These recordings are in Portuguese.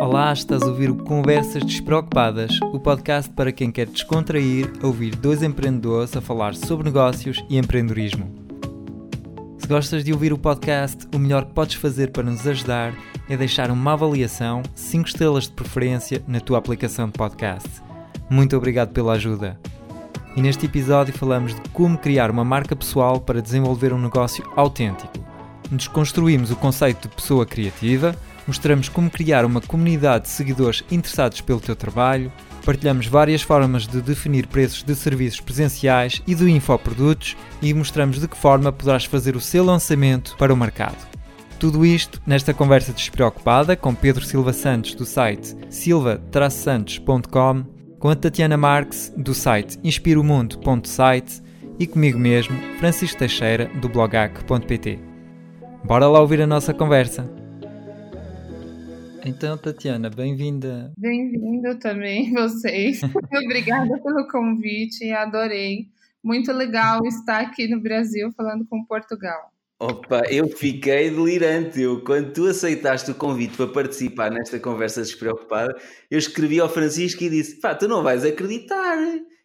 Olá, estás a ouvir o Conversas Despreocupadas, o podcast para quem quer descontrair, ouvir dois empreendedores a falar sobre negócios e empreendedorismo. Se gostas de ouvir o podcast, o melhor que podes fazer para nos ajudar é deixar uma avaliação, 5 estrelas de preferência, na tua aplicação de podcast. Muito obrigado pela ajuda. E neste episódio falamos de como criar uma marca pessoal para desenvolver um negócio autêntico. Desconstruímos o conceito de pessoa criativa mostramos como criar uma comunidade de seguidores interessados pelo teu trabalho, partilhamos várias formas de definir preços de serviços presenciais e de infoprodutos e mostramos de que forma poderás fazer o seu lançamento para o mercado. Tudo isto nesta conversa despreocupada com Pedro Silva Santos do site silva-santos.com, com a Tatiana Marques do site inspiromundo.site e comigo mesmo, Francisco Teixeira do blogac.pt. Bora lá ouvir a nossa conversa! Então, Tatiana, bem-vinda. Bem-vindo também, vocês. Obrigada pelo convite, adorei. Muito legal estar aqui no Brasil falando com Portugal. Opa, eu fiquei delirante. Eu, quando tu aceitaste o convite para participar nesta conversa despreocupada, eu escrevi ao Francisco e disse: pá, tu não vais acreditar.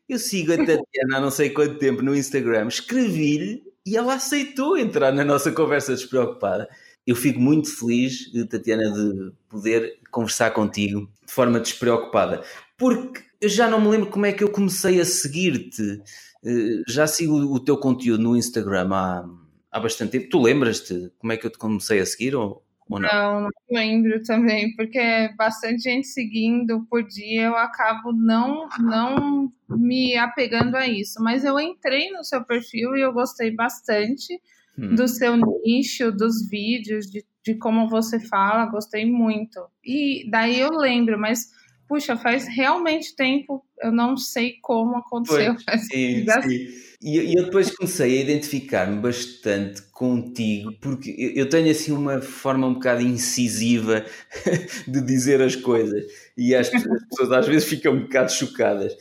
Eu sigo a Tatiana há não sei quanto tempo no Instagram, escrevi-lhe e ela aceitou entrar na nossa conversa despreocupada eu fico muito feliz, Tatiana, de poder conversar contigo de forma despreocupada, porque eu já não me lembro como é que eu comecei a seguir-te. Eh, já sigo o teu conteúdo no Instagram há, há bastante tempo. Tu lembras-te como é que eu te comecei a seguir ou, ou não? Não, não lembro também, porque é bastante gente seguindo por dia, eu acabo não, não me apegando a isso. Mas eu entrei no seu perfil e eu gostei bastante do hum. seu nicho, dos vídeos, de, de como você fala, gostei muito. E daí eu lembro, mas puxa, faz realmente tempo, eu não sei como aconteceu. Foi, sim, sim. E, e, eu depois comecei a identificar-me bastante contigo, porque eu tenho assim uma forma um bocado incisiva de dizer as coisas, e as, as pessoas às vezes ficam um bocado chocadas.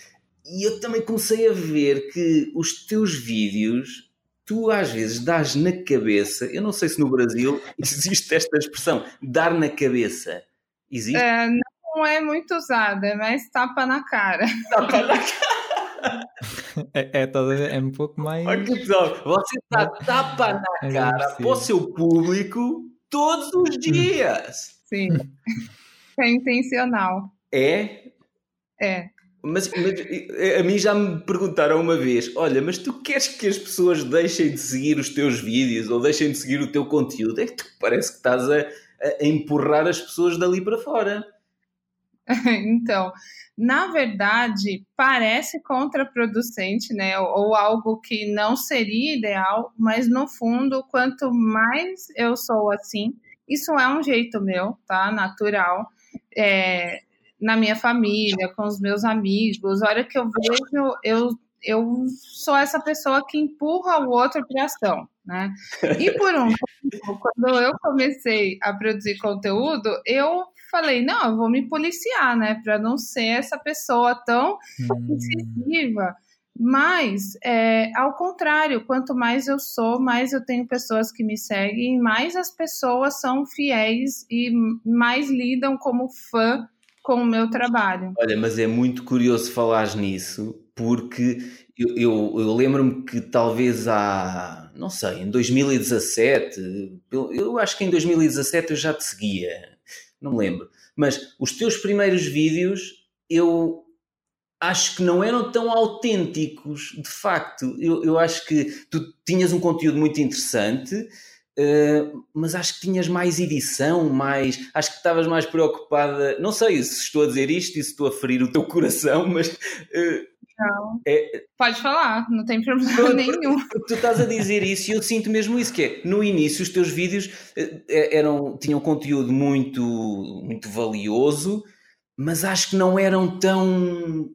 E eu também comecei a ver que os teus vídeos tu às vezes dás na cabeça, eu não sei se no Brasil existe esta expressão, dar na cabeça. Existe? É, não é muito usada, mas tapa na cara. Tapa na cara. É, é, é um pouco mais. pessoal, você está tapa na é cara para o seu público todos os dias. Sim. É intencional. É? É. Mas, mas, a mim já me perguntaram uma vez: olha, mas tu queres que as pessoas deixem de seguir os teus vídeos ou deixem de seguir o teu conteúdo? É que tu parece que estás a, a empurrar as pessoas dali para fora. então, na verdade, parece contraproducente, né? Ou, algo que não seria ideal, mas no fundo, quanto mais eu sou assim, isso é um jeito meu, tá? Natural. É, na minha família, com os meus amigos. A hora que eu vejo, eu, eu sou essa pessoa que empurra o outro para ação, né? E por um tempo, quando eu comecei a produzir conteúdo, eu falei, não, eu vou me policiar, né, para não ser essa pessoa tão hum. incisiva. Mas, é, ao contrário, quanto mais eu sou, mais eu tenho pessoas que me seguem, mais as pessoas são fiéis e mais lidam como fã com o meu trabalho. Olha, mas é muito curioso falar nisso, porque eu, eu, eu lembro-me que talvez há, não sei, em 2017, eu, eu acho que em 2017 eu já te seguia, não me lembro, mas os teus primeiros vídeos eu acho que não eram tão autênticos, de facto. Eu, eu acho que tu tinhas um conteúdo muito interessante Uh, mas acho que tinhas mais edição, mais. Acho que estavas mais preocupada. Não sei se estou a dizer isto e se estou a ferir o teu coração, mas. Uh, não. É, Pode falar, não tem problema nenhum. Tu estás a dizer isso e eu sinto mesmo isso, que é, no início os teus vídeos uh, eram, tinham conteúdo muito, muito valioso, mas acho que não eram tão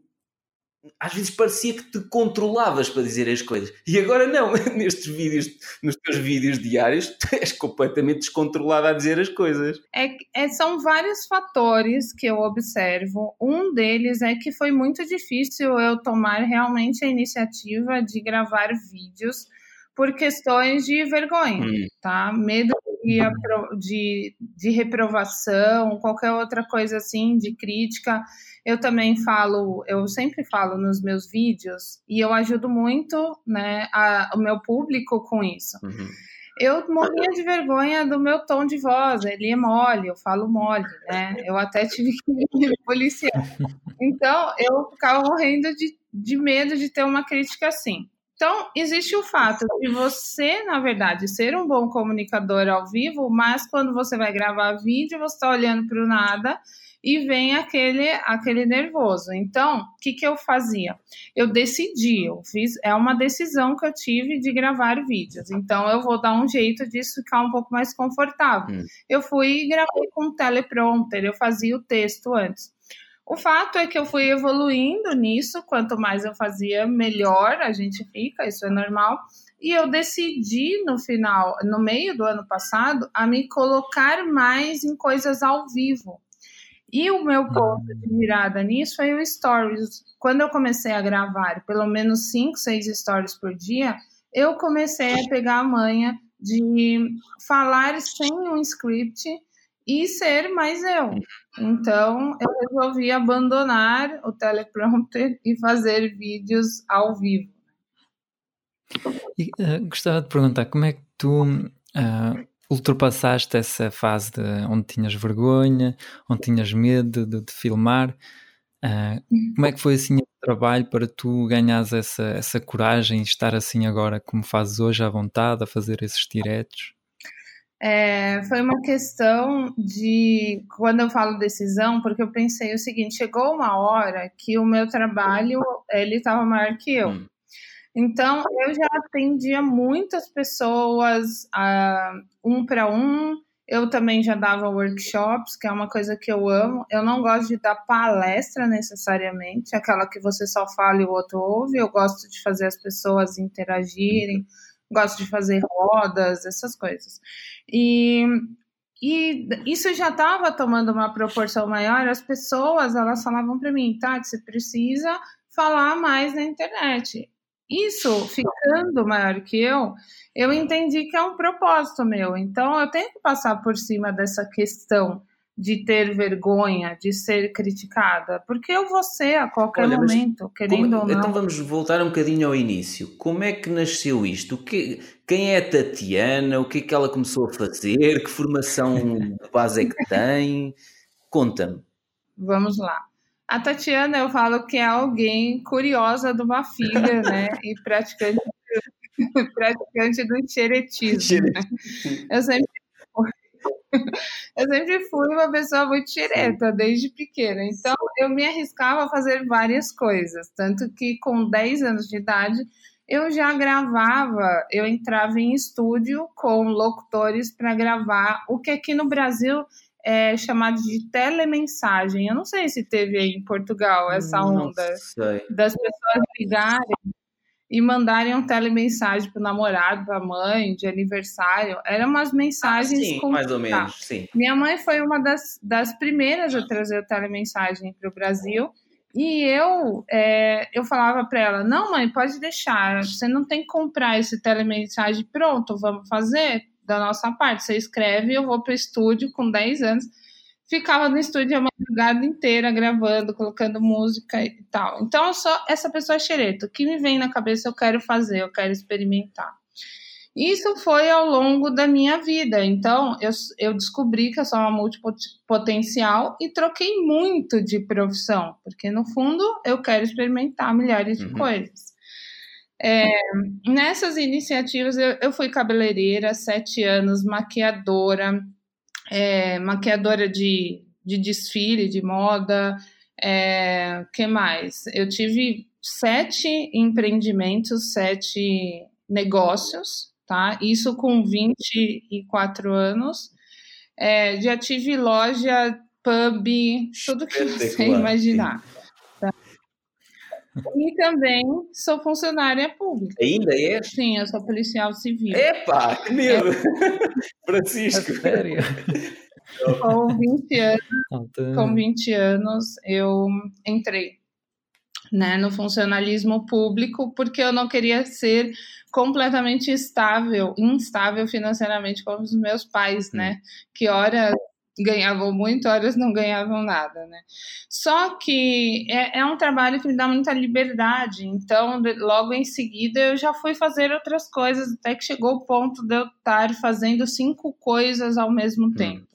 às vezes parecia que te controlavas para dizer as coisas. E agora não, nestes vídeos, nos teus vídeos diários, tu és completamente descontrolada a dizer as coisas. É, é, são vários fatores que eu observo. Um deles é que foi muito difícil eu tomar realmente a iniciativa de gravar vídeos por questões de vergonha, hum. tá? Medo de, de, de reprovação, qualquer outra coisa assim, de crítica. Eu também falo, eu sempre falo nos meus vídeos e eu ajudo muito, né, a, o meu público com isso. Uhum. Eu morria de vergonha do meu tom de voz, ele é mole, eu falo mole, né? Eu até tive que me policiar. Então, eu ficava morrendo de, de medo de ter uma crítica assim. Então, existe o fato de você, na verdade, ser um bom comunicador ao vivo, mas quando você vai gravar vídeo, você está olhando para o nada e vem aquele, aquele nervoso. Então, o que, que eu fazia? Eu decidi, eu fiz, é uma decisão que eu tive de gravar vídeos. Então, eu vou dar um jeito disso ficar um pouco mais confortável. Hum. Eu fui e gravei com um teleprompter, eu fazia o texto antes. O fato é que eu fui evoluindo nisso, quanto mais eu fazia, melhor a gente fica, isso é normal. E eu decidi no final, no meio do ano passado, a me colocar mais em coisas ao vivo. E o meu ponto de virada nisso foi o stories. Quando eu comecei a gravar pelo menos 5, 6 stories por dia, eu comecei a pegar a manha de falar sem um script e ser mais eu. Então, eu resolvi abandonar o teleprompter e fazer vídeos ao vivo. E, uh, gostava de perguntar como é que tu uh, ultrapassaste essa fase de onde tinhas vergonha, onde tinhas medo de, de filmar. Uh, como é que foi assim o trabalho para tu ganhares essa, essa coragem e estar assim agora como fazes hoje à vontade a fazer esses diretos? É, foi uma questão de quando eu falo decisão, porque eu pensei o seguinte: chegou uma hora que o meu trabalho ele estava maior que eu. Hum. Então eu já atendia muitas pessoas uh, um para um. Eu também já dava workshops, que é uma coisa que eu amo. Eu não gosto de dar palestra necessariamente, aquela que você só fala e o outro ouve. Eu gosto de fazer as pessoas interagirem gosto de fazer rodas, essas coisas. E, e isso já estava tomando uma proporção maior, as pessoas elas falavam para mim, tá, você precisa falar mais na internet. Isso ficando maior que eu, eu entendi que é um propósito meu. Então eu tenho que passar por cima dessa questão de ter vergonha, de ser criticada, porque eu vou ser a qualquer Olha, momento, querendo como, ou não. Então vamos voltar um bocadinho ao início. Como é que nasceu isto? Que, quem é a Tatiana? O que é que ela começou a fazer? Que formação de base é que tem? Conta-me. Vamos lá. A Tatiana, eu falo que é alguém curiosa de uma filha, né? E praticante, praticante do xeretismo. Né? Eu sempre eu sempre fui uma pessoa muito direta, desde pequena. Então, eu me arriscava a fazer várias coisas. Tanto que, com 10 anos de idade, eu já gravava, eu entrava em estúdio com locutores para gravar o que aqui no Brasil é chamado de telemensagem. Eu não sei se teve aí em Portugal essa onda das pessoas ligarem e mandarem um telemensagem pro namorado, pra mãe, de aniversário. Eram umas mensagens. Ah, sim, com... mais ou menos, sim. Minha mãe foi uma das, das primeiras a trazer o telemensagem para o Brasil. E eu, é, eu falava para ela: não, mãe, pode deixar, você não tem que comprar esse telemensagem pronto, vamos fazer da nossa parte. Você escreve, eu vou para o estúdio com 10 anos ficava no estúdio a madrugada inteira gravando, colocando música e tal. Então, eu sou essa pessoa xereta. O que me vem na cabeça eu quero fazer, eu quero experimentar. Isso foi ao longo da minha vida. Então, eu, eu descobri que eu sou uma multipotencial e troquei muito de profissão, porque no fundo eu quero experimentar milhares uhum. de coisas. É, nessas iniciativas, eu, eu fui cabeleireira, sete anos, maquiadora, é, maquiadora de, de desfile, de moda, é, que mais? Eu tive sete empreendimentos, sete negócios, tá? Isso com 24 anos. É, já tive loja, pub, tudo que você imaginar. Tá? E também sou funcionária pública. Ainda é? Sim, eu sou policial civil. Epa, medo! É. Francisco. É sério? Com 20 anos, com 20 anos eu entrei né, no funcionalismo público, porque eu não queria ser completamente estável, instável financeiramente como os meus pais, né? Hum. Que hora ganhavam muito, horas não ganhavam nada, né? Só que é, é, um trabalho que me dá muita liberdade, então logo em seguida eu já fui fazer outras coisas, até que chegou o ponto de eu estar fazendo cinco coisas ao mesmo hum. tempo.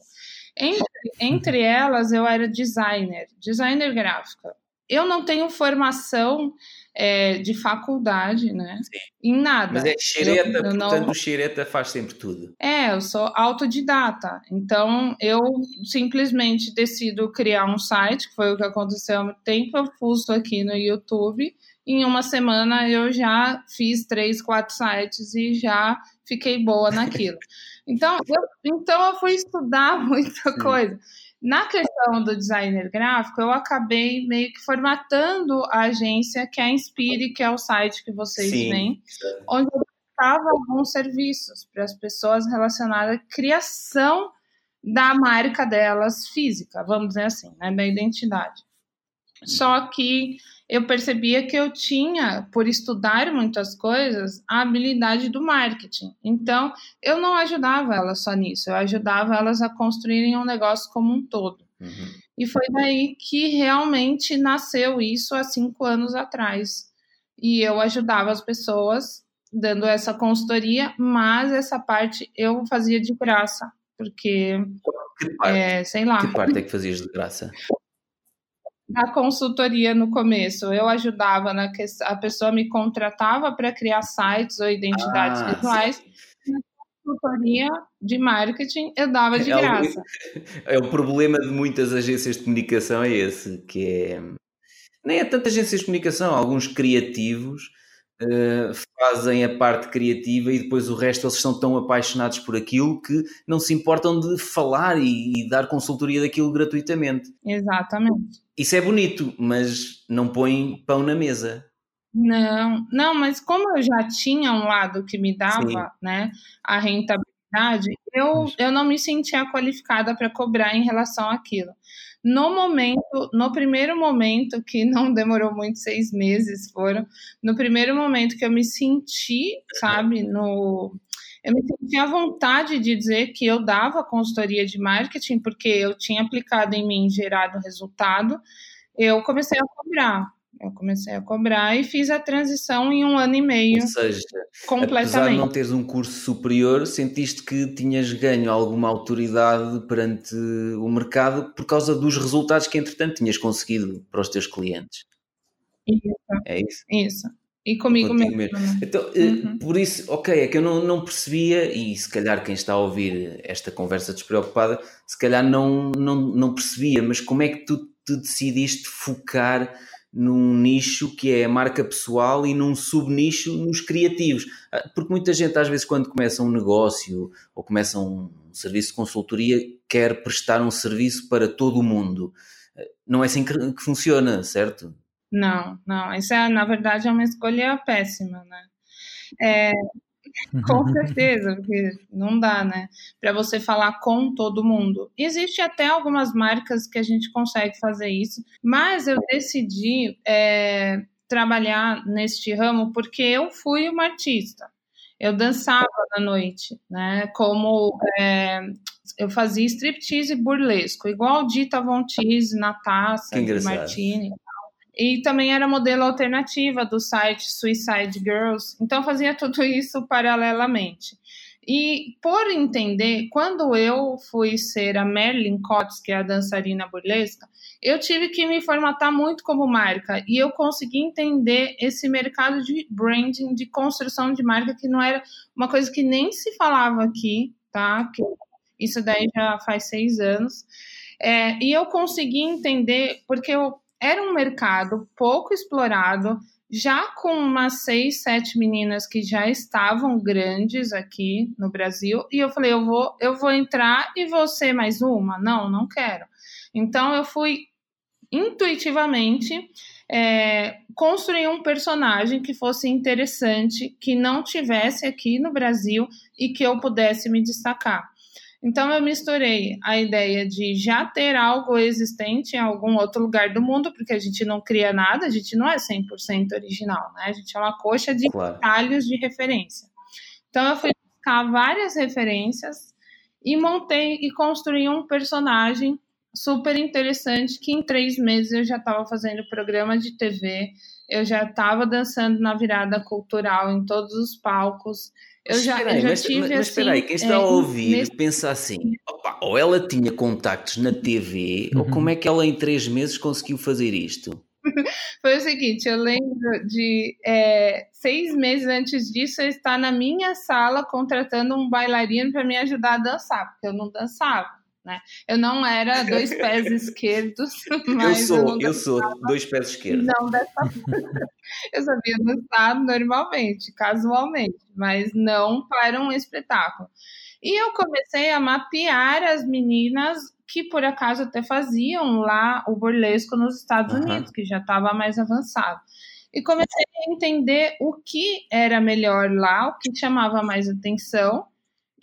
Entre, entre elas, eu era designer, designer gráfica. Eu não tenho formação é, de faculdade, né? Sim. Em nada. Mas é xereta, eu, eu portanto, o xereta faz sempre tudo. É, eu sou autodidata. Então, eu simplesmente decido criar um site, que foi o que aconteceu há muito tempo. Eu fusto aqui no YouTube. Em uma semana, eu já fiz três, quatro sites e já fiquei boa naquilo. Então, eu, então eu fui estudar muita coisa. Na questão do designer gráfico, eu acabei meio que formatando a agência que é a Inspire, que é o site que vocês Sim. onde eu prestava alguns serviços para as pessoas relacionadas à criação da marca delas física, vamos dizer assim, né, da identidade. Só que eu percebia que eu tinha, por estudar muitas coisas, a habilidade do marketing. Então, eu não ajudava elas só nisso, eu ajudava elas a construírem um negócio como um todo. Uhum. E foi daí que realmente nasceu isso há cinco anos atrás. E eu ajudava as pessoas dando essa consultoria, mas essa parte eu fazia de graça, porque, é, sei lá. Que parte é que fazias de graça? Na consultoria no começo. Eu ajudava na que a pessoa me contratava para criar sites ou identidades ah, visuais. Na consultoria de marketing eu dava de é graça. É o problema de muitas agências de comunicação é esse, que é nem é tanto agências de comunicação, alguns criativos uh, fazem a parte criativa e depois o resto eles são tão apaixonados por aquilo que não se importam de falar e, e dar consultoria daquilo gratuitamente. Exatamente. Isso é bonito, mas não põe pão na mesa. Não, não, mas como eu já tinha um lado que me dava, Sim. né, a rentabilidade, eu, eu não me sentia qualificada para cobrar em relação àquilo. No momento, no primeiro momento, que não demorou muito, seis meses foram, no primeiro momento que eu me senti, sabe, no, eu me sentia à vontade de dizer que eu dava consultoria de marketing, porque eu tinha aplicado em mim, gerado resultado, eu comecei a cobrar. Eu comecei a cobrar e fiz a transição em um ano e meio. Ou seja, completamente. apesar de não teres um curso superior, sentiste que tinhas ganho alguma autoridade perante o mercado por causa dos resultados que, entretanto, tinhas conseguido para os teus clientes. Isso. É isso? Isso. E comigo mesmo. mesmo. Então, eh, uhum. por isso, ok, é que eu não, não percebia, e se calhar quem está a ouvir esta conversa despreocupada, se calhar não, não, não percebia, mas como é que tu te decidiste focar num nicho que é marca pessoal e num subnicho nos criativos? Ah, porque muita gente, às vezes, quando começa um negócio ou começa um serviço de consultoria, quer prestar um serviço para todo o mundo. Ah, não é assim que, que funciona, certo? Não, não. Isso é, na verdade, é uma escolha péssima, né? É, com certeza, porque não dá, né? Para você falar com todo mundo. Existe até algumas marcas que a gente consegue fazer isso, mas eu decidi é, trabalhar neste ramo porque eu fui uma artista. Eu dançava na noite, né? Como é, eu fazia striptease burlesco, igual Dita Von Teese, Natasha, Martini. E também era modelo alternativa do site Suicide Girls. Então fazia tudo isso paralelamente. E por entender, quando eu fui ser a Marilyn Cox, que é a dançarina burlesca, eu tive que me formatar muito como marca e eu consegui entender esse mercado de branding, de construção de marca, que não era uma coisa que nem se falava aqui, tá? Que isso daí já faz seis anos. É, e eu consegui entender, porque eu era um mercado pouco explorado, já com umas seis, sete meninas que já estavam grandes aqui no Brasil, e eu falei, eu vou, eu vou entrar e ser mais uma? Não, não quero. Então eu fui intuitivamente é, construir um personagem que fosse interessante, que não tivesse aqui no Brasil e que eu pudesse me destacar. Então eu misturei a ideia de já ter algo existente em algum outro lugar do mundo, porque a gente não cria nada, a gente não é 100% original, né? A gente é uma coxa de Claro. detalhes de referência. Então eu fui buscar várias referências e montei e construí um personagem super interessante que em três meses eu já estava fazendo programa de TV, eu já estava dançando na virada cultural em todos os palcos. Eu já, Espera aí, eu já mas, tive mas, mas assim. espera aí, quem está é, a ouvir nesse- pensa assim: opa, ou ela tinha contactos na TV, ou Uhum. como é que ela em três meses conseguiu fazer isto? Foi o seguinte, eu lembro de é, seis meses antes disso eu estar na minha sala contratando um bailarino para me ajudar a dançar, porque eu não dançava, né? Eu não era dois pés esquerdos, Eu mas sou, não eu sou dois pés esquerdos. Não dessa Eu sabia dançar normalmente, casualmente, mas não para um espetáculo. E eu comecei a mapear as meninas que por acaso até faziam lá o burlesco nos Estados Aham. Unidos, que já estava mais avançado. E comecei a entender o que era melhor lá, o que chamava mais atenção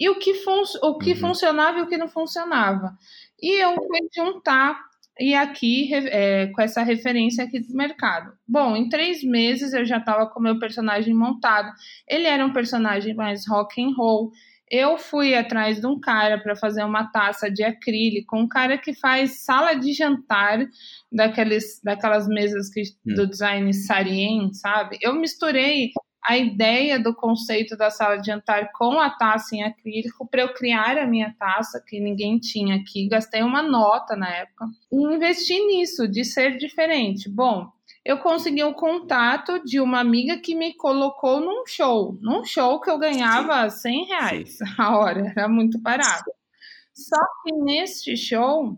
e o que, fun o que Uhum. funcionava e o que não funcionava. E eu fui juntar e aqui é, com essa referência aqui do mercado. Bom, em três meses eu já estava com o meu personagem montado. Ele era um personagem mais rock and roll. Eu fui atrás de um cara para fazer uma taça de acrílico, um cara que faz sala de jantar daqueles, daquelas mesas que, Hum. do design Sarien, sabe? Eu misturei a ideia do conceito da sala de jantar com a taça em acrílico para eu criar a minha taça, que ninguém tinha aqui. Gastei uma nota na época e investi nisso, de ser diferente. Bom, eu consegui o contato de uma amiga que me colocou num show, num show que eu ganhava 100 reais a hora, era muito barato. Só que neste show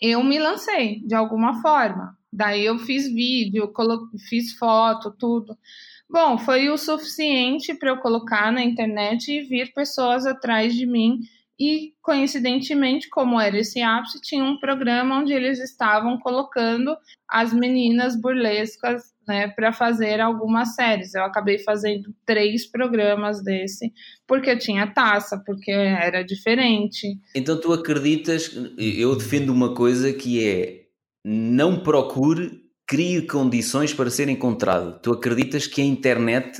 eu me lancei de alguma forma. Daí eu fiz vídeo, fiz foto, tudo. Bom, foi o suficiente para eu colocar na internet e vir pessoas atrás de mim. E, coincidentemente, como era esse ápice, tinha um programa onde eles estavam colocando as meninas burlescas né, para fazer algumas séries. Eu acabei fazendo três programas desse, porque tinha taça, porque era diferente. Então tu acreditas, eu defendo uma coisa que é não procure, crie condições para ser encontrado. Tu acreditas que a internet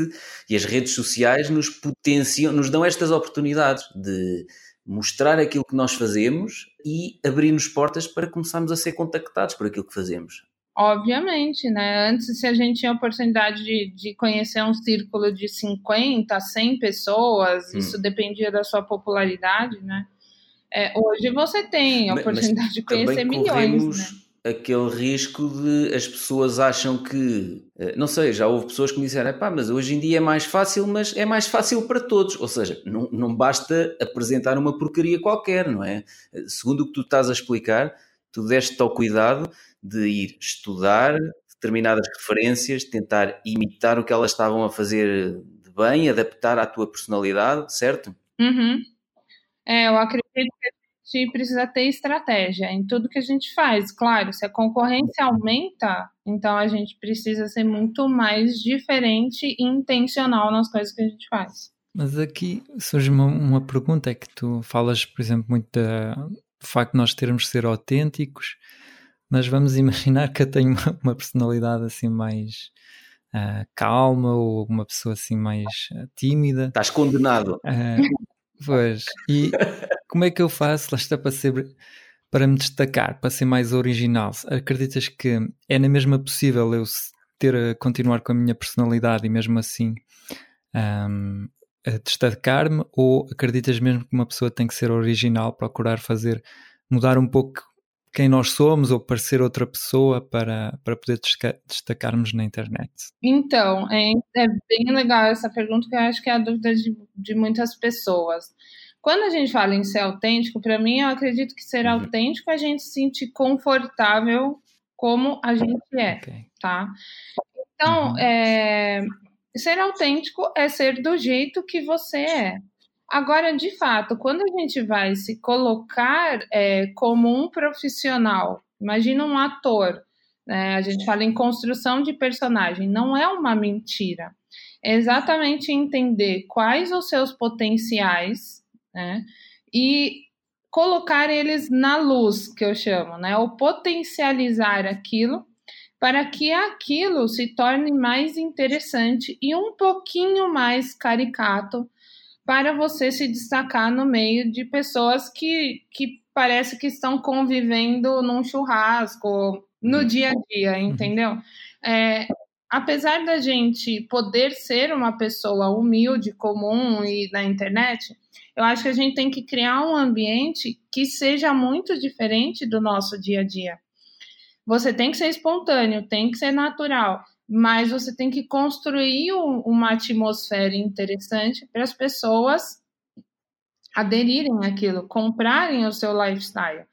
e as redes sociais nos potenciam, nos dão estas oportunidades de mostrar aquilo que nós fazemos e abrir-nos portas para começarmos a ser contactados por aquilo que fazemos. Obviamente, né? Antes, se a gente tinha a oportunidade de, de conhecer um círculo de 50, 100 pessoas, Hum. isso dependia da sua popularidade, né? É, hoje você tem a Mas- oportunidade de conhecer milhões, corremos né? Aquele risco de as pessoas acham que, eh, não sei, já houve pessoas que me disseram, pá, mas hoje em dia é mais fácil, mas é mais fácil para todos. Ou seja, não, não basta apresentar uma porcaria qualquer, não é? Segundo o que tu estás a explicar, tu deste-te ao cuidado de ir estudar determinadas referências, tentar imitar o que elas estavam a fazer de bem, adaptar à tua personalidade, certo? Uhum. É, eu acredito que gente precisa ter estratégia em tudo que a gente faz. Claro, se a concorrência aumenta, então a gente precisa ser muito mais diferente e intencional nas coisas que a gente faz. Mas aqui surge uma, uma pergunta: é que tu falas, por exemplo, muito da- do facto de nós termos de ser autênticos, mas vamos imaginar que eu tenho uma, uma personalidade assim mais ah, calma ou uma pessoa assim mais ah, tímida. Estás condenado. Ah, pois, e como é que eu faço lá está para ser para me destacar, para ser mais original? Acreditas que é na mesma possível eu ter a continuar com a minha personalidade e mesmo assim a destacar-me ou acreditas mesmo que uma pessoa tem que ser original, procurar fazer mudar um pouco quem nós somos ou parecer outra pessoa para, para poder destacarmos na internet? Então, é, é bem legal essa pergunta, que eu acho que é a dúvida de, de muitas pessoas. Quando a gente fala em ser autêntico, para mim, eu acredito que ser Uhum. autêntico é a gente se sentir confortável como a gente é, Ok. tá? Então, Uhum. é, ser autêntico é ser do jeito que você é. Agora, de fato, quando a gente vai se colocar é, como um profissional, imagina um ator, né? A gente fala em construção de personagem, não é uma mentira. É exatamente entender quais os seus potenciais, né? E colocar eles na luz, que eu chamo, né? Ou potencializar aquilo para que aquilo se torne mais interessante e um pouquinho mais caricato para você se destacar no meio de pessoas que, que parece que estão convivendo num churrasco no uhum. dia a dia, uhum. entendeu? É, apesar da gente poder ser uma pessoa humilde, comum e na internet, eu acho que a gente tem que criar um ambiente que seja muito diferente do nosso dia a dia. Você tem que ser espontâneo, tem que ser natural, mas você tem que construir um, uma atmosfera interessante para as pessoas aderirem àquilo, comprarem o seu lifestyle.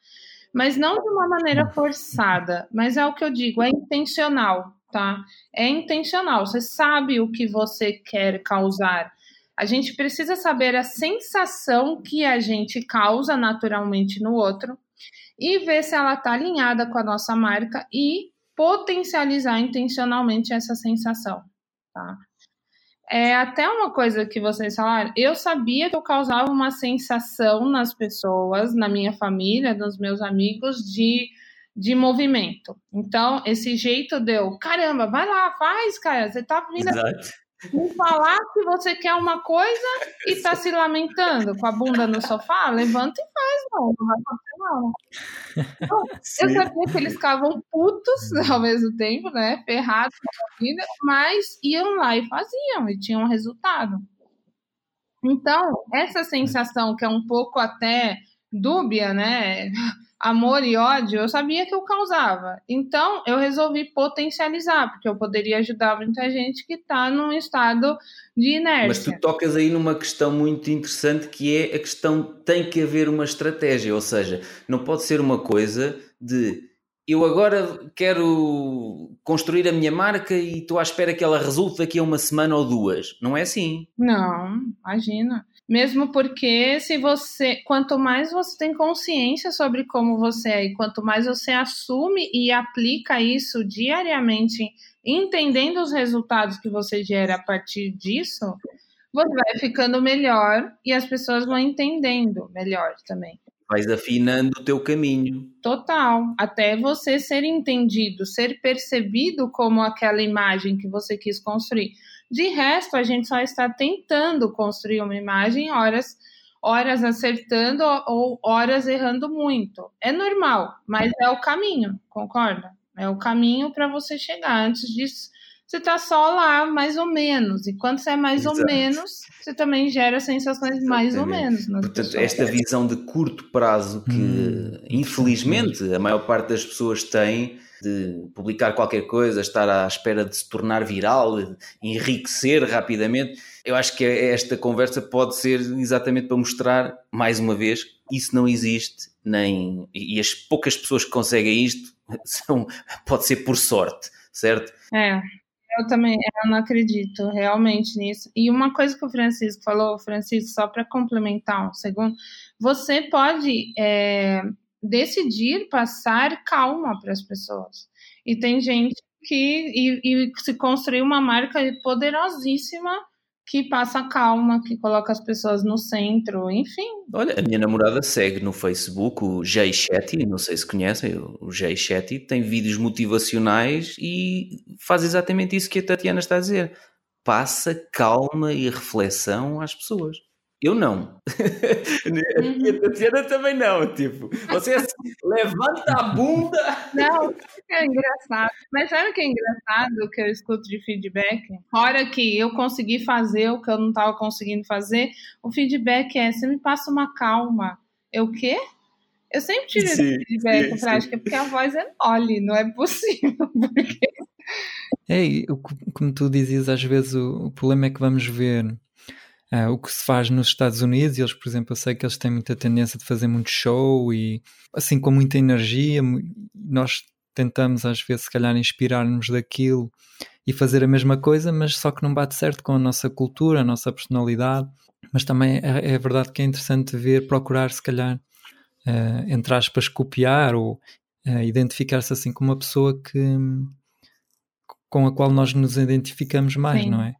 Mas não de uma maneira forçada, mas é o que eu digo, é intencional, tá? É intencional. Você sabe o que você quer causar. A gente precisa saber a sensação que a gente causa naturalmente no outro e ver se ela está alinhada com a nossa marca e potencializar intencionalmente essa sensação, tá? É até uma coisa que vocês falaram. Eu sabia que eu causava uma sensação nas pessoas, na minha família, nos meus amigos, de, de movimento. Então, esse jeito deu, caramba, vai lá, faz, cara. Você tá vindo me falar que você quer uma coisa e tá se lamentando com a bunda no sofá, levanta e faz, não, não vai acontecer não. Então, eu sabia que eles ficavam putos ao mesmo tempo, né, ferrados com a vida, mas iam lá e faziam e tinham resultado. Então, essa sensação que é um pouco até dúbia, né, amor e ódio, eu sabia que eu causava. Então, eu resolvi potencializar, porque eu poderia ajudar muita gente que está num estado de inércia. Mas tu tocas aí numa questão muito interessante que é a questão tem que haver uma estratégia, ou seja, não pode ser uma coisa de eu agora quero construir a minha marca e estou à espera que ela resulte daqui a uma semana ou duas. Não é assim? Não, imagina. Mesmo porque se você, quanto mais você tem consciência sobre como você é e quanto mais você assume e aplica isso diariamente, entendendo os resultados que você gera a partir disso, você vai ficando melhor e as pessoas vão entendendo melhor também. Vais afinando o teu caminho. Total. Até você ser entendido, ser percebido como aquela imagem que você quis construir. De resto, a gente só está tentando construir uma imagem, horas, horas acertando ou horas errando muito. É normal, mas é o caminho, concorda? É o caminho para você chegar. Antes disso, você está só lá, mais ou menos. E quando você é mais Exato. ou menos, você também gera sensações Exatamente. mais ou menos. Portanto, pessoas. esta visão de curto prazo que, hum. infelizmente, a maior parte das pessoas tem de publicar qualquer coisa, estar à espera de se tornar viral, enriquecer rapidamente. Eu acho que esta conversa pode ser exatamente para mostrar, mais uma vez, isso não existe, nem e as poucas pessoas que conseguem isto são, pode ser por sorte, certo? É. Eu também eu não acredito realmente nisso. E uma coisa que o Francisco falou, Francisco, só para complementar um segundo, você pode é, decidir passar calma para as pessoas. E tem gente que e, e se construiu uma marca poderosíssima que passa calma, que coloca as pessoas no centro, enfim. Olha, a minha namorada segue no Facebook o Jay Shetty, não sei se conhecem, o Jay Shetty tem vídeos motivacionais e faz exatamente isso que a Tatiana está a dizer. Passa calma e reflexão às pessoas. Eu não. Uhum. a Tatiana também não. Tipo, você levanta a bunda. Não, é engraçado. Mas sabe o que é engraçado que eu escuto de feedback? Hora que eu consegui fazer o que eu não estava conseguindo fazer, o feedback é: você me passa uma calma. Eu o quê? Eu sempre tive sim, esse feedback sim, prática, porque a voz é mole, não é possível. Porque... É, como tu dizias, às vezes o, o problema é que vamos ver uh, o que se faz nos Estados Unidos, e eles, por exemplo, eu sei que eles têm muita tendência de fazer muito show e assim com muita energia, nós tentamos às vezes se calhar inspirar-nos daquilo e fazer a mesma coisa, mas só que não bate certo com a nossa cultura, a nossa personalidade. Mas também é, é verdade que é interessante ver, procurar se calhar, uh, entre aspas, copiar ou uh, identificar-se assim com uma pessoa que com a qual nós nos identificamos mais, Sim. não é?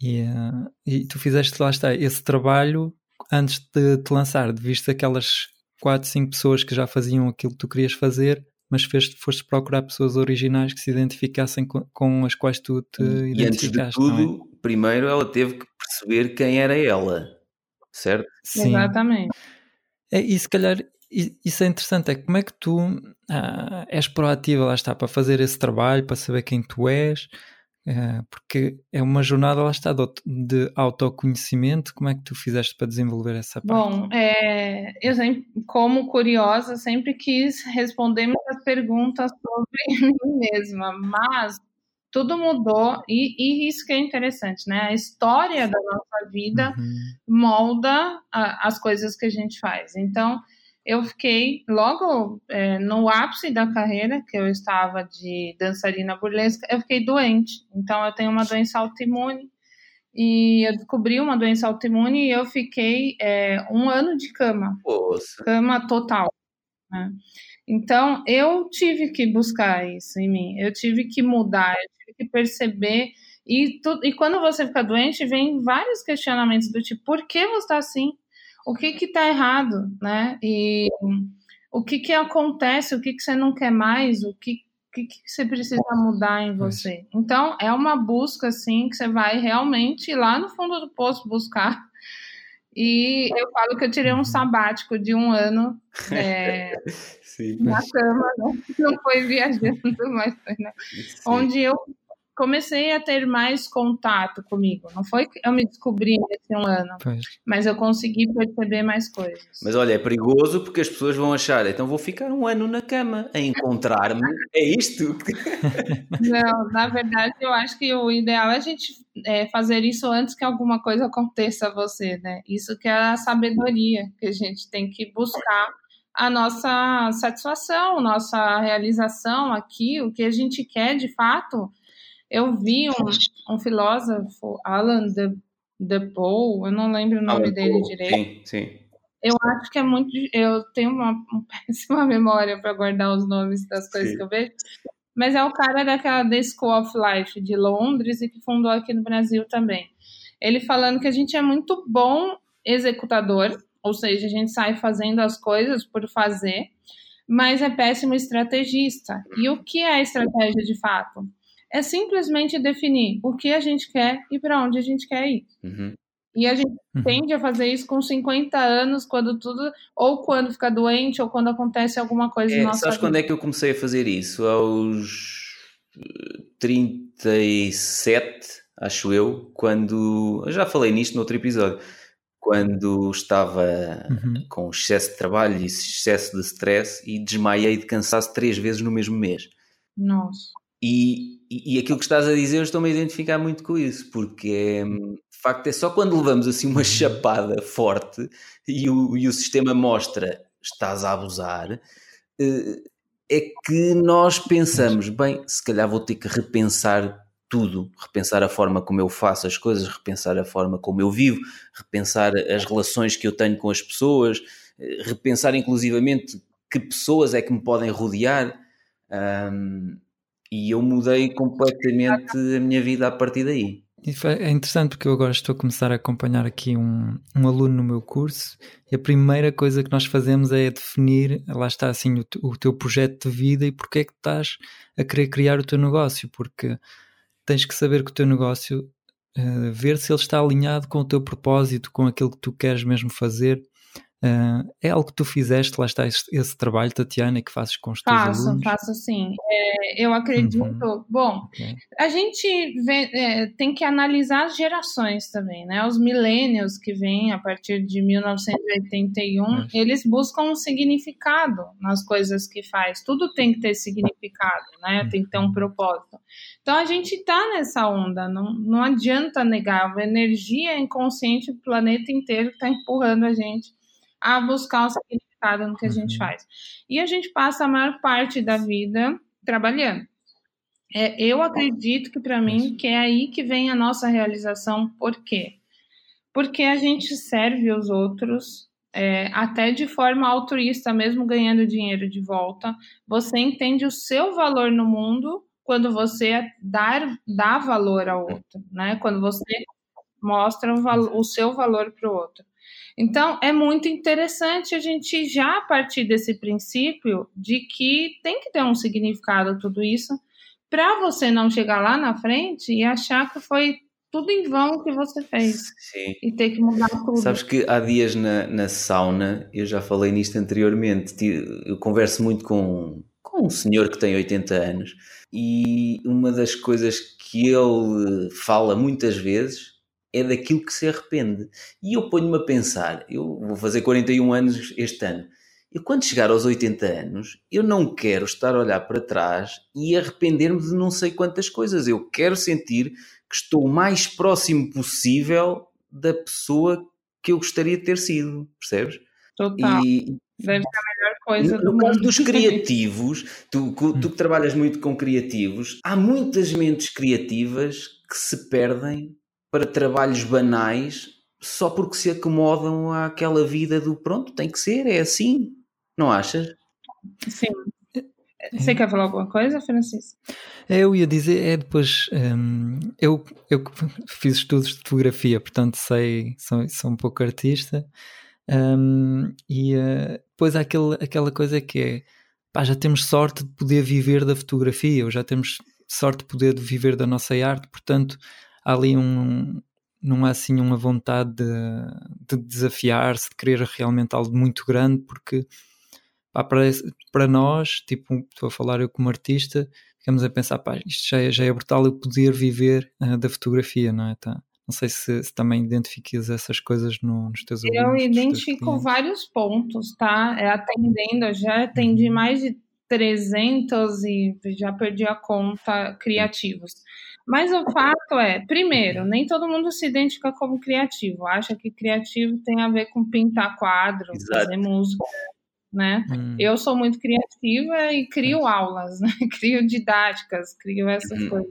E, uh, e tu fizeste lá está esse trabalho antes de te lançar, de viste aquelas quatro, cinco pessoas que já faziam aquilo que tu querias fazer, mas fez, foste procurar pessoas originais que se identificassem com, com as quais tu te e, identificaste. E antes de tudo, é? primeiro ela teve que perceber quem era ela, certo? Sim. Exatamente. É, e se calhar isso é interessante, é como é que tu ah, és proativa, lá está, para fazer esse trabalho, para saber quem tu és, porque é uma jornada, lá está, de autoconhecimento, como é que tu fizeste para desenvolver essa parte? Bom, é, eu sempre, como curiosa, sempre quis responder muitas perguntas sobre mim mesma, mas tudo mudou e, e, isso que é interessante, né? A história da nossa vida uhum. molda a, as coisas que a gente faz. Então, eu fiquei logo é, no ápice da carreira, que eu estava de dançarina burlesca, eu fiquei doente. Então, eu tenho uma doença autoimune e eu descobri uma doença autoimune e eu fiquei é, um ano de cama. Nossa. Cama total. Né? Então, eu tive que buscar isso em mim, eu tive que mudar, eu tive que perceber. E, tu, e quando você fica doente, vem vários questionamentos do tipo: por que você está assim? O que que está errado, né? E o que que acontece, o que que você não quer mais, o que que, que você precisa mudar em você. Então, é uma busca, assim, que você vai realmente lá no fundo do poço buscar. E eu falo que eu tirei um uhum. sabático de um ano é, na cama, né? não foi viajando, mas foi, né? Onde eu comecei a ter mais contato comigo. Não foi que eu me descobri nesse um ano, pois. mas eu consegui perceber mais coisas. Mas olha, é perigoso porque as pessoas vão achar, então vou ficar um ano na cama a encontrar-me. é isto? Não, na verdade, eu acho que o ideal é a gente é, fazer isso antes que alguma coisa aconteça a você, né? Isso que é a sabedoria que a gente tem que buscar a nossa satisfação, nossa realização aqui, o que a gente quer de fato eu vi um, um filósofo, Alan de, de Paul, eu não lembro o nome Alan dele Paul. direito. Sim, sim. Eu acho que é muito. Eu tenho uma, uma péssima memória para guardar os nomes das coisas sim. que eu vejo. Mas é o cara daquela The School of Life de Londres e que fundou aqui no Brasil também. Ele falando que a gente é muito bom executador, ou seja, a gente sai fazendo as coisas por fazer, mas é péssimo estrategista. E o que é estratégia de fato? É simplesmente definir o que a gente quer e para onde a gente quer ir. Uhum. E a gente uhum. tende a fazer isso com 50 anos, quando tudo, ou quando fica doente, ou quando acontece alguma coisa é, nossa Sabes vida. quando é que eu comecei a fazer isso? Aos 37, acho eu, quando. Eu já falei nisto no outro episódio. Quando estava uhum. com excesso de trabalho e excesso de stress e desmaiei de cansaço três vezes no mesmo mês. Nossa. E, e, aquilo que estás a dizer, eu estou-me a identificar muito com isso, porque é, de facto é só quando levamos assim uma chapada forte e o, e o sistema mostra estás a abusar, eh, é que nós pensamos, bem, se calhar vou ter que repensar tudo, repensar a forma como eu faço as coisas, repensar a forma como eu vivo, repensar as relações que eu tenho com as pessoas, eh, repensar inclusivamente que pessoas é que me podem rodear. Um, e eu mudei completamente a minha vida a partir daí. É interessante porque eu agora estou a começar a acompanhar aqui um, um aluno no meu curso e a primeira coisa que nós fazemos é definir, lá está assim, o, o teu projeto de vida e porque é que estás a querer criar o teu negócio, porque tens que saber que o teu negócio, uh, ver se ele está alinhado com o teu propósito, com aquilo que tu queres mesmo fazer Uh, é algo que tu fizeste, lá está esse, esse, trabalho, Tatiana, que fazes com os teus faço, alunos? Faço, sim. É, eu acredito. Uhum. Bom, okay. a gente vê, é, tem que analisar as gerações também, né? Os millennials que vêm a partir de 1981, uhum. eles buscam um significado nas coisas que faz. Tudo tem que ter significado, né? Uhum. Tem que ter um propósito. Então a gente está nessa onda, não, não adianta negar. A energia inconsciente do planeta inteiro está empurrando a gente a buscar o significado no que a gente uhum. faz. E a gente passa a maior parte da vida trabalhando. É, eu acredito que para mim que é aí que vem a nossa realização. Por quê? Porque a gente serve os outros é, até de forma altruísta, mesmo ganhando dinheiro de volta. Você entende o seu valor no mundo quando você dar, dá valor ao outro, né? Quando você mostra o, o seu valor para o outro. Então, é muito interessante a gente já partir desse princípio de que tem que ter um significado tudo isso, para você não chegar lá na frente e achar que foi tudo em vão que você fez Sim. e ter que mudar tudo. Sabes que há dias na, na sauna, eu já falei nisto anteriormente, eu converso muito com, com um senhor que tem 80 anos e uma das coisas que ele fala muitas vezes é daquilo que se arrepende. E eu ponho-me a pensar, eu vou fazer 41 anos este ano, e quando chegar aos 80 anos, eu não quero estar a olhar para trás e arrepender-me de não sei quantas coisas. Eu quero sentir que estou o mais próximo possível da pessoa que eu gostaria de ter sido, percebes? Total. E, Deve ser a melhor coisa no, do caso dos criativos, tu, tu que trabalhas muito com criativos, há muitas mentes criativas que se perdem para trabalhos banais só porque se acomodam àquela vida do pronto, tem que ser, é assim, não achas? Sim. Você quer falar alguma coisa, Francisco? É, eu ia dizer, é depois. Um, eu, eu fiz estudos de fotografia, portanto sei, sou, sou um pouco artista. Um, e uh, depois há aquele, aquela coisa que é pá, já temos sorte de poder viver da fotografia, ou já temos sorte de poder viver da nossa arte, portanto há ali um. Não há assim uma vontade de, de desafiar-se, de querer realmente algo muito grande, porque pá, para, para nós, tipo, estou a falar eu como artista, ficamos a pensar, pá, isto já é, já é brutal eu poder viver uh, da fotografia, não é? Tá? Não sei se, se também identificas essas coisas no, nos teus Eu alunos, identifico vários pontos, tá? É, atendendo, eu já atendi uhum. mais de 300 e já perdi a conta criativos. Mas o fato é, primeiro, nem todo mundo se identifica como criativo. Acha que criativo tem a ver com pintar quadros, Exato. fazer música, né? Hum. Eu sou muito criativa e crio aulas, né? crio didáticas, crio essas hum. coisas.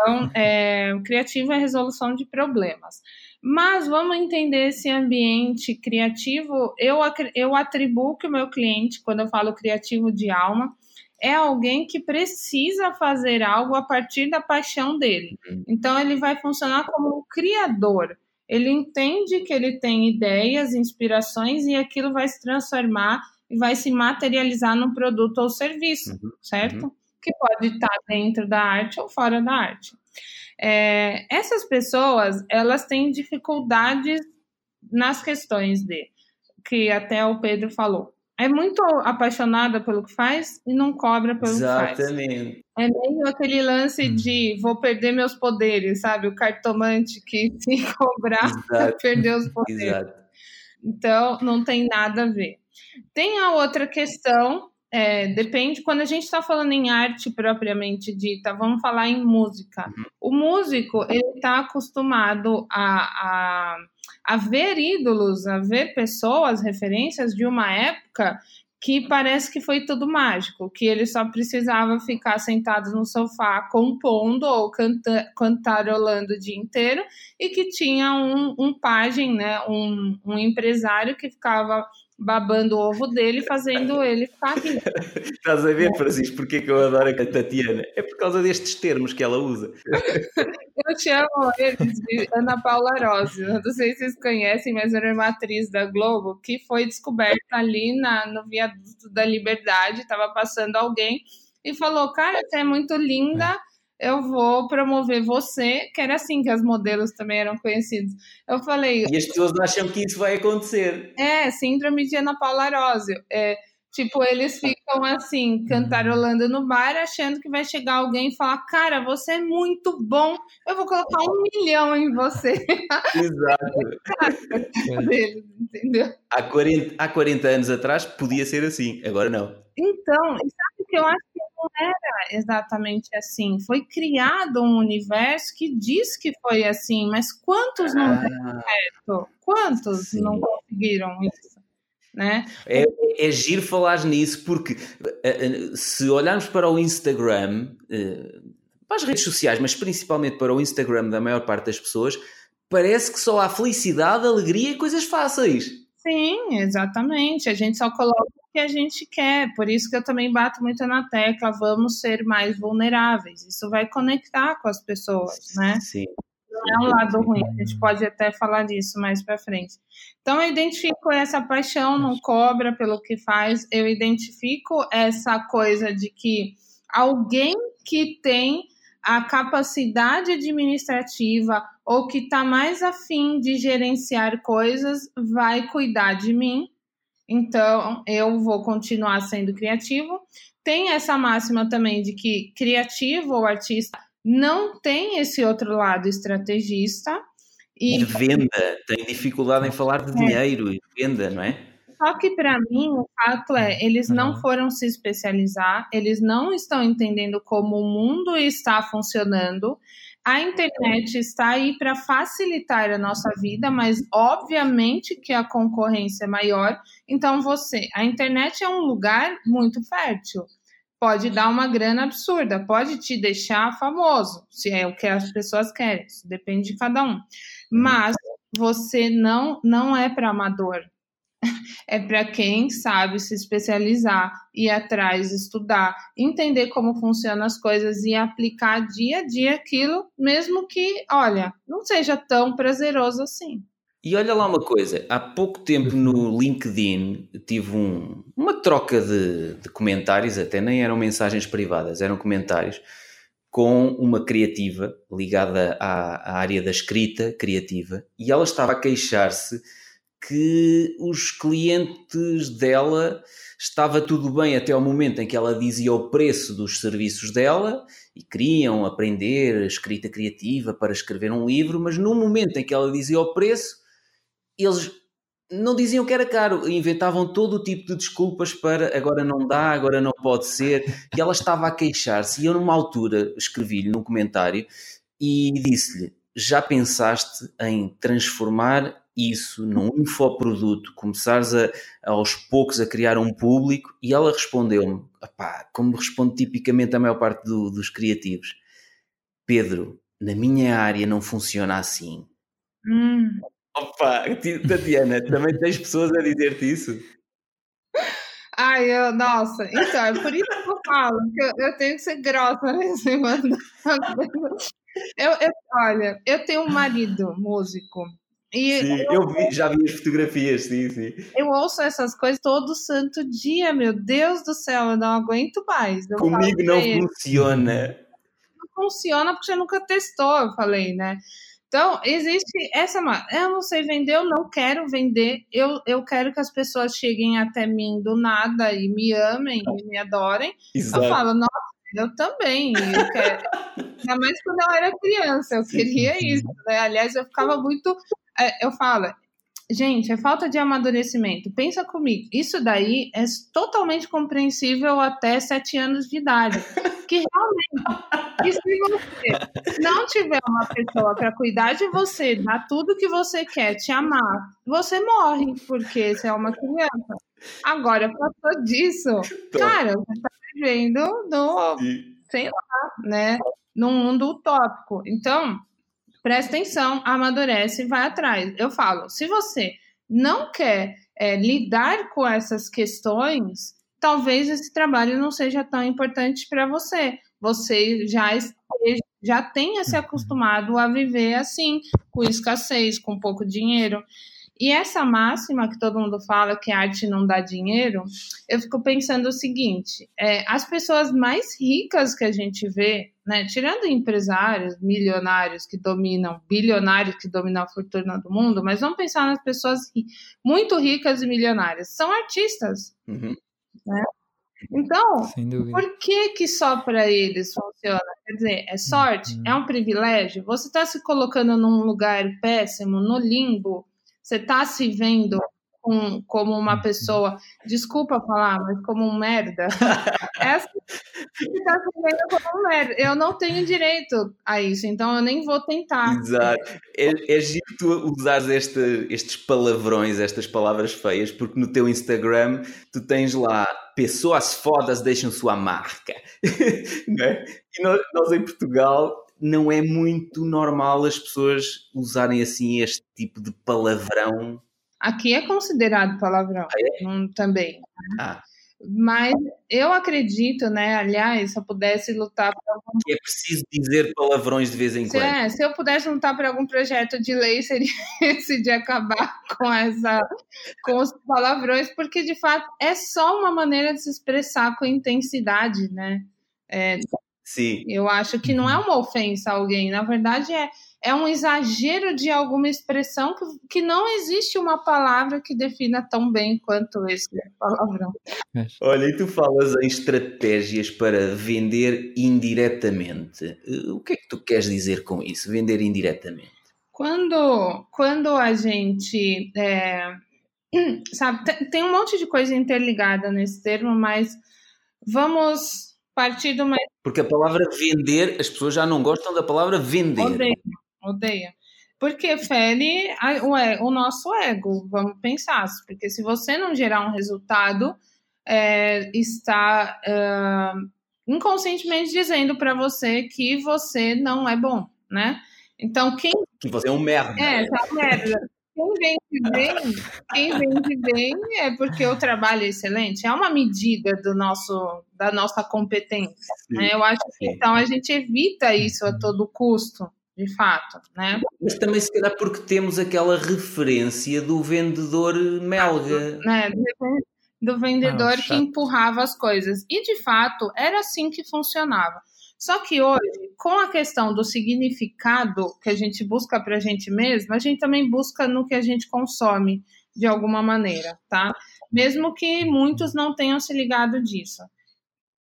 Então, é, criativo é resolução de problemas. Mas vamos entender esse ambiente criativo. Eu, eu atribuo que o meu cliente, quando eu falo criativo de alma, é alguém que precisa fazer algo a partir da paixão dele. Uhum. Então, ele vai funcionar como um criador ele entende que ele tem ideias, inspirações e aquilo vai se transformar e vai se materializar num produto ou serviço, uhum. certo? Uhum. Que pode estar dentro da arte ou fora da arte. É, essas pessoas, elas têm dificuldades nas questões de que até o Pedro falou é muito apaixonada pelo que faz e não cobra pelo Exatamente. que faz. Exatamente. É meio aquele lance hum. de vou perder meus poderes, sabe? O cartomante que se cobrar vai perder os poderes. Exato. Então, não tem nada a ver. Tem a outra questão, é, depende, quando a gente está falando em arte propriamente dita, vamos falar em música. Uhum. O músico, ele está acostumado a, a a ver ídolos, ver pessoas, referências de uma época que parece que foi tudo mágico, que ele só precisava ficar sentado no sofá compondo ou canta, cantarolando o dia inteiro e que tinha um, um pajem, né, um, um empresário que ficava babando o ovo dele, fazendo ele ficar rico. Estás a ver, Francisco, porque que eu adoro a Tatiana? É por causa destes termos que ela usa. eu te amo eles Ana Paula Rossi. Não sei se vocês conhecem, mas era uma atriz da Globo que foi descoberta ali na, no viaduto da Liberdade, estava passando alguém e falou, cara, você é muito linda eu vou promover você, que era assim que as modelos também eram conhecidos. Eu falei. E as pessoas acham que isso vai acontecer. É, síndrome de Ana Paula Arósio. É, tipo, eles ficam assim, cantarolando no bar, achando que vai chegar alguém e falar: Cara, você é muito bom, eu vou colocar um milhão em você. Exato. entendeu? Há 40, há 40 anos atrás podia ser assim, agora não. Então, sabe que eu acho não era exatamente assim. Foi criado um universo que diz que foi assim, mas quantos não ah, deram certo? Quantos sim. não conseguiram isso? Né? É, é giro falar nisso porque eh, eh, se olharmos para o Instagram, eh, para as redes sociais, mas principalmente para o Instagram da maior parte das pessoas, parece que só há felicidade, alegria e coisas fáceis. Sim, exatamente. A gente só coloca que a gente quer. Por isso que eu também bato muito na tecla, vamos ser mais vulneráveis. Isso vai conectar com as pessoas, né? Sim. Não é um lado ruim, a gente pode até falar disso mais para frente. Então, eu identifico essa paixão, não cobra pelo que faz, eu identifico essa coisa de que alguém que tem a capacidade administrativa ou que está mais afim de gerenciar coisas vai cuidar de mim. Então, eu vou continuar sendo criativo. Tem essa máxima também de que criativo ou artista não tem esse outro lado estrategista. E venda, tem dificuldade em falar de é. dinheiro e venda, não é? Só que para mim o fato é, eles não uhum. foram se especializar, eles não estão entendendo como o mundo está funcionando. A internet está aí para facilitar a nossa vida, mas obviamente que a concorrência é maior. Então você, a internet é um lugar muito fértil. Pode dar uma grana absurda, pode te deixar famoso, se é o que as pessoas querem. Isso depende de cada um. Mas você não não é para amador é para quem sabe se especializar, ir atrás, estudar, entender como funcionam as coisas e aplicar dia a dia aquilo, mesmo que, olha, não seja tão prazeroso assim. E olha lá uma coisa, há pouco tempo no LinkedIn tive um, uma troca de, de comentários, até nem eram mensagens privadas, eram comentários com uma criativa ligada à, à área da escrita criativa e ela estava a queixar-se que os clientes dela estava tudo bem até ao momento em que ela dizia o preço dos serviços dela e queriam aprender escrita criativa para escrever um livro, mas no momento em que ela dizia o preço, eles não diziam que era caro, inventavam todo o tipo de desculpas para agora não dá, agora não pode ser, e ela estava a queixar-se. E eu, numa altura, escrevi-lhe num comentário e disse-lhe: Já pensaste em transformar isso num infoproduto, começares a, aos poucos a criar um público, e ela respondeu-me, como responde tipicamente a maior parte do, dos criativos, Pedro, na minha área não funciona assim. Hum. Opa, Tatiana, também tens pessoas a dizer-te isso? Ai, eu, nossa, então, é por isso que eu falo que eu, eu tenho que ser grossa mano. Eu, eu, olha, eu tenho um marido músico e sim, eu, eu vi, já vi as fotografias, sim, sim. Eu ouço essas coisas todo santo dia, meu Deus do céu, eu não aguento mais. Eu Comigo não funciona. Não funciona porque você nunca testou, eu falei, né? Então, existe essa. Eu não sei vender, eu não quero vender. Eu, eu quero que as pessoas cheguem até mim do nada e me amem e me adorem. Exato. Eu falo, nossa, eu também. Eu quero... Ainda mais quando eu era criança, eu queria isso. Né? Aliás, eu ficava muito eu falo, gente, é falta de amadurecimento. Pensa comigo, isso daí é totalmente compreensível até sete anos de idade. Que realmente, e se você não tiver uma pessoa para cuidar de você, dar tudo que você quer, te amar, você morre, porque você é uma criança. Agora, passou disso, cara, você está vivendo no, sei lá, né, num mundo utópico. Então, presta atenção, amadurece e vai atrás. Eu falo, se você não quer é, lidar com essas questões, talvez esse trabalho não seja tão importante para você. Você já esteja, já tenha se acostumado a viver assim, com escassez, com pouco dinheiro. E essa máxima que todo mundo fala que a arte não dá dinheiro, eu fico pensando o seguinte: é, as pessoas mais ricas que a gente vê, né, tirando empresários, milionários que dominam, bilionários que dominam a fortuna do mundo, mas vamos pensar nas pessoas muito ricas e milionárias, são artistas. Uhum. Né? Então, por que que só para eles funciona? Quer dizer, é sorte? Uhum. É um privilégio? Você está se colocando num lugar péssimo, no limbo, você está se vendo com, como uma uhum. pessoa, desculpa falar, mas como um merda. Essa você está se vendo como um merda. Eu não tenho direito a isso, então eu nem vou tentar. Exato. É, é giro tu usares este, estes palavrões, estas palavras feias, porque no teu Instagram tu tens lá pessoas fodas deixam sua marca. é? E nós, nós em Portugal não é muito normal as pessoas usarem assim este tipo de palavrão. Aqui é considerado palavrão ah, é? Também. Ah. Mas eu acredito, né? Aliás, se eu pudesse lutar por algum... É preciso dizer palavrões de vez em quando. É, se eu pudesse lutar por algum projeto de lei, seria esse de acabar com essa com os palavrões, porque de fato é só uma maneira de se expressar com intensidade, né? É, Sim. Eu acho que não é uma ofensa a alguém, na verdade é é um exagero de alguma expressão que, que não existe uma palavra que defina tão bem quanto esse palavrão. Olha, e tu falas em estratégias para vender indiretamente. Eh, o que é que tu queres dizer com isso, vender indiretamente? Quando, quando a gente. É, sabe, tem um monte de coisa interligada nesse termo, mas vamos mais. Porque a palavra vender, as pessoas já não gostam da palavra vender. Odeio odeia. Porque fere o, o, nosso ego, vamos pensar. Porque se você não gerar um resultado, é, está é, inconscientemente dizendo para você que você não é bom, né? Então, quem. Que você é um merda. É, tá merda. Quem vende bem, quem vende bem é porque o trabalho é excelente. É uma medida do nosso, da nossa competência. Né? Eu acho que então a gente evita isso a todo custo de fato, né? Mas também se calhar porque temos aquela referência do vendedor melga. Né? Do vendedor ah, que empurrava as coisas. E de fato era assim que funcionava. Só que hoje, com a questão do significado que a gente busca para a gente mesmo, a gente também busca no que a gente consome de alguma maneira, tá? Mesmo que muitos não tenham se ligado disso.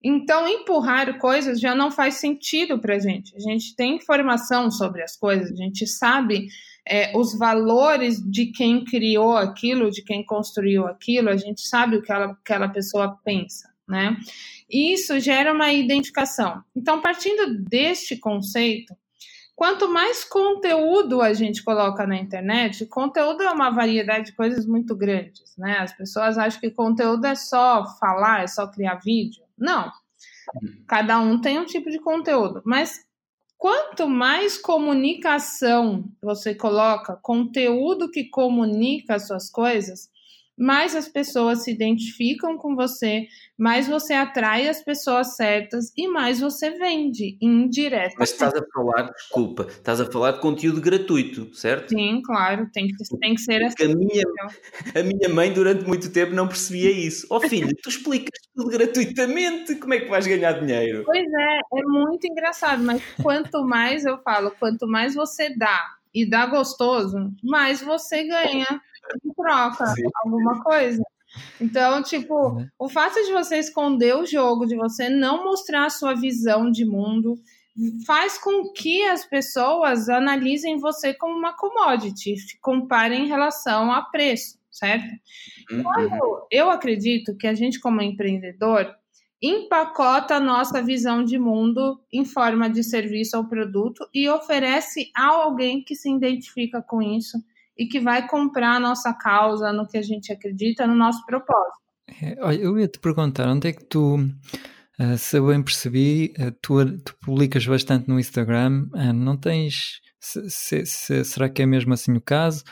Então, empurrar coisas já não faz sentido para a gente. A gente tem informação sobre as coisas, a gente sabe é, os valores de quem criou aquilo, de quem construiu aquilo, a gente sabe o que ela, aquela pessoa pensa, né? Isso gera uma identificação. Então, partindo deste conceito, quanto mais conteúdo a gente coloca na internet, conteúdo é uma variedade de coisas muito grandes, né? As pessoas acham que conteúdo é só falar, é só criar vídeo. Não. Cada um tem um tipo de conteúdo, mas quanto mais comunicação você coloca, conteúdo que comunica as suas coisas, mais as pessoas se identificam com você, mais você atrai as pessoas certas e mais você vende indiretamente. Mas estás a falar, desculpa, estás a falar de conteúdo gratuito, certo? Sim, claro, tem que, tem que ser assim. A minha, a minha mãe durante muito tempo não percebia isso. Ó oh, filho, tu explicas tudo gratuitamente, como é que vais ganhar dinheiro? Pois é, é muito engraçado, mas quanto mais eu falo, quanto mais você dá e dá gostoso, mais você ganha em troca Sim. alguma coisa. Então, tipo, uhum. o fato de você esconder o jogo, de você não mostrar a sua visão de mundo, faz com que as pessoas analisem você como uma commodity, comparem em relação a preço, certo? Uhum. Quando eu acredito que a gente, como empreendedor, empacota a nossa visão de mundo em forma de serviço ou produto e oferece a alguém que se identifica com isso e que vai comprar a nossa causa, no que a gente acredita, no nosso propósito. É, olha, eu ia te perguntar, onde é que tu, uh, se eu bem percebi, uh, tu, tu, publicas bastante no Instagram, uh, não tens, se, se, se, será que é mesmo assim o caso?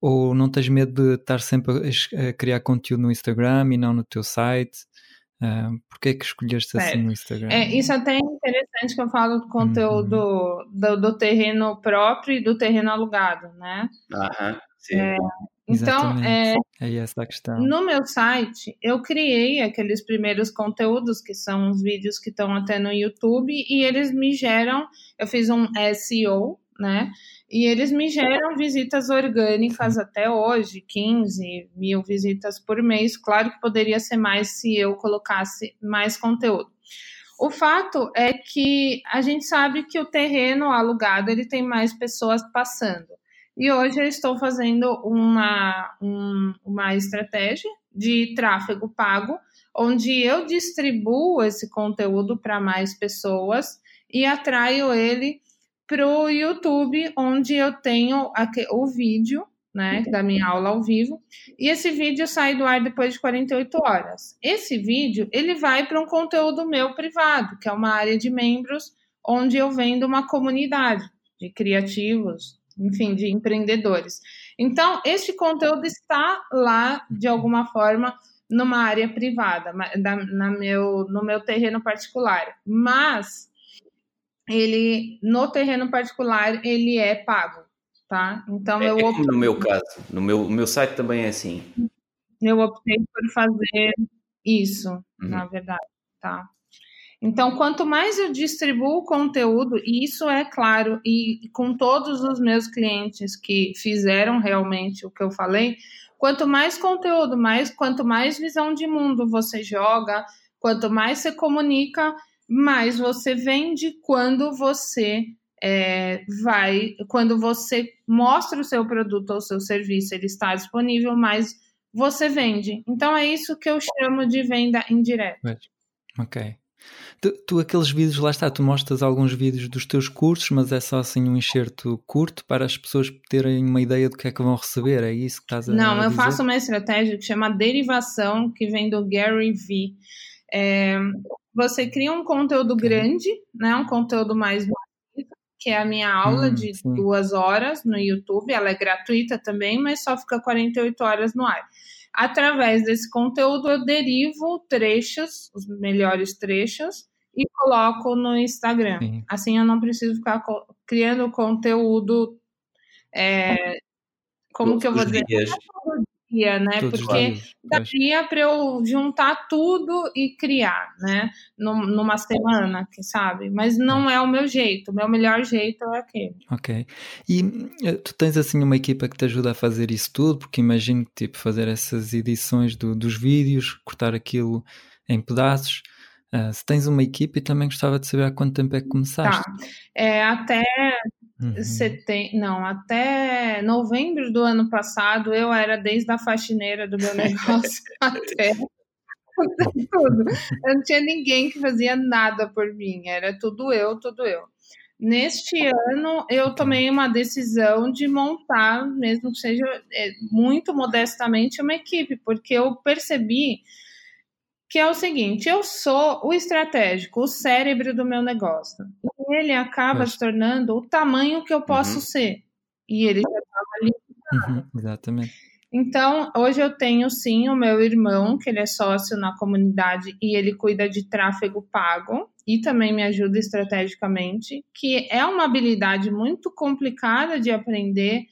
Ou não tens medo de estar sempre a criar conteúdo no Instagram e não no teu site? Uh, Porquê é que escolheste assim no Instagram? É, isso até é interessante que eu falo do conteúdo uhum. do, do, terreno próprio e do terreno alugado, né? Aham, sim. É, então, é, é essa a questão. No meu site, eu criei aqueles primeiros conteúdos, que são os vídeos que estão até no YouTube, e eles me geram, eu fiz um SEO, né? E eles me geram visitas orgânicas até hoje, 15 mil visitas por mês. Claro que poderia ser mais se eu colocasse mais conteúdo. O fato é que a gente sabe que o terreno alugado ele tem mais pessoas passando. E hoje eu estou fazendo uma, um, uma estratégia de tráfego pago, onde eu distribuo esse conteúdo para mais pessoas e atraio ele para o YouTube, onde eu tenho o vídeo né, da minha aula ao vivo, e esse vídeo sai do ar depois de 48 horas. Esse vídeo, ele vai para um conteúdo meu privado, que é uma área de membros, onde eu vendo uma comunidade de criativos, enfim, de empreendedores. Então, este conteúdo está lá, de alguma forma, numa área privada, na meu, no meu terreno particular. Mas ele, no terreno particular, ele é pago, tá? Então é, eu optei... no meu caso, no meu, meu site também é assim. Eu optei por fazer isso, uhum. na verdade, tá? Então, quanto mais eu distribuo conteúdo, e isso é claro, e com todos os meus clientes que fizeram realmente o que eu falei, quanto mais conteúdo, mais quanto mais visão de mundo você joga, quanto mais você comunica, mais você vende quando você é, vai, quando você mostra o seu produto ou seu serviço, ele está disponível, mais você vende. Então é isso que eu chamo de venda indireta. Ok. Tu, tu, aqueles vídeos, lá está, tu mostras alguns vídeos dos teus cursos, mas é só assim um enxerto curto para as pessoas terem uma ideia do que é que vão receber, é isso que estás a Não, a eu faço uma estratégia que chama derivação, que vem do Gary Vee. É, você cria um conteúdo grande, né, um conteúdo mais que é a minha aula hum, de sim. duas horas no YouTube, ela é gratuita também, mas só fica 48 horas no ar. Através desse conteúdo, eu derivo trechos, os melhores trechos, e coloco no Instagram. Sim. Assim eu não preciso ficar criando conteúdo. É, como que eu vou dizer? Dias dia, né? Todos Porque daria para eu juntar tudo e criar, né? Numa semana, que sabe? Mas não é. é o meu jeito. O meu melhor jeito é aquele. Ok. E eh, tu tens assim uma equipa que te ajuda a fazer isso tudo? Porque imagino que tipo fazer essas edições do, dos vídeos, cortar aquilo em pedaços. Uh, se tens uma equipe, também gostava de saber há quanto tempo é que começaste. Tá. É, até Uhum. Setem... Não, até novembro do ano passado eu era desde a faxineira do meu negócio até tudo. Eu não tinha ninguém que fazia nada por mim, era tudo eu, tudo eu. Neste ano eu tomei uma decisão de montar, mesmo que seja é, muito modestamente, uma equipe, porque eu percebi que é o seguinte: eu sou o estratégico, o cérebro do meu negócio. Ele acaba se tornando o tamanho que eu posso uhum. ser. E ele já estava ali. Uhum, exatamente. Então, hoje eu tenho sim o meu irmão, que ele é sócio na comunidade e ele cuida de tráfego pago e também me ajuda estrategicamente, que é uma habilidade muito complicada de aprender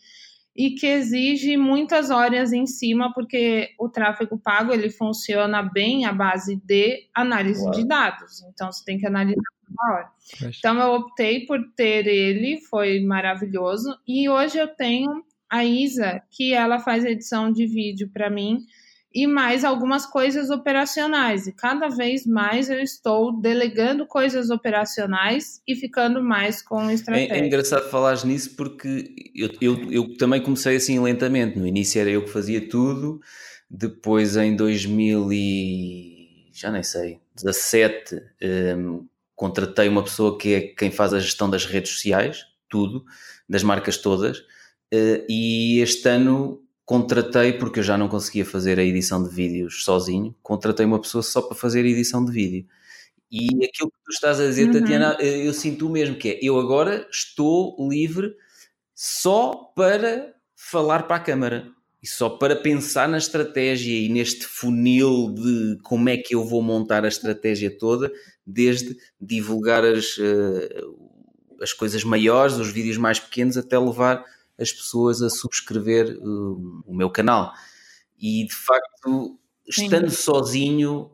e que exige muitas horas em cima, porque o tráfego pago ele funciona bem à base de análise Uau. de dados. Então você tem que analisar na hora. Então eu optei por ter ele, foi maravilhoso. E hoje eu tenho a Isa, que ela faz edição de vídeo para mim e mais algumas coisas operacionais. E cada vez mais eu estou delegando coisas operacionais e ficando mais com estratégia. É, é engraçado falar nisso porque eu, eu, eu, também comecei assim lentamente. No início era eu que fazia tudo, depois em 2000 e já nem sei, 17, um, contratei uma pessoa que é quem faz a gestão das redes sociais, tudo, das marcas todas, uh, e este ano contratei, porque eu já não conseguia fazer a edição de vídeos sozinho, contratei uma pessoa só para fazer a edição de vídeo. E aquilo que tu estás a dizer, uhum. Tatiana, eh, eu sinto o mesmo, que é, eu agora estou livre só para falar para a câmara e só para pensar na estratégia e neste funil de como é que eu vou montar a estratégia toda, desde divulgar as, uh, as coisas maiores, os vídeos mais pequenos, até levar as pessoas a subscrever uh, o meu canal. E de facto, estando Sim. sozinho,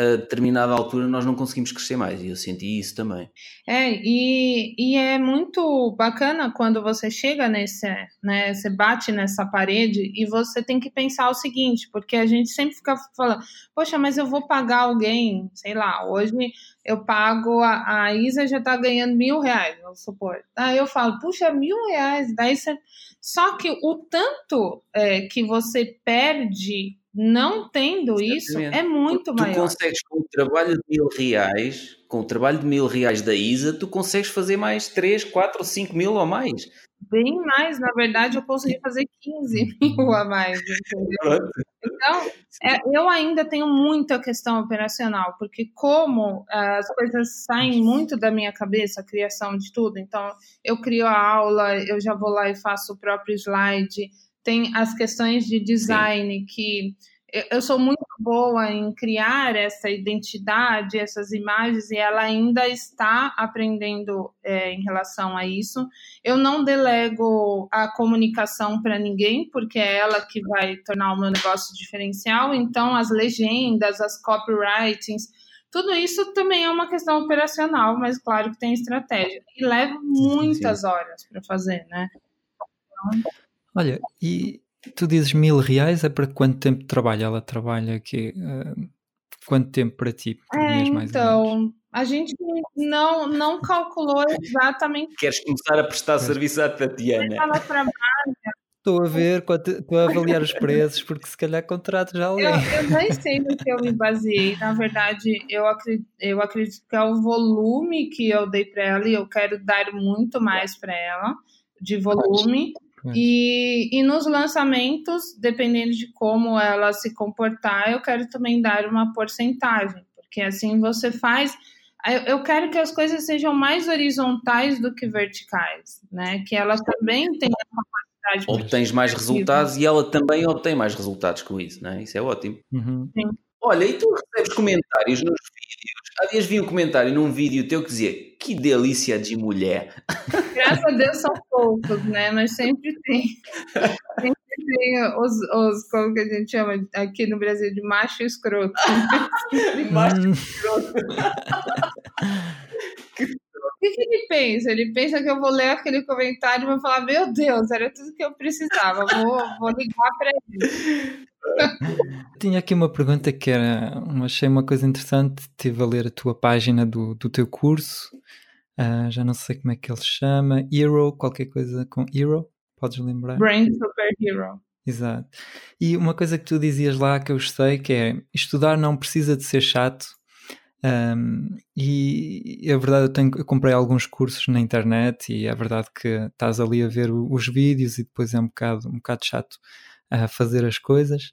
a determinada altura nós não conseguimos crescer mais e eu senti isso também. É, e, e é muito bacana quando você chega nesse, né, você bate nessa parede e você tem que pensar o seguinte, porque a gente sempre fica falando, poxa, mas eu vou pagar alguém, sei lá, hoje eu pago, a, a Isa já tá ganhando mil reais, vamos supor. Aí eu falo, puxa, mil reais, daí você... Só que o tanto é, que você perde não tendo isso, é muito tu, maior. Tu consegues, com o trabalho de mil reais, com o trabalho de mil reais da ISA, tu consegues fazer mais 3, 4, 5 mil ou mais. Bem mais, na verdade, eu consegui fazer 15 mil a mais. Entendeu? Então, é, eu ainda tenho muita questão operacional, porque como uh, as coisas saem muito da minha cabeça, a criação de tudo, então eu crio a aula, eu já vou lá e faço o próprio slide, tem as questões de design Sim. que eu sou muito boa em criar essa identidade, essas imagens, e ela ainda está aprendendo é, em relação a isso. Eu não delego a comunicação para ninguém, porque é ela que vai tornar o meu negócio diferencial. Então, as legendas, as copywritings, tudo isso também é uma questão operacional, mas claro que tem estratégia. E leva muitas horas para fazer, né? Então... Olha, e Tu dizes mil reais, é para quanto tempo de trabalho? Ela trabalha aqui? Uh, quanto tempo para ti? Por é, mês, mais então, a gente não, não calculou exatamente. Queres começar a prestar serviço à Tatiana? Ela trabalha. Estou a ver, estou a avaliar os preços, porque se calhar contrato já alguém. Eu, eu nem sei no que eu me baseei. Na verdade, eu acredito, eu acredito que é o volume que eu dei para ela e eu quero dar muito mais para ela de volume. E, e nos lançamentos, dependendo de como ela se comportar, eu quero também dar uma porcentagem, porque assim você faz. Eu quero que as coisas sejam mais horizontais do que verticais, né? Que elas também tenham capacidade. Obtens mais resultados e ela também obtém mais resultados com isso, né? Isso é ótimo. Uhum. Olha, e tu recebes comentários nos vídeos? Há dias vi um comentário num vídeo teu que dizia que delícia de mulher. Graças a Deus são poucos, né? Mas sempre tem. Sempre tem os, os, como que a gente chama aqui no Brasil, de macho escroto. macho hum. escroto. O que, que, ele pensa? Ele pensa que eu vou ler aquele comentário e vou falar: Meu Deus, era tudo que eu precisava, vou, vou ligar para ele. Tinha aqui uma pergunta que era, achei uma coisa interessante, estive a ler a tua página do, do teu curso, uh, já não sei como é que ele chama, Hero, qualquer coisa com Hero, podes lembrar? Brain Super Hero. Exato. E uma coisa que tu dizias lá que eu gostei, que é, estudar não precisa de ser chato, um, e a verdade eu, tenho, eu comprei alguns cursos na internet e é verdade que estás ali a ver os vídeos e depois é um bocado, um bocado chato a fazer as coisas.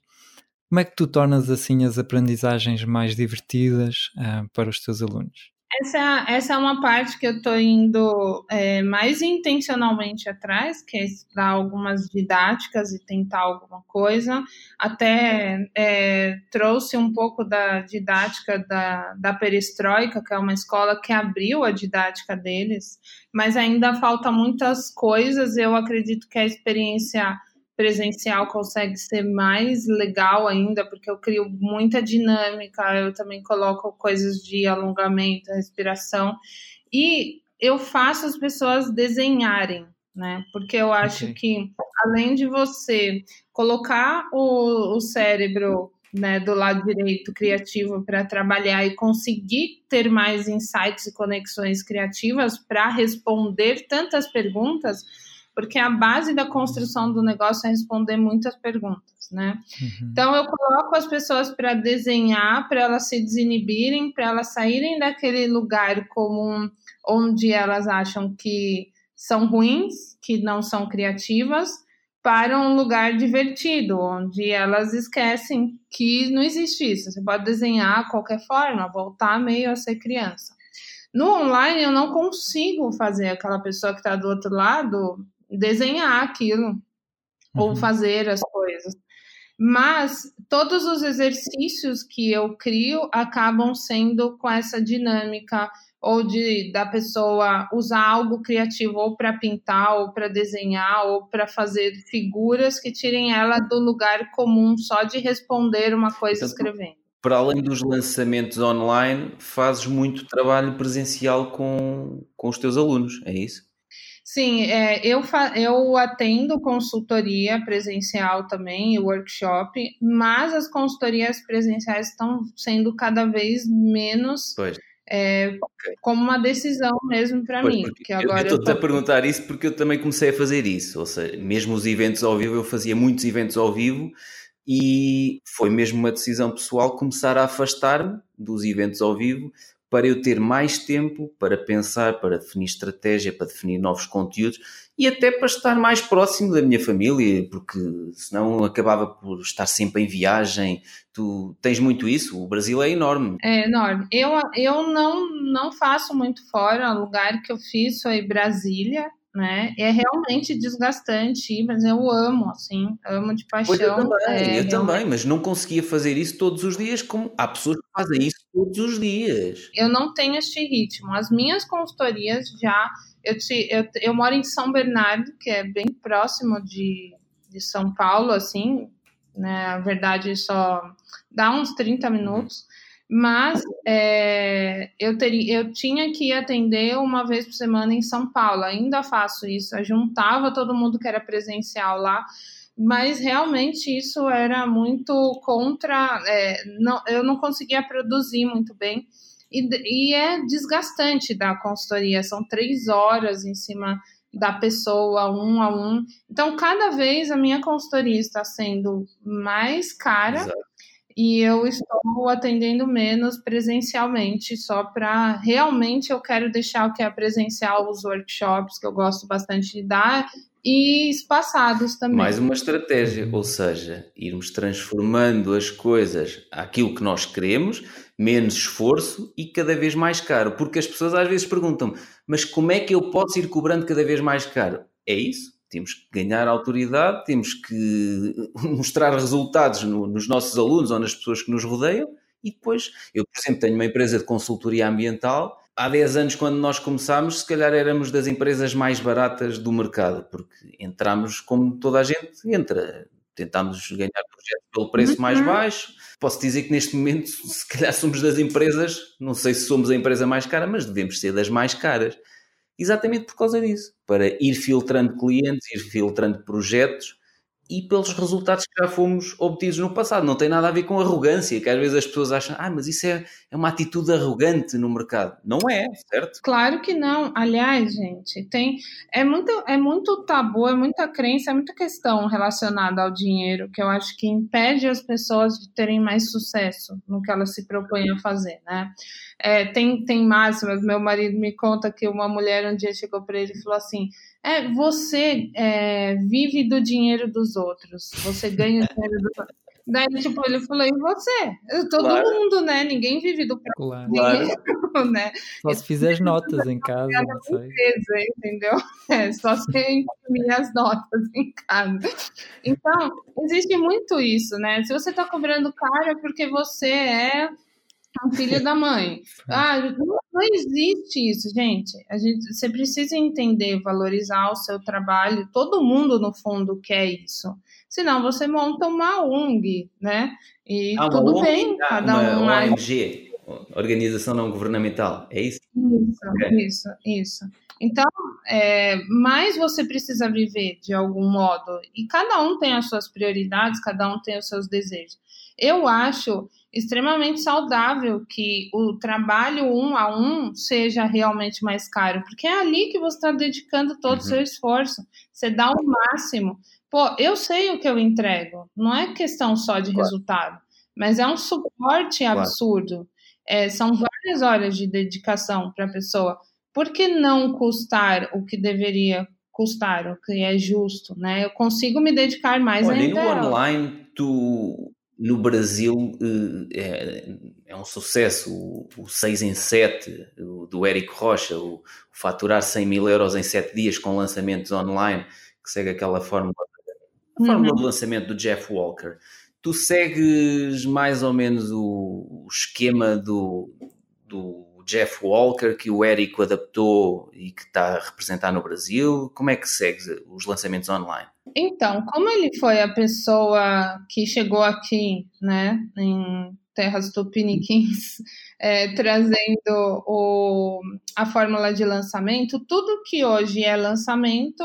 Como é que tu tornas assim as aprendizagens mais divertidas uh, para os teus alunos? Essa, essa é uma parte que eu estou indo é, mais intencionalmente atrás, que é estudar algumas didáticas e tentar alguma coisa. Até é, trouxe um pouco da didática da, da Perestroika, que é uma escola que abriu a didática deles, mas ainda falta muitas coisas. Eu acredito que a experiência presencial consegue ser mais legal ainda, porque eu crio muita dinâmica, eu também coloco coisas de alongamento, respiração, e eu faço as pessoas desenharem, né? Porque eu acho okay. que, além de você colocar o, o cérebro né, do lado direito criativo para trabalhar e conseguir ter mais insights e conexões criativas para responder tantas perguntas, porque a base da construção do negócio é responder muitas perguntas, né? Uhum. Então eu coloco as pessoas para desenhar, para elas se desinibirem, para elas saírem daquele lugar comum onde elas acham que são ruins, que não são criativas, para um lugar divertido, onde elas esquecem que não existe isso. Você pode desenhar de qualquer forma, voltar meio a ser criança. No online, eu não consigo fazer aquela pessoa que está do outro lado desenhar aquilo uhum. ou fazer as coisas. Mas todos os exercícios que eu crio acabam sendo com essa dinâmica ou de da pessoa usar algo criativo ou para pintar ou para desenhar ou para fazer figuras que tirem ela do lugar comum só de responder uma coisa então, escrevendo. Para além dos lançamentos online, fazes muito trabalho presencial com, com os teus alunos, é isso? Sim, é, eu, eu atendo consultoria presencial também, workshop, mas as consultorias presenciais estão sendo cada vez menos é, como uma decisão mesmo para mim. Que agora eu estou-te a perguntar isso porque eu também comecei a fazer isso, ou seja, mesmo os eventos ao vivo, eu fazia muitos eventos ao vivo e foi mesmo uma decisão pessoal começar a afastar-me dos eventos ao vivo para eu ter mais tempo para pensar, para definir estratégia, para definir novos conteúdos e até para estar mais próximo da minha família, porque senão acabava por estar sempre em viagem. Tu tens muito isso? O Brasil é enorme. É enorme. Eu, eu não, não faço muito fora. O lugar que eu fiz foi Brasília, né? É realmente desgastante, mas eu amo, assim, amo de paixão. Pois eu também, é, eu também, mas não conseguia fazer isso todos os dias, como há pessoas que fazem isso todos os dias. Eu não tenho este ritmo. As minhas consultorias já. Eu, te, eu, eu moro em São Bernardo, que é bem próximo de, de São Paulo, assim, né? A verdade, só dá uns 30 minutos. Mas é, eu, teria, eu tinha que atender uma vez por semana em São Paulo, ainda faço isso, eu juntava todo mundo que era presencial lá, mas realmente isso era muito contra, é, não, eu não conseguia produzir muito bem, e, e é desgastante da consultoria, são três horas em cima da pessoa um a um. Então, cada vez a minha consultoria está sendo mais cara Exato e eu estou atendendo menos presencialmente, só para realmente eu quero deixar o que é presencial, os workshops que eu gosto bastante de dar e espaçados também. Mais uma estratégia, ou seja, irmos transformando as coisas àquilo que nós queremos, menos esforço e cada vez mais caro, porque as pessoas às vezes perguntam mas como é que eu posso ir cobrando cada vez mais caro? É isso? Temos que ganhar autoridade, temos que mostrar resultados no, nos nossos alunos ou nas pessoas que nos rodeiam. E depois, eu por exemplo tenho uma empresa de consultoria ambiental, há 10 anos quando nós começámos, se calhar éramos das empresas mais baratas do mercado, porque entramos como toda a gente entra, tentámos ganhar projetos pelo preço uhum. mais baixo, posso dizer que neste momento se calhar somos das empresas, não sei se somos a empresa mais cara, mas devemos ser das mais caras exatamente por causa disso, para ir filtrando clientes, ir filtrando projetos e pelos resultados que já fomos obtidos no passado. Não tem nada a ver com arrogância, que às vezes as pessoas acham, ah, mas isso é, é uma atitude arrogante no mercado. Não é, certo? Claro que não. Aliás, gente, tem é muito, é muito tabu, é muita crença, é muita questão relacionada ao dinheiro que eu acho que impede as pessoas de terem mais sucesso no que elas se propõem a fazer, né? É, tem, tem máximas. Meu marido me conta que uma mulher um dia chegou para ele e falou assim: é, você é, vive do dinheiro dos outros, você ganha o dinheiro dos outros. Daí, tipo, ele falou, e você? Todo claro. mundo, né? Ninguém vive do próprio claro. dinheiro, né? Só se fizer as notas em casa, sei. Empresa, entendeu? É, só se imprimir as notas em casa. Então, existe muito isso, né? Se você tá cobrando caro é porque você é um filho da mãe. Ah, não, não, existe isso, gente. A gente. Você precisa entender, valorizar o seu trabalho. Todo mundo, no fundo, quer isso. Senão você monta uma ONG, né? E ah, tudo ONG, bem, cada uma, um. Uma ONG, Organização Não Governamental, é isso? Isso, okay. isso, isso. Então, é, mais você precisa viver de algum modo. E cada um tem as suas prioridades, cada um tem os seus desejos. Eu acho extremamente saudável que o trabalho um a um seja realmente mais caro, porque é ali que você está dedicando todo o uhum. seu esforço. Você dá o máximo. Pô, eu sei o que eu entrego, não é questão só de claro. resultado, mas é um suporte claro. absurdo. É, são várias horas de dedicação para a pessoa. Por que não custar o que deveria custar, o que é justo, né? Eu consigo me dedicar mais Olha, ainda. no online, tu no Brasil eh, é, é, um sucesso. O, o 6 em 7 o, do Érico Rocha, o, o, faturar 100 mil euros em 7 dias com lançamentos online, que segue aquela fórmula, a fórmula uhum. do lançamento do Jeff Walker. Tu segues mais ou menos o, esquema do, do Jeff Walker que o Érico adaptou e que está a representar no Brasil? Como é que segues os lançamentos online? Então, como ele foi a pessoa que chegou aqui, né, em terras tupiniquins, é, trazendo o, a fórmula de lançamento, tudo que hoje é lançamento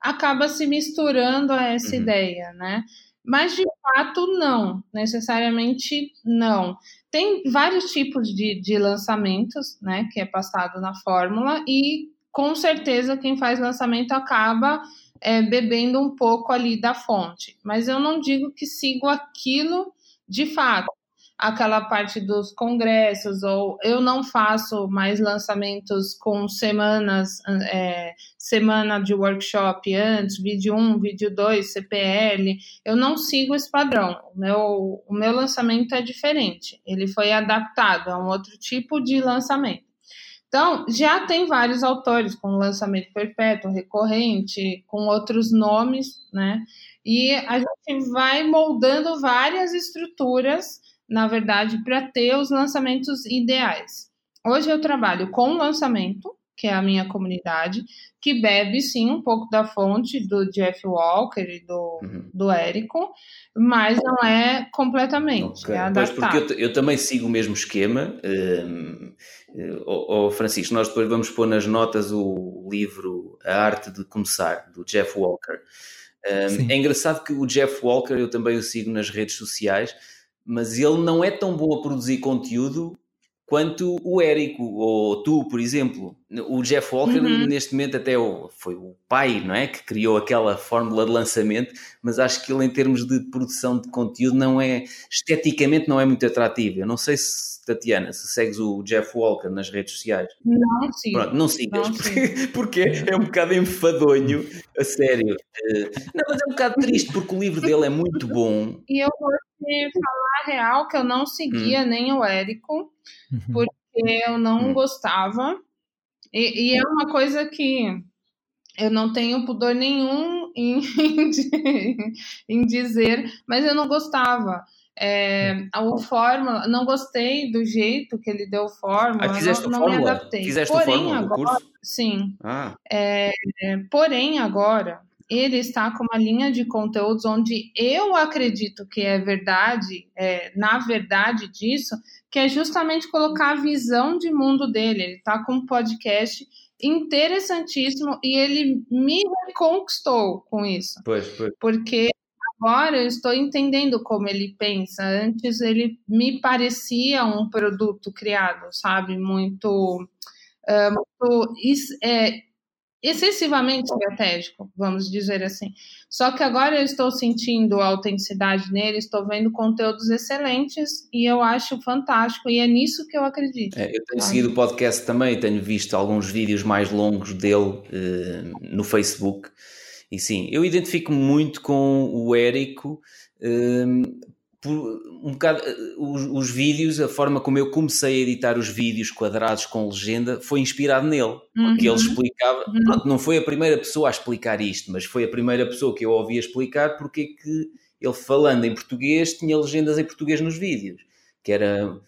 acaba se misturando a essa uhum. ideia, né? Mas de fato, não, necessariamente não. Tem vários tipos de, de lançamentos, né, que é passado na fórmula, e com certeza quem faz lançamento acaba é, bebendo um pouco ali da fonte. Mas eu não digo que sigo aquilo de fato aquela parte dos congressos, ou eu não faço mais lançamentos com semanas, é, semana de workshop antes, vídeo 1, vídeo 2, CPL, eu não sigo esse padrão. O meu, o meu lançamento é diferente, ele foi adaptado, é um outro tipo de lançamento. Então, já tem vários autores com lançamento perpétuo, recorrente, com outros nomes, né? E a gente vai moldando várias estruturas, na verdade, para ter os lançamentos ideais. Hoje eu trabalho com lançamento, que é a minha comunidade, que bebe sim um pouco da fonte do Jeff Walker e do, uhum. do Érico, mas não é completamente. Okay. É pois porque eu, eu, também sigo o mesmo esquema. Um, oh, oh, Francisco, nós depois vamos pôr nas notas o livro A Arte de Começar, do Jeff Walker. Um, é engraçado que o Jeff Walker eu também o sigo nas redes sociais, mas ele não é tão bom a produzir conteúdo quanto o Érico, ou tu, por exemplo. O Jeff Walker, uhum. neste momento, até foi o pai, não é? Que criou aquela fórmula de lançamento, mas acho que ele, em termos de produção de conteúdo, não é, esteticamente, não é muito atrativo. Eu não sei se, Tatiana, se segues o Jeff Walker nas redes sociais. Não sigo. Pronto, não sigas, não porque, porque é um bocado enfadonho, a sério. Eh, não, mas é um bocado triste, porque o livro dele é muito bom. E eu vou te falar a real que eu não seguia hum. nem o Érico, uhum. porque eu não hum. gostava. E, e, é uma coisa que eu não tenho pudor nenhum em, em dizer, mas eu não gostava. É, a fórmula, não gostei do jeito que ele deu fórmula, ah, fizeste não, não me adaptei. Fizeste porém, agora, sim. Ah. É, porém, agora ele está com uma linha de conteúdos onde eu acredito que é verdade, é, na verdade disso, que é justamente colocar a visão de mundo dele. Ele está com um podcast interessantíssimo e ele me conquistou com isso. Pois, pois. Porque agora eu estou entendendo como ele pensa. Antes ele me parecia um produto criado, sabe? Muito. Uh, muito é, excessivamente estratégico, vamos dizer assim. Só que agora eu estou sentindo a autenticidade nele, estou vendo conteúdos excelentes e eu acho fantástico e é nisso que eu acredito. É, eu tenho tá? seguido o podcast também, tenho visto alguns vídeos mais longos dele eh, no Facebook e sim, eu identifico muito com o Érico. Eh, um bocado eh, os, os, vídeos, a forma como eu comecei a editar os vídeos quadrados com legenda foi inspirado nele, porque uhum. ele explicava, uhum. pronto, não foi a primeira pessoa a explicar isto, mas foi a primeira pessoa que eu ouvia explicar porque é que ele falando em português tinha legendas em português nos vídeos, que era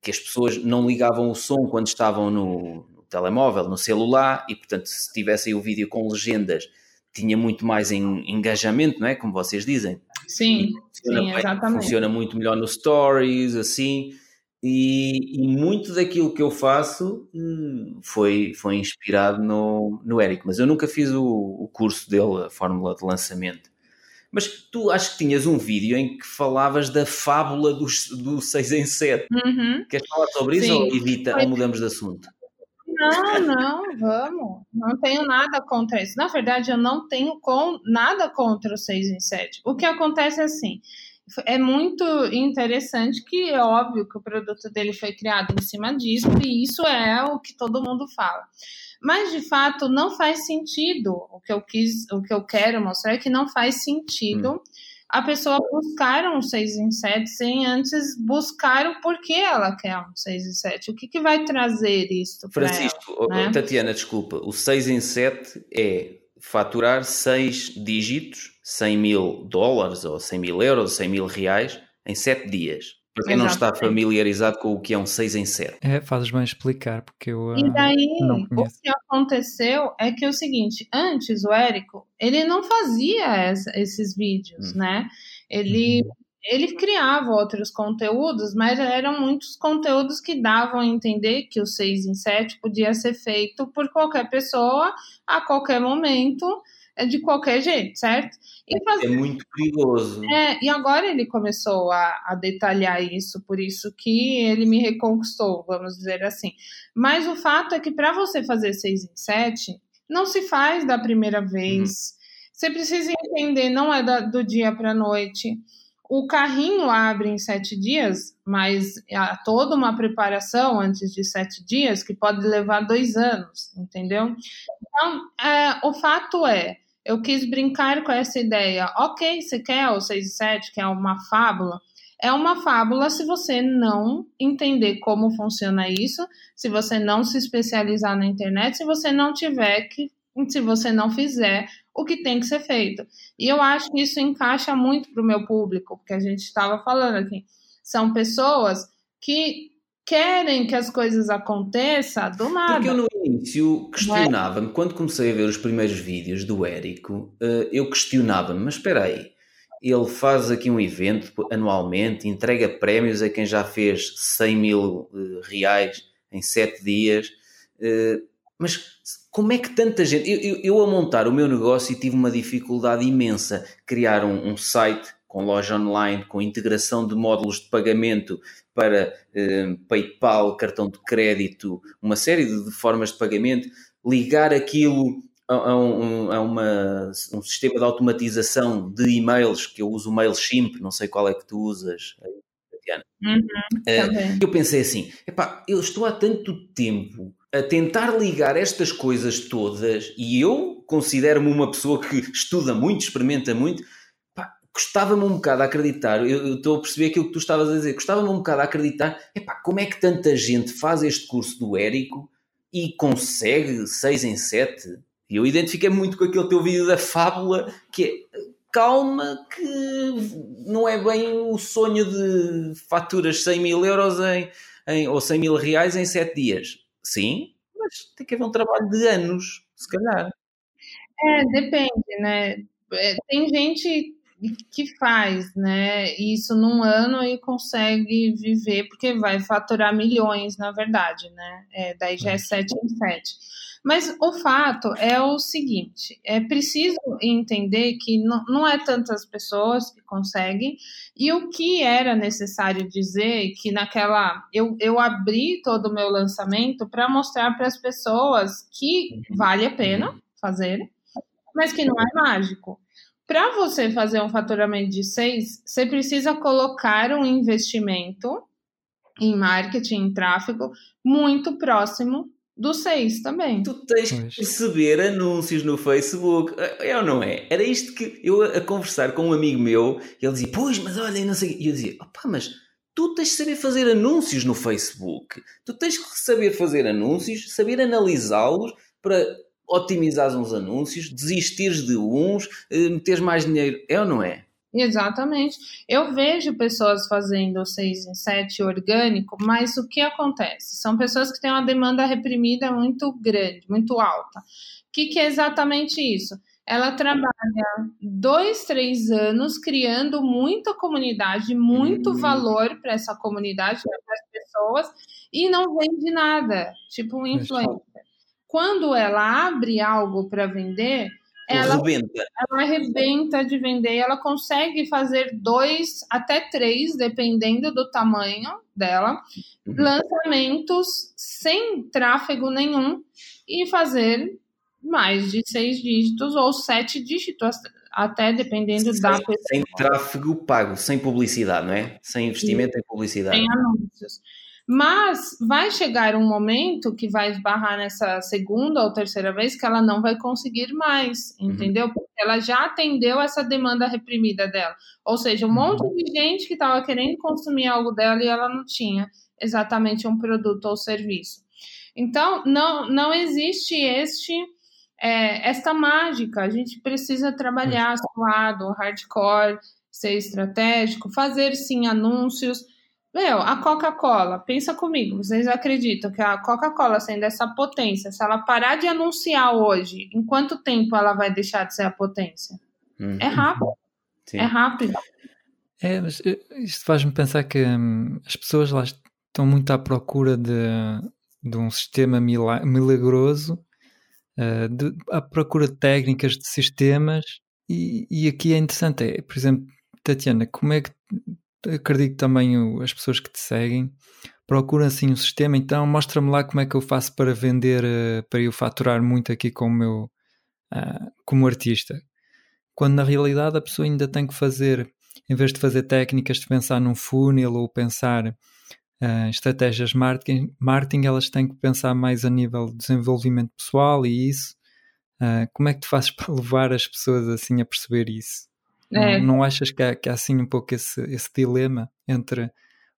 que as pessoas não ligavam o som quando estavam no, no telemóvel, no celular, e portanto se tivessem o vídeo com legendas tinha muito mais em, engajamento, não é? Como vocês dizem. Sim, funciona sim, exatamente. Funciona muito melhor no Stories, assim. E, e, muito daquilo que eu faço hum, foi, foi inspirado no, no Eric, mas eu nunca fiz o, o curso dele, a fórmula de lançamento. Mas tu acho que tinhas um vídeo em que falavas da fábula dos, do 6 em 7. Uhum. Queres falar sobre isso Sim. ou evita ou mudamos de assunto? Não, não, vamos. Não tenho nada contra isso. Na verdade, eu não tenho com, nada contra o 6 em 7. O que acontece é assim. É muito interessante que é óbvio que o produto dele foi criado em cima disso, e isso é o que todo mundo fala. Mas de fato não faz sentido. O que eu quis, o que eu quero mostrar é que não faz sentido. Hum a pessoa buscar um 6 em 7 sem antes buscar o porquê ela quer um 6 em 7. O que, que vai trazer isso Francisco, ela, né? Tatiana, desculpa. O 6 em 7 é faturar 6 dígitos, 100 mil dólares ou 100 mil euros, 100 mil reais em 7 dias. Para quem Exatamente. não está familiarizado com o que é um 6 em 7. É, fazes bem explicar, porque eu. E daí, o que aconteceu é que é o seguinte: antes o Érico, ele não fazia essa, esses vídeos, hum. né? Ele. Hum. Ele criava outros conteúdos, mas eram muitos conteúdos que davam a entender que o 6 em 7 podia ser feito por qualquer pessoa, a qualquer momento, de qualquer jeito, certo? É muito perigoso. É, e agora ele começou a, a, detalhar isso, por isso que ele me reconquistou, vamos dizer assim. Mas o fato é que para você fazer 6 em 7, não se faz da primeira vez. Uhum. Você precisa entender, não é da, do dia para a noite. O carrinho abre em sete dias, mas há toda uma preparação antes de sete dias que pode levar dois anos, entendeu? Então, é, o fato é, eu quis brincar com essa ideia. Ok, você quer o 6 e 7, que é uma fábula, é uma fábula se você não entender como funciona isso, se você não se especializar na internet, se você não tiver que, se você não fizer o que tem que ser feito. E eu acho que isso encaixa muito para o meu público, porque a gente estava falando aqui. São pessoas que querem que as coisas aconteçam do nada. Porque eu no início questionava-me, quando comecei a ver os primeiros vídeos do Érico, eh, eu questionava-me, mas espera aí, ele faz aqui um evento anualmente, entrega prémios a quem já fez 100 mil uh, reais em 7 dias. Uh, mas como é que tanta gente. Eu, eu, eu, a montar o meu negócio tive uma dificuldade imensa. Criar um, um site com loja online, com integração de módulos de pagamento para uh, PayPal, cartão de crédito, uma série de, de formas de pagamento, ligar aquilo a, um, a uma, um sistema de automatização de e-mails, que eu uso o MailChimp, não sei qual é que tu usas, Tatiana. Uhum, uh, eu pensei assim, epá, eu estou há tanto tempo a tentar ligar estas coisas todas e eu considero-me uma pessoa que estuda muito, experimenta muito, custava-me um bocado a acreditar, eu, estou a perceber aquilo que tu estavas a dizer, custava-me um bocado a acreditar, epá, como é que tanta gente faz este curso do Érico e consegue 6 em 7? E eu identifiquei muito com aquele teu vídeo da fábula, que é calma, que não é bem o sonho de faturas 100 mil euros em, em, ou 100 mil reais em 7 dias. Sim, mas tem que haver um trabalho de anos, se calhar. É, depende, né? É, tem gente que faz, né, isso num ano e consegue viver, porque vai faturar milhões, na verdade, né? É, daí já é 7 em 7. Mas o fato é o seguinte: é preciso entender que não, não é tantas pessoas que conseguem, e o que era necessário dizer que naquela. Eu, eu abri todo o meu lançamento para mostrar para as pessoas que vale a pena fazer, mas que não é mágico. Para você fazer um faturamento de seis, você precisa colocar um investimento em marketing, em tráfego, muito próximo do 6 também. Tu tens que receber anúncios no Facebook, é, é ou não é? Era isto que eu a conversar com um amigo meu, ele dizia, pois, mas olha, não sei. E eu dizia, opá, mas tu tens de saber fazer anúncios no Facebook. Tu tens que saber fazer anúncios, saber analisá-los para otimizar uns anúncios, desistires de uns, eh, meteres mais dinheiro. É ou não é? Exatamente. Eu vejo pessoas fazendo 6 em 7 orgânico, mas o que acontece? São pessoas que têm uma demanda reprimida muito grande, muito alta. O que, que é exatamente isso? Ela trabalha dois, três anos criando muita comunidade, muito uhum. valor para essa comunidade, para as pessoas, e não vende nada, tipo um influencer. Quando ela abre algo para vender, ela arrebenta. ela arrebenta de vender, ela consegue fazer dois até três, dependendo do tamanho dela, uhum. lançamentos sem tráfego nenhum e fazer mais de seis dígitos ou sete dígitos, até dependendo sem, da pessoa. Sem tráfego pago, sem publicidade, não é? Sem investimento em publicidade. Sem anúncios. Mas vai chegar um momento que vai esbarrar nessa segunda ou terceira vez que ela não vai conseguir mais, uhum. entendeu? Porque ela já atendeu essa demanda reprimida dela. Ou seja, um uhum. monte de gente que estava querendo consumir algo dela e ela não tinha exatamente um produto ou serviço. Então, não, não existe este é, esta mágica. A gente precisa trabalhar suado, hardcore, ser estratégico, fazer sim anúncios meu, a Coca-Cola, pensa comigo, vocês acreditam que a Coca-Cola, sendo essa potência, se ela parar de anunciar hoje, em quanto tempo ela vai deixar de ser a potência? Uhum. É rápido. Sim. É rápido. É, mas eh, isto faz-me pensar que hum, as pessoas lá estão muito à procura de, de um sistema milagroso, uh, de, à procura de técnicas, de sistemas, e, e aqui é interessante, é, por exemplo, Tatiana, como é que acredito também o, as pessoas que te seguem procuram assim um sistema, então mostra-me lá como é que eu faço para vender, uh, para eu faturar muito aqui como meu, uh, como artista. Quando na realidade a pessoa ainda tem que fazer, em vez de fazer técnicas de pensar num funil ou pensar uh, estratégias marketing, marketing, elas têm que pensar mais a nível de desenvolvimento pessoal e isso. como é que tu fazes para levar as pessoas assim a perceber isso? É. Não, não, achas que há, que há assim um pouco esse, esse dilema entre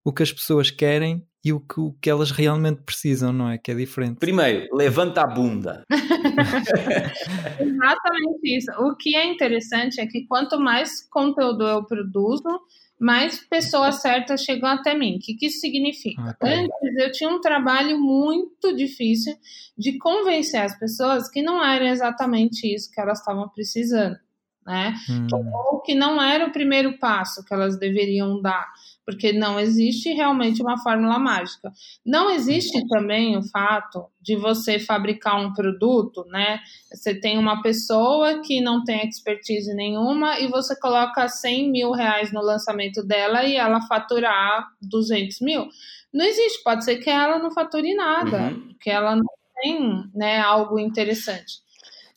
o que as pessoas querem e o que, o que elas realmente precisam, não é? Que é diferente. Primeiro, levanta a bunda. Exatamente isso. O que é interessante é que quanto mais conteúdo eu produzo, mais pessoas certas chegam até mim. O que, que isso significa? Okay. Antes eu tinha um trabalho muito difícil de convencer as pessoas que não era exatamente isso que elas estavam precisando, né? Hum. Ou que não era o primeiro passo que elas deveriam dar porque não existe realmente uma fórmula mágica. Não existe também o fato de você fabricar um produto, né? Você tem uma pessoa que não tem expertise nenhuma e você coloca 100 mil reais no lançamento dela e ela faturar 200 mil. Não existe, pode ser que ela não fature nada, uhum. que ela não tem né, algo interessante.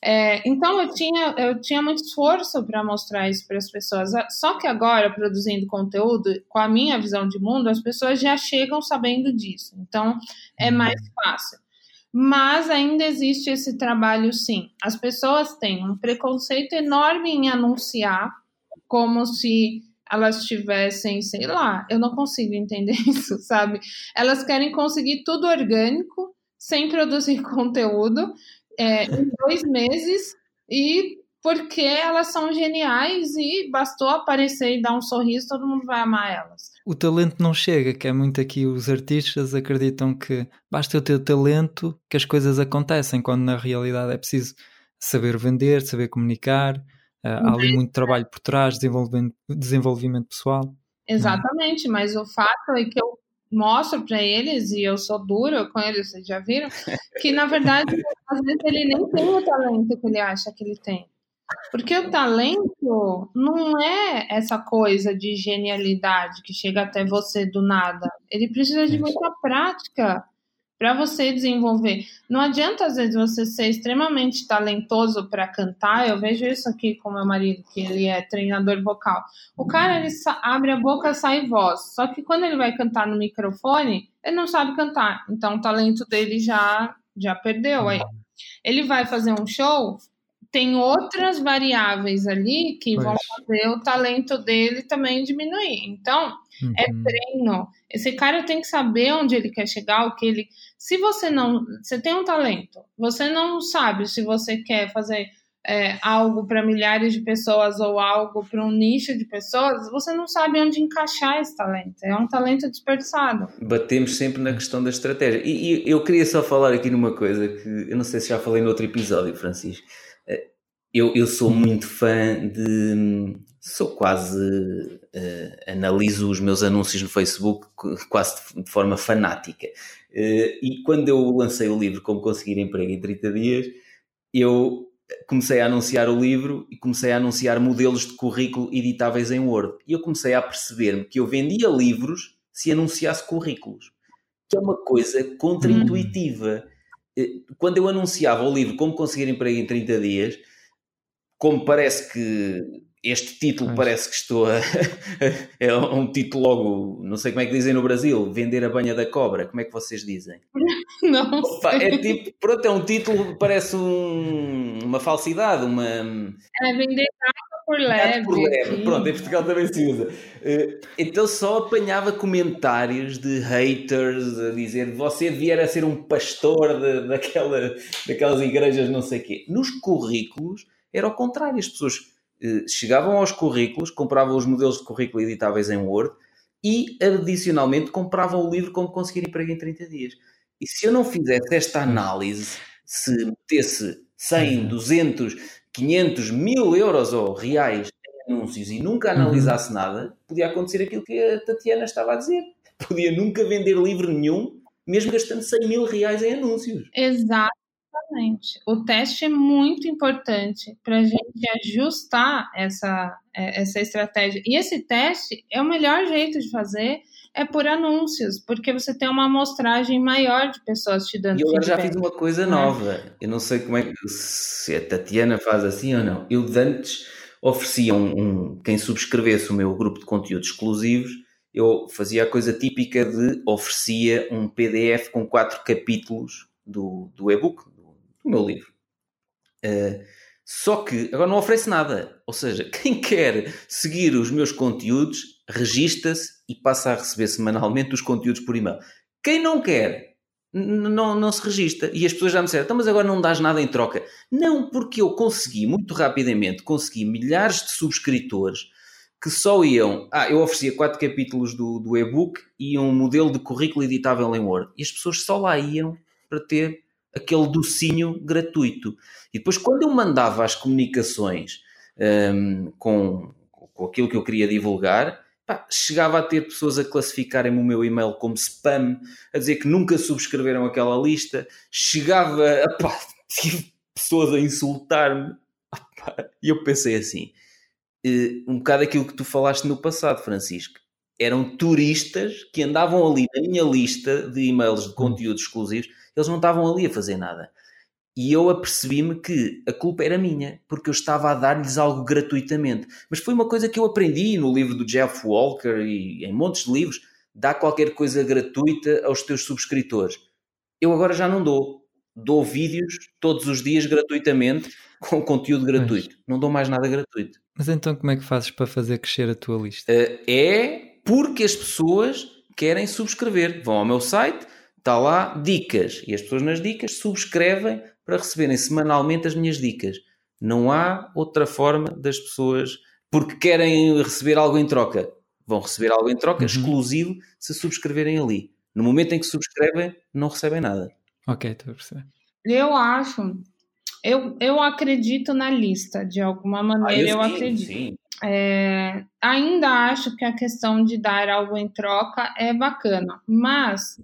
É, então eu tinha, eu tinha muito esforço para mostrar isso para as pessoas. Só que agora, produzindo conteúdo, com a minha visão de mundo, as pessoas já chegam sabendo disso. Então é uhum. mais fácil. Mas ainda existe esse trabalho, sim. As pessoas têm um preconceito enorme em anunciar, como se elas tivessem, sei lá, eu não consigo entender isso, sabe? Elas querem conseguir tudo orgânico, sem produzir conteúdo, é, em dois meses e porque elas são geniais e bastou aparecer e dar um sorriso, todo mundo vai amar elas. O talento não chega, que é muito aqui os artistas acreditam que basta eu ter talento que as coisas acontecem, quando na realidade é preciso saber vender, saber comunicar, uh, há ali muito trabalho por trás, desenvolvimento, desenvolvimento pessoal. Exatamente, mas o fato é que eu mostro para eles, e eu sou dura com eles, vocês já viram, que na verdade, às vezes ele nem tem o talento que ele acha que ele tem. Porque o talento não é essa coisa de genialidade que chega até você do nada. Ele precisa de muita prática para você desenvolver. Não adianta, às vezes, você ser extremamente talentoso para cantar. Eu vejo isso aqui com meu marido, que ele é treinador vocal. O cara, ele abre a boca, sai voz. Só que quando ele vai cantar no microfone, ele não sabe cantar. Então, o talento dele já, já perdeu aí. Ele vai fazer um show, tem outras variáveis ali que pois. vão fazer o talento dele também diminuir. Então, uhum. é treino. Esse cara tem que saber onde ele quer chegar, o que ele. Se você não. Você tem um talento, você não sabe se você quer fazer é, algo para milhares de pessoas ou algo para um nicho de pessoas, você não sabe onde encaixar esse talento. É um talento desperdiçado. Batemos sempre na questão da estratégia. E, e eu queria só falar aqui numa coisa que eu não sei se já falei no outro episódio, Francisco. É, eu, eu sou muito fã de. Sou quase. Uh, analiso os meus anúncios no Facebook quase de forma fanática. Uh, e quando eu lancei o livro Como Conseguir Emprego em 30 Dias, eu comecei a anunciar o livro e comecei a anunciar modelos de currículo editáveis em Word. E eu comecei a perceber-me que eu vendia livros se anunciasse currículos, que é uma coisa contra-intuitiva. Hum. Quando eu anunciava o livro Como Conseguir Emprego em 30 Dias, como parece que este título Mas... parece que estou a. é um título logo, não sei como é que dizem no Brasil, vender a banha da cobra. Como é que vocês dizem? Não. Opa, é tipo, pronto, é um título parece um, uma falsidade, uma. É vender gato por leve. por leve. Pronto, em Portugal também se usa. Eh, então só apanhava comentários de haters a dizer você vier a ser um pastor de, daquela, daquelas igrejas, não sei o quê. Nos currículos era o contrário, as pessoas chegavam aos currículos, compravam os modelos de currículo editáveis em Word e, adicionalmente, compravam o livro Como Conseguir Emprego em 30 Dias. E se eu não fizesse esta análise, se metesse 100, 200, 500, mil euros ou reais em anúncios e nunca uhum. analisasse nada, podia acontecer aquilo que a Tatiana estava a dizer. Podia nunca vender livro nenhum, mesmo gastando 100 mil reais em anúncios. Exato. Exatamente. O teste é muito importante para a gente ajustar essa, é, essa estratégia. E esse teste é o melhor jeito de fazer é por anúncios, porque você tem uma amostragem maior de pessoas te dando. E eu já fiz uma coisa né? nova. Eu não sei como é que se a Tatiana faz assim ou não. Eu antes oferecia um, um quem subscrevesse o meu grupo de conteúdos exclusivos eu fazia a coisa típica de oferecia um PDF com quatro capítulos do, do e-book, o meu livro. Uh, Só que agora não oferece nada. Ou seja, quem quer seguir os meus conteúdos, regista-se e passa a receber semanalmente os conteúdos por e-mail. Quem não quer, não, não se registra. E as pessoas já me disseram, então, mas agora não dás nada em troca. Não, porque eu consegui, muito rapidamente, consegui milhares de subscritores que só iam. Ah, eu oferecia quatro capítulos do, do e-book e um modelo de currículo editável em Word. E as pessoas só lá iam para ter aquele docinho gratuito. E depois, quando eu mandava as comunicações um, com, com aquilo que eu queria divulgar, pá, chegava a ter pessoas a classificarem o meu e-mail como spam, a dizer que nunca subscreveram aquela lista, chegava a pá, tive pessoas a insultar-me. E eu pensei assim, eh, um bocado aquilo que tu falaste no passado, Francisco. Eram turistas que andavam ali na minha lista de e-mails de hum. conteúdos exclusivos, eles não estavam ali a fazer nada. E eu apercebi-me que a culpa era minha, porque eu estava a dar-lhes algo gratuitamente. Mas foi uma coisa que eu aprendi no livro do Jeff Walker e em montes de livros: dá qualquer coisa gratuita aos teus subscritores. Eu agora já não dou. Dou vídeos todos os dias gratuitamente, com conteúdo gratuito. Mas, não dou mais nada gratuito. Mas então como é que fazes para fazer crescer a tua lista? Uh, é porque as pessoas querem subscrever. Vão ao meu site, está lá dicas. E as pessoas nas dicas subscrevem para receberem semanalmente as minhas dicas. Não há outra forma das pessoas, porque querem receber algo em troca, vão receber algo em troca uhum. exclusivo se subscreverem ali. No momento em que subscrevem, não recebem nada. Ok, estou a perceber. Eu acho, eu, eu acredito na lista, de alguma maneira ah, eu, eu sim, acredito. Sim. É, ainda acho que a questão de dar algo em troca é bacana, mas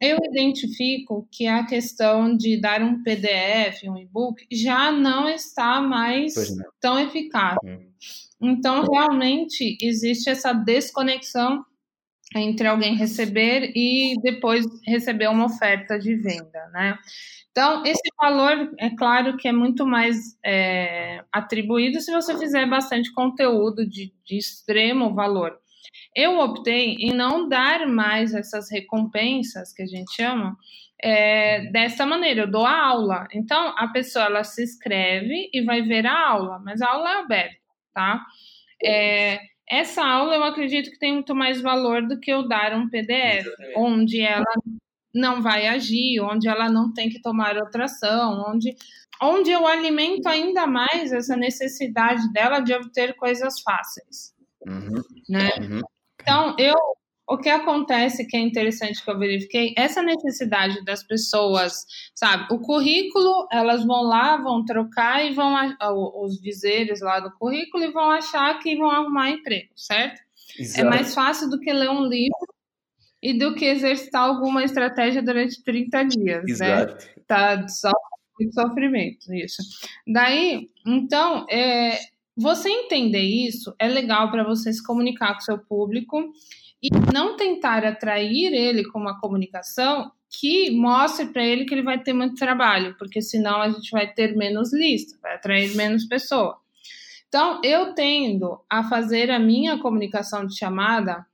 eu identifico que a questão de dar um PDF, um e-book, já não está mais não. tão eficaz. Hum. Então, realmente, existe essa desconexão entre alguém receber e depois receber uma oferta de venda, né? Então, esse valor, é claro que é muito mais é, atribuído se você fizer bastante conteúdo de, de extremo valor. Eu optei em não dar mais essas recompensas, que a gente chama, é, dessa maneira, eu dou a aula. Então, a pessoa ela se inscreve e vai ver a aula, mas a aula é aberta, tá? É, essa aula eu acredito que tem muito mais valor do que eu dar um PDF, onde ela não vai agir, onde ela não tem que tomar outra ação, onde, onde eu alimento ainda mais essa necessidade dela de obter coisas fáceis. Uhum. Né? Uhum. Então, eu, o que acontece que é interessante que eu verifiquei, essa necessidade das pessoas, sabe? O currículo, elas vão lá, vão trocar e vão os dizeres lá do currículo e vão achar que vão arrumar emprego, certo? É Exato. É mais fácil do que ler um livro e do que exercitar alguma estratégia durante 30 dias, né? Exato. né? Tá só muito sofrimento, isso. Daí, então, é, você entender isso é legal para você se comunicar com seu público e não tentar atrair ele com uma comunicação que mostre para ele que ele vai ter muito trabalho, porque senão a gente vai ter menos lista, vai atrair menos pessoa. Então, eu tendo a fazer a minha comunicação de chamada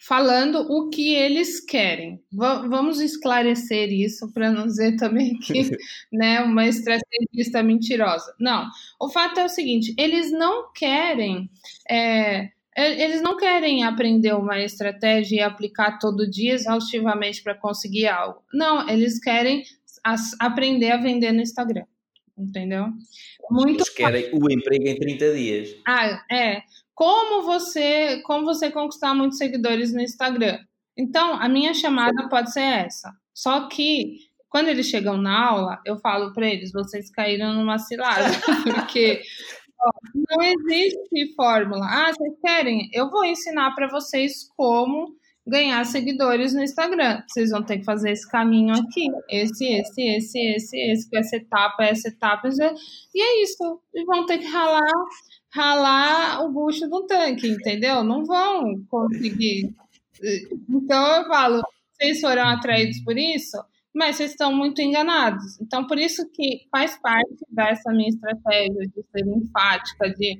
falando o que eles querem. V vamos esclarecer isso para não dizer também que né, uma estrategista mentirosa. Não. O fato é o seguinte: eles não querem. É, eles não querem aprender uma estratégia e aplicar todo dia exaustivamente para conseguir algo. Não, eles querem aprender a vender no Instagram. Entendeu? Muito eles querem o emprego em 30 dias. Ah, é como você, como você conquistar muitos seguidores no Instagram. Então, a minha chamada pode ser essa. Só que quando eles chegam na aula, eu falo para eles: vocês caíram numa cilada, porque ó, não existe fórmula. Ah, vocês querem? Eu vou ensinar para vocês como ganhar seguidores no Instagram. Vocês vão ter que fazer esse caminho aqui, esse, esse, esse, esse, esse, essa etapa, essa etapa, e é isso. E vão ter que ralar ralar o bucho no tanque, entendeu? Não vão conseguir. Então eu falo, vocês foram atraídos por isso, mas vocês estão muito enganados. Então, por isso que faz parte dessa minha estratégia de ser enfática, de,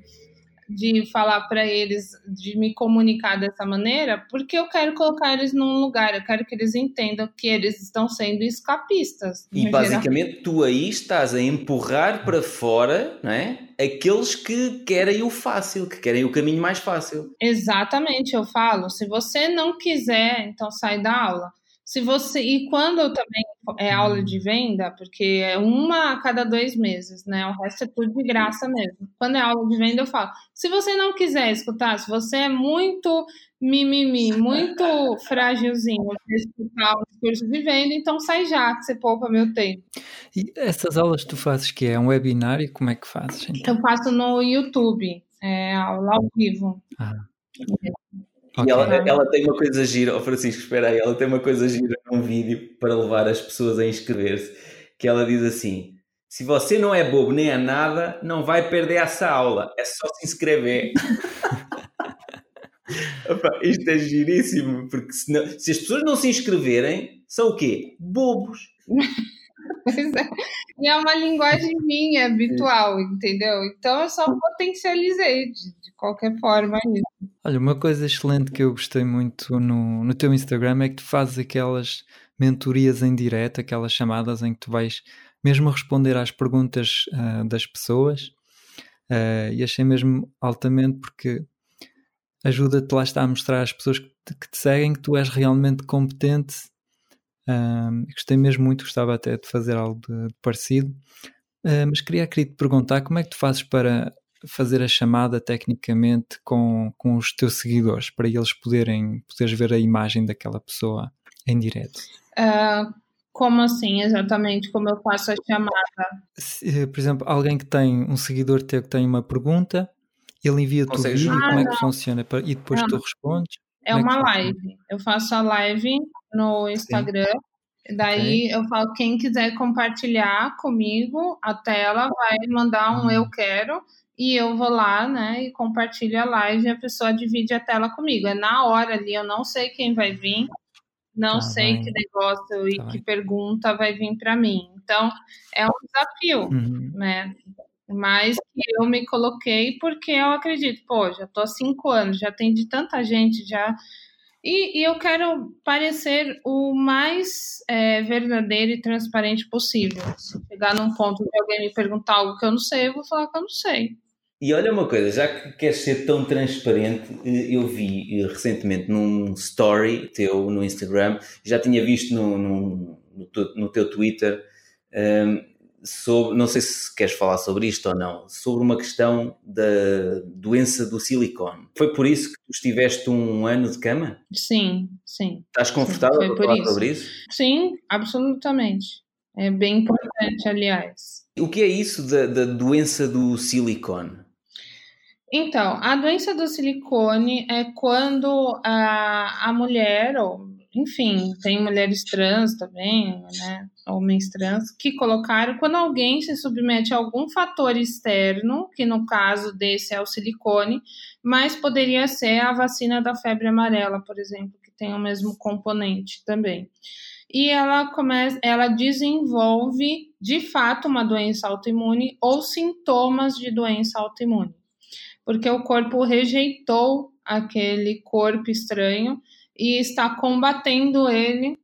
de falar para eles, de me comunicar dessa maneira, porque eu quero colocar eles num lugar, eu quero que eles entendam que eles estão sendo escapistas. E basicamente geral. tu aí estás a empurrar para fora, não é? Aqueles que querem o fácil, que querem o caminho mais fácil. Exatamente, eu falo, se você não quiser, então sai da aula. Se você e quando eu também é aula de venda, porque é uma a cada dois meses, né? O resto é tudo de graça mesmo. Quando é aula de venda, eu falo: se você não quiser escutar, se você é muito mimimi, muito frágilzinho para escutar os cursos de venda, então sai já, que você poupa meu tempo. E essas aulas que tu fazes, que é um webinário, como é que fazes? Então? Eu faço no YouTube, é aula ao vivo. Ah. É. Okay. E ela, ela, tem uma coisa gira, oh Francisco, espera aí, ela tem uma coisa gira num vídeo para levar as pessoas a inscrever-se, que ela diz assim: se você não é bobo nem é nada, não vai perder essa aula, é só se inscrever. Opa, isto é giríssimo, porque senão, se as pessoas não se inscreverem, são o quê? Bobos. Pois é. E é uma linguagem minha, habitual, entendeu? Então eu só potencializei de, de qualquer forma isso. Olha, uma coisa excelente que eu gostei muito no, no teu Instagram é que tu fazes aquelas mentorias em direto, aquelas chamadas em que tu vais mesmo responder às perguntas uh, das pessoas. Uh, e achei mesmo altamente porque ajuda-te lá está a mostrar às pessoas que te, que te seguem que tu és realmente competente um, gostei mesmo muito, gostava até de fazer algo de, de parecido. Uh, mas queria, queria te perguntar como é que tu fazes para fazer a chamada tecnicamente com, com os teus seguidores, para eles poderem poderes ver a imagem daquela pessoa em direto? Uh, como assim, exatamente? Como eu faço a chamada? Se, por exemplo, alguém que tem um seguidor teu que tem uma pergunta, ele envia-te o vídeo, ah, como é que funciona? E depois não. tu respondes? É, uma live. Eu faço a live no Instagram. Sim. Daí okay. eu falo, quem quiser compartilhar comigo a tela, vai mandar um uhum. eu quero e eu vou lá, né, e compartilho a live e a pessoa divide a tela comigo. É na hora ali, eu não sei quem vai vir, não tá sei bem. que negócio e tá que bem. pergunta vai vir para mim. Então, é um desafio, uhum. né? Mas eu me coloquei porque eu acredito, pô, já tô há cinco anos, já atendi tanta gente, já e, e, eu quero parecer o mais é, verdadeiro e transparente possível. Se chegar num ponto de alguém me perguntar algo que eu não sei, eu vou falar que eu não sei. E olha uma coisa, já que queres ser tão transparente, eh, eu vi eh, recentemente num story teu no Instagram, já tinha visto no, no, no, no teu Twitter, um, ehm, sobre, não sei se queres falar sobre isto ou não, sobre uma questão da doença do silicone. Foi por isso que tu estiveste um ano de cama? Sim, sim. Estás confortável sim, para falar isso. sobre isso? Sim, absolutamente. É bem importante, aliás. O que é isso da, da doença do silicone? Então, a doença do silicone é quando a, a mulher, ou enfim, tem mulheres trans também, né? Homens trans, que colocaram quando alguém se submete a algum fator externo, que no caso desse é o silicone, mas poderia ser a vacina da febre amarela, por exemplo, que tem o mesmo componente também. E ela começa, ela desenvolve de fato uma doença autoimune ou sintomas de doença autoimune, porque o corpo rejeitou aquele corpo estranho e está combatendo ele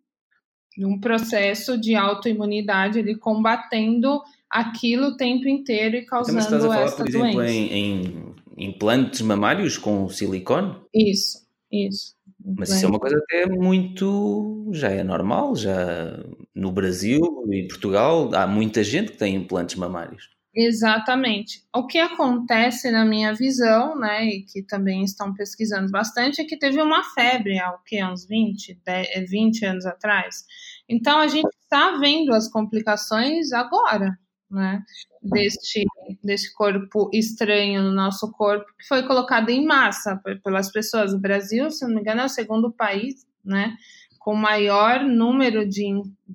num processo de autoimunidade, ele combatendo aquilo o tempo inteiro e causando então, estás a falar, por exemplo, doença. Em, em implantes mamários com silicone? Isso, isso. Mas isso é uma coisa até muito. já é normal, já no Brasil e Portugal há muita gente que tem implantes mamários. Exatamente. O que acontece na minha visão, né, e que também estão pesquisando bastante, é que teve uma febre há o uns 20, 10, 20 anos atrás. Então a gente está vendo as complicações agora, né, deste, desse corpo estranho no nosso corpo, que foi colocado em massa pelas pessoas. O Brasil, se não me engano, é o segundo país, né, com maior número de,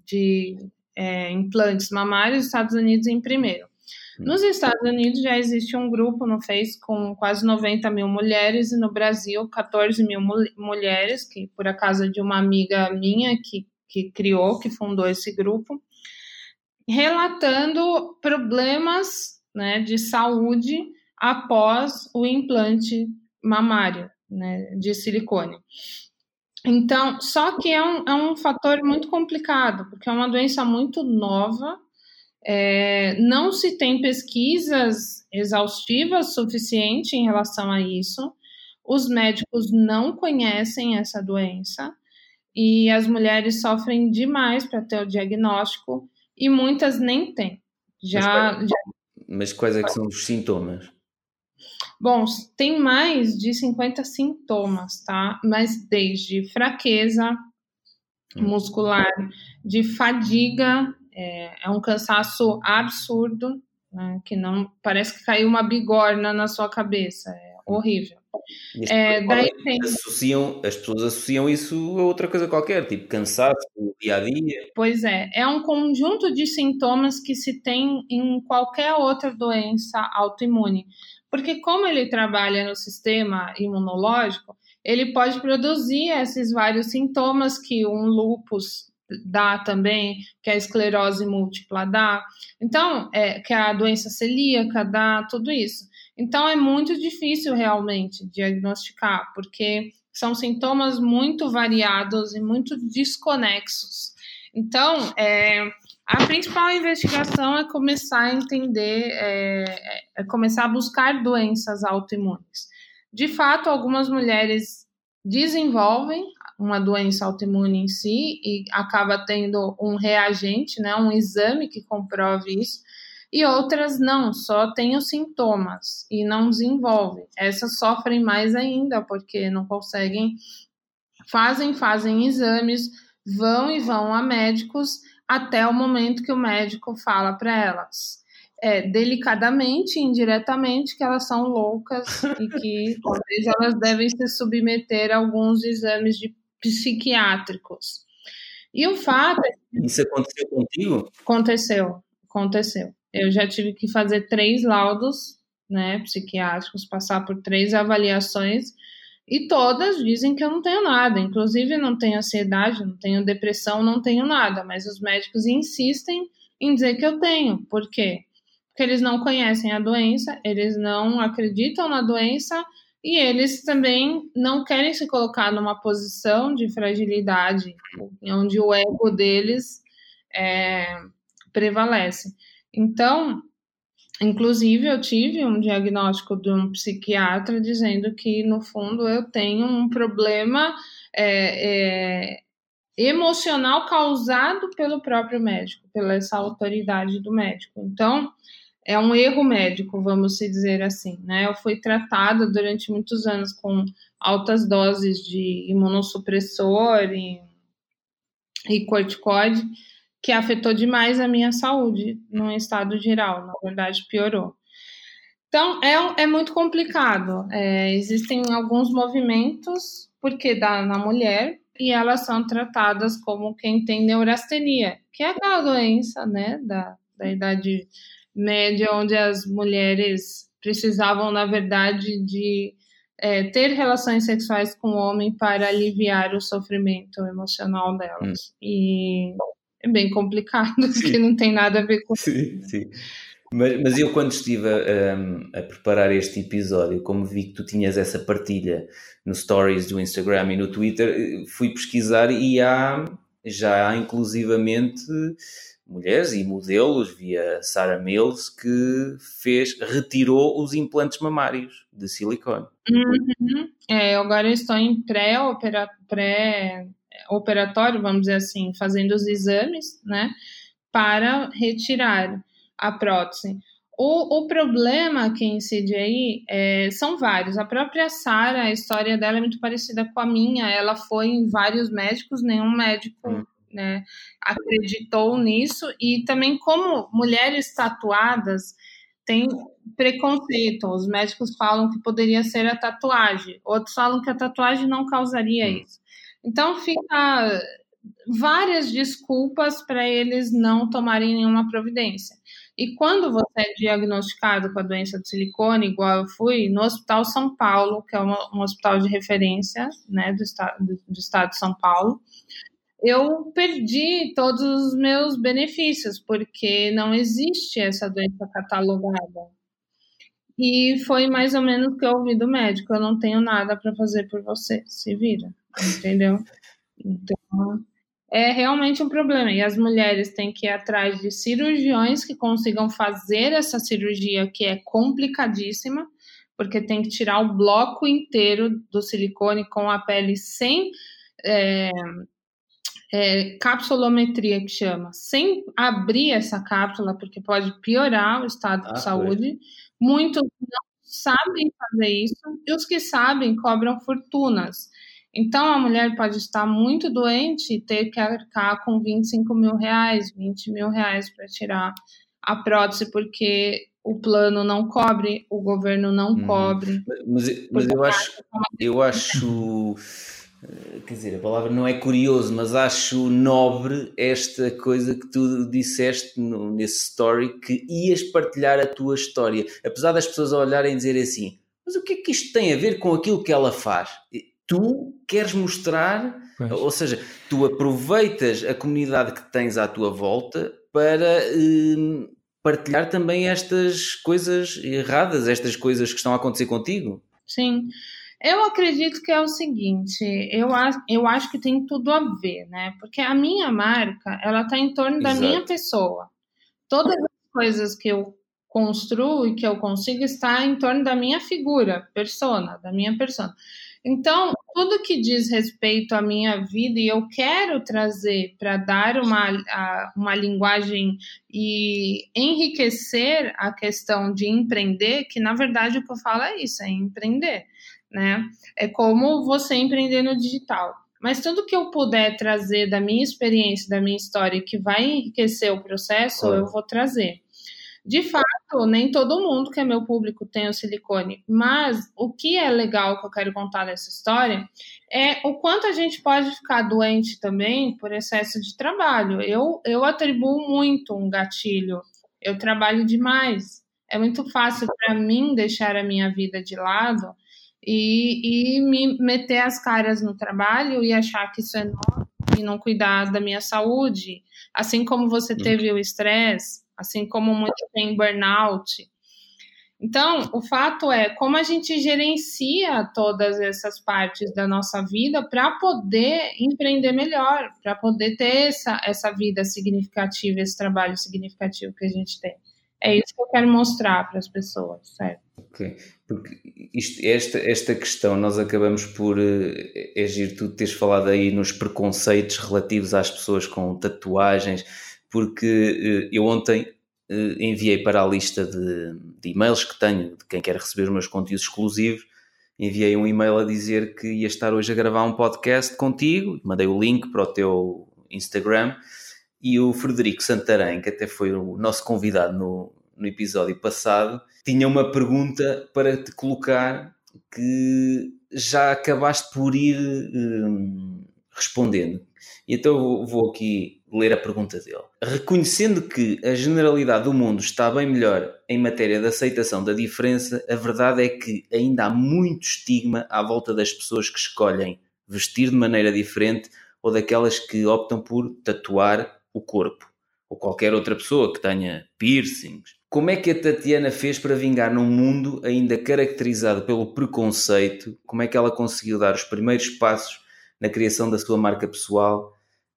de é, implantes mamários, Estados Unidos em primeiro. Nos Estados Unidos já existe um grupo no Face com quase 90 mil mulheres e no Brasil 14 mil mulheres, que por acaso é de uma amiga minha que, que criou, que fundou esse grupo, relatando problemas né, de saúde após o implante mamário né, de silicone. Então, só que é um, é um fator muito complicado, porque é uma doença muito nova, é, não se tem pesquisas exaustivas suficiente em relação a isso, os médicos não conhecem essa doença e as mulheres sofrem demais para ter o diagnóstico e muitas nem têm. Já, mas, já... mas quais é que são os sintomas? Bom, tem mais de 50 sintomas, tá? Mas desde fraqueza hum. muscular, de fadiga, é, é um cansaço absurdo, né? que não parece que caiu uma bigorna na sua cabeça, é horrível. É, daí tem... associam, as pessoas associam isso a outra coisa qualquer, tipo cansaço, dia a dia. Pois é, é um conjunto de sintomas que se tem em qualquer outra doença autoimune. Porque como ele trabalha no sistema imunológico, ele pode produzir esses vários sintomas que um lupus dá também, que a esclerose múltipla dá, então, é, que a doença celíaca dá, tudo isso. Então, é muito difícil realmente diagnosticar, porque são sintomas muito variados e muito desconexos. Então, é, a principal investigação é começar a entender, é, é, é começar a buscar doenças autoimunes. De fato, algumas mulheres desenvolvem uma doença autoimune em si e acaba tendo um reagente, né, um exame que comprove isso, e outras não, só têm os sintomas e não desenvolvem. Essas sofrem mais ainda porque não conseguem, fazem, fazem exames, vão e vão a médicos até o momento que o médico fala para elas. É, delicadamente, indiretamente, que elas são loucas e que talvez elas devem se submeter a alguns exames de psiquiátricos. E o fato é. Isso aconteceu contigo? Aconteceu, aconteceu. Eu já tive que fazer três laudos né, psiquiátricos, passar por três avaliações e todas dizem que eu não tenho nada, inclusive não tenho ansiedade, não tenho depressão, não tenho nada, mas os médicos insistem em dizer que eu tenho. Por quê? Porque eles não conhecem a doença, eles não acreditam na doença e eles também não querem se colocar numa posição de fragilidade, onde o ego deles é, prevalece. Então, Inclusive, eu tive um diagnóstico de um psiquiatra dizendo que, no fundo, eu tenho um problema é, é, emocional causado pelo próprio médico, pela essa autoridade do médico. Então, é um erro médico, vamos dizer assim, né? Eu fui tratada durante muitos anos com altas doses de imunossupressor e, e corticoide, que afetou demais a minha saúde no estado geral, na verdade piorou. Então é, é muito complicado. É, existem alguns movimentos porque dá na mulher e elas são tratadas como quem tem neurastenia, que é aquela doença, né, da, da idade média onde as mulheres precisavam, na verdade, de é, ter relações sexuais com o homem para aliviar o sofrimento emocional delas. Hum. E é bem complicado, porque não tem nada a ver com sim, isso. Sim, mas, mas eu quando estive a, um, a, preparar este episódio, como vi que tu tinhas essa partilha no stories do Instagram e no Twitter, fui pesquisar e há, já há inclusivamente mulheres e modelos via Sarah Mills que fez, retirou os implantes mamários de silicone. Uhum. É, agora eu estou em pré-operatório, pré vamos dizer assim, fazendo os exames, né, para retirar a prótese. O, o problema que incide aí é, são vários. A própria Sara, a história dela é muito parecida com a minha. Ela foi em vários médicos, nenhum médico hum. Né, acreditou nisso. E também, como mulheres tatuadas têm preconceito, os médicos falam que poderia ser a tatuagem, outros falam que a tatuagem não causaria hum. isso. Então fica várias desculpas para eles não tomarem nenhuma providência. E quando você é diagnosticado com a doença de silicone, igual eu fui, no Hospital São Paulo, que é um hospital de referência né, do, estado, do, do estado de São Paulo, eu perdi todos os meus benefícios, porque não existe essa doença catalogada. E foi mais ou menos o que eu ouvi do médico: eu não tenho nada para fazer por você, se vira, entendeu? Então, é realmente um problema. E as mulheres têm que ir atrás de cirurgiões que consigam fazer essa cirurgia, que é complicadíssima, porque tem que tirar o bloco inteiro do silicone com a pele sem. É, é, capsulometria que chama, sem abrir essa cápsula, porque pode piorar o estado ah, de saúde. Muitos não sabem fazer isso, e os que sabem cobram fortunas. Então, a mulher pode estar muito doente e ter que arcar com 25 mil reais, 20 mil reais para tirar a prótese, porque o plano não cobre, o governo não uhum. cobre. Mas, mas eu acho, eu acho quer dizer, a palavra não é curioso, mas acho nobre esta coisa que tu disseste no, nesse story, que ias partilhar a tua história, apesar das pessoas olharem e dizerem assim, mas o que é que isto tem a ver com aquilo que ela faz? Tu queres mostrar, pois. ou seja, tu aproveitas a comunidade que tens à tua volta para eh, partilhar também estas coisas erradas, estas coisas que estão a acontecer contigo. Sim, eu acredito que é o seguinte, eu, eu acho que tem tudo a ver, né? Porque a minha marca, ela tá em torno Exato. da minha pessoa. Todas as coisas que eu construo e que eu consigo estar em torno da minha figura, persona, da minha persona. Então, tudo que diz respeito à minha vida e eu quero trazer para dar uma, uma linguagem e enriquecer a questão de empreender, que na verdade o que eu falo é isso, é empreender né? É como você empreender no digital. Mas tudo que eu puder trazer da minha experiência, da minha história, que vai enriquecer o processo, eu vou trazer. De fato, nem todo mundo que é meu público tem o silicone, mas o que é legal que eu quero contar nessa história é o quanto a gente pode ficar doente também por excesso de trabalho. Eu, eu atribuo muito um gatilho, eu trabalho demais. É muito fácil para mim deixar a minha vida de lado e, e me meter as caras no trabalho e achar que isso é normal e não cuidar da minha saúde, assim como você teve o estresse, assim como muito tem burnout. Então, o fato é como a gente gerencia todas essas partes da nossa vida para poder empreender melhor, para poder ter essa, essa vida significativa, esse trabalho significativo que a gente tem. É isso que eu quero mostrar para as pessoas, certo? Ok, porque isto, esta, esta questão nós acabamos por é, é giro tu teres falado aí nos preconceitos relativos às pessoas com tatuagens, porque eh, eu ontem enviei para a lista de, de e-mails que tenho de quem quer receber os meus conteúdos exclusivos, enviei um e-mail a dizer que ia estar hoje a gravar um podcast contigo, mandei o link para o teu Instagram e o Frederico Santarém, que até foi o nosso convidado no, no episódio passado, tinha uma pergunta para te colocar que já acabaste por ir hum, respondendo. Então vou aqui ler a pergunta dele. Reconhecendo que a generalidade do mundo está bem melhor em matéria de aceitação da diferença, a verdade é que ainda há muito estigma à volta das pessoas que escolhem vestir de maneira diferente ou daquelas que optam por tatuar o corpo. Ou qualquer outra pessoa que tenha piercings, como é que a Tatiana fez para vingar num mundo ainda caracterizado pelo preconceito? Como é que ela conseguiu dar os primeiros passos na criação da sua marca pessoal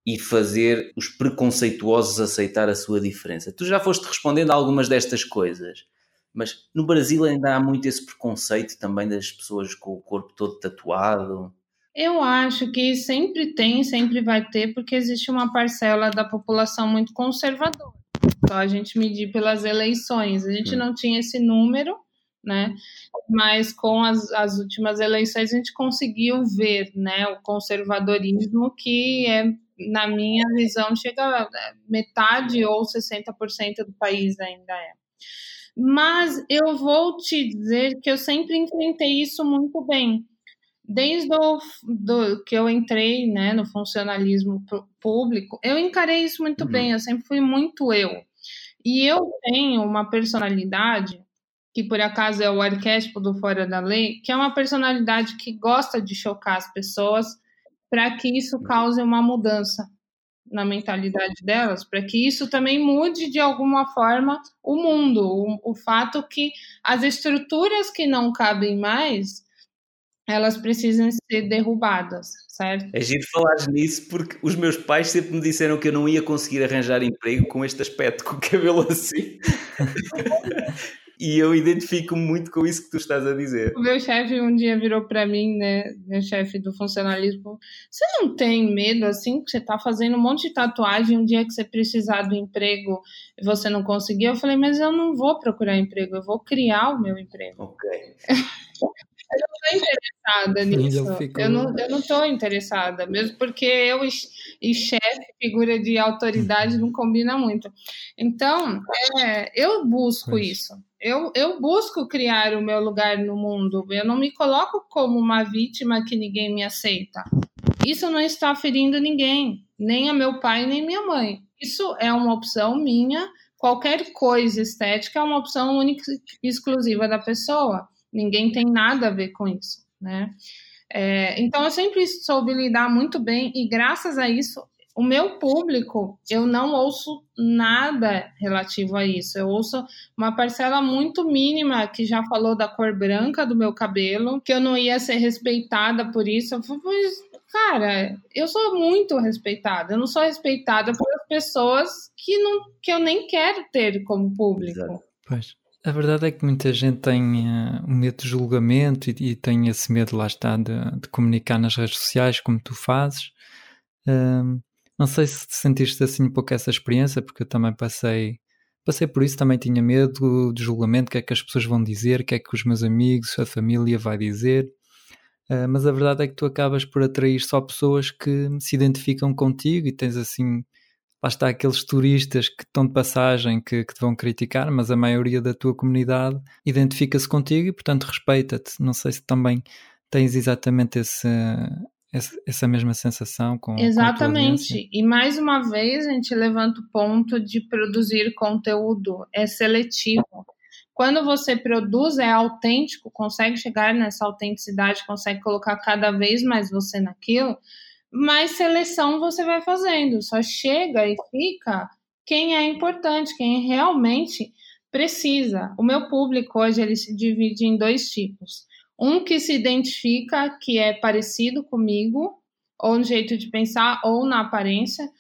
e fazer os preconceituosos aceitar a sua diferença? Tu já foste respondendo a algumas destas coisas, mas no Brasil ainda há muito esse preconceito também das pessoas com o corpo todo tatuado. Eu acho que sempre tem, sempre vai ter, porque existe uma parcela da população muito conservadora só a gente medir pelas eleições. A gente hum. não tinha esse número, né? Mas com as, as últimas eleições a gente conseguiu ver, né, o conservadorismo que é, na minha visão, chega a metade ou 60% do país ainda é. Mas eu vou te dizer que eu sempre enfrentei isso muito bem desde o do, que eu entrei né, no funcionalismo público, eu encarei isso muito uhum. bem, eu sempre fui muito eu. E eu tenho uma personalidade, que por acaso é o arquétipo do Fora da Lei, que é uma personalidade que gosta de chocar as pessoas para que isso cause uma mudança. na mentalidade delas, para que isso também mude de alguma forma o mundo. O, o fato que as estruturas que não cabem mais elas precisam ser derrubadas, certo? É giro falar nisso porque os meus pais sempre me disseram que eu não ia conseguir arranjar emprego com este aspecto, com o cabelo assim. e eu identifico muito com isso que tu estás a dizer. O meu chefe um dia virou para mim, né, meu chefe do funcionalismo, você não tem medo assim que você tá fazendo um monte de tatuagem um dia que você precisar do emprego e você não conseguir? Eu falei, mas eu não vou procurar emprego, eu vou criar o meu emprego. Ok. Eu não estou interessada nisso. Eu não, eu não estou interessada, mesmo porque eu e, e chefe, figura de autoridade, não combina muito. Então, é, eu busco isso. Eu, eu busco criar o meu lugar no mundo. Eu não me coloco como uma vítima que ninguém me aceita. Isso não está ferindo ninguém, nem a meu pai, nem minha mãe. Isso é uma opção minha. Qualquer coisa estética é uma opção única e exclusiva da pessoa. Ninguém tem nada a ver com isso, né? É, então eu sempre soube lidar muito bem e graças a isso o meu público eu não ouço nada relativo a isso. Eu ouço uma parcela muito mínima que já falou da cor branca do meu cabelo, que eu não ia ser respeitada por isso. Eu falei, pois, cara, eu sou muito respeitada. Eu não sou respeitada pelas pessoas que, não, que eu nem quero ter como público. Pois. A verdade é que muita gente tem uh, medo de julgamento e, e, tem esse medo, lá está, de, de, comunicar nas redes sociais, como tu fazes. Não sei se sentiste assim um pouco essa experiência, porque eu também passei, passei por isso, também tinha medo de julgamento, o que é que as pessoas vão dizer, o que é que os meus amigos, a família vai dizer. Uh, mas a verdade é que tu acabas por atrair só pessoas que se identificam contigo e tens assim lá está aqueles turistas que estão de passagem que, que te vão criticar, mas a maioria da tua comunidade identifica-se contigo e, portanto, respeita-te. Não sei se também tens exatamente esse, essa mesma sensação com Exatamente. Com e mais uma vez a gente levanta o ponto de produzir conteúdo é seletivo. Quando você produz é autêntico, consegue chegar nessa autenticidade, consegue colocar cada vez mais você naquilo mais seleção você vai fazendo. Só chega e fica quem é importante, quem realmente precisa. O meu público hoje ele se divide em dois tipos. Um que se identifica que é parecido comigo, ou no jeito de pensar, ou na aparência,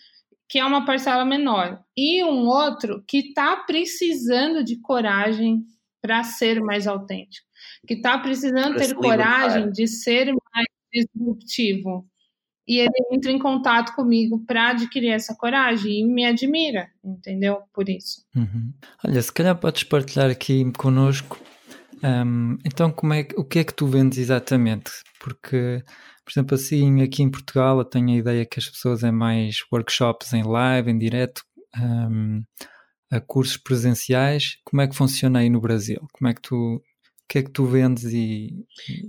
que é uma parcela menor. E um outro que está precisando de coragem para ser mais autêntico, que está precisando ter coragem de ser mais disruptivo e ele entra em contato comigo para adquirir essa coragem e me admira, entendeu? Por isso. Uhum. Olha, se calhar podes partilhar aqui conosco. Um, então, como é, o que é que tu vendes exatamente? Porque, por exemplo, assim, aqui em Portugal eu tenho a ideia que as pessoas é mais workshops em live, em direto, um, a cursos presenciais. Como é que funciona aí no Brasil? Como é que tu que é que tu vendes e.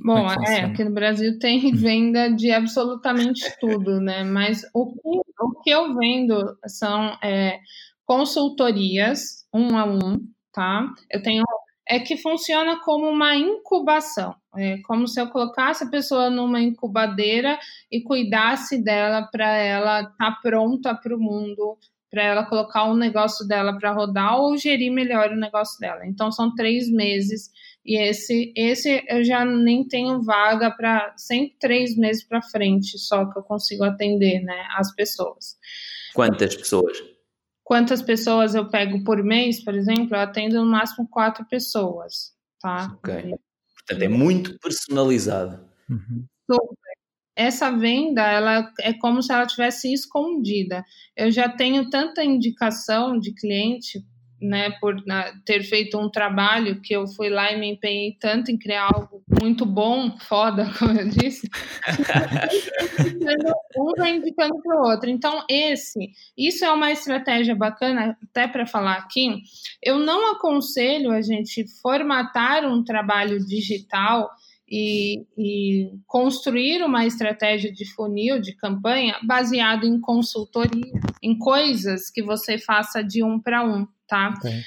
Bom, é, é, aqui no Brasil tem venda de absolutamente tudo, né? Mas o que, o que eu vendo são é, consultorias um a um, tá? Eu tenho. É que funciona como uma incubação. É como se eu colocasse a pessoa numa incubadeira e cuidasse dela para ela estar tá pronta para o mundo para ela colocar o negócio dela para rodar ou gerir melhor o negócio dela. Então são três meses e esse esse eu já nem tenho vaga para sempre três meses para frente só que eu consigo atender, né, as pessoas. Quantas pessoas? Quantas pessoas eu pego por mês, por exemplo? Eu atendo no máximo quatro pessoas, tá? Ok. Portanto é muito personalizado. Uhum. Super essa venda ela é como se ela tivesse escondida. Eu já tenho tanta indicação de cliente, né, por ter feito um trabalho que eu fui lá e me empenhei tanto em criar algo muito bom, foda, como eu disse. um vai indicando para o outro. Então, esse, isso é uma estratégia bacana, até para falar aqui. Eu não aconselho a gente formatar um trabalho digital e, e, construir uma estratégia de funil, de campanha, baseado em consultoria, em coisas que você faça de um para um, tá? Okay.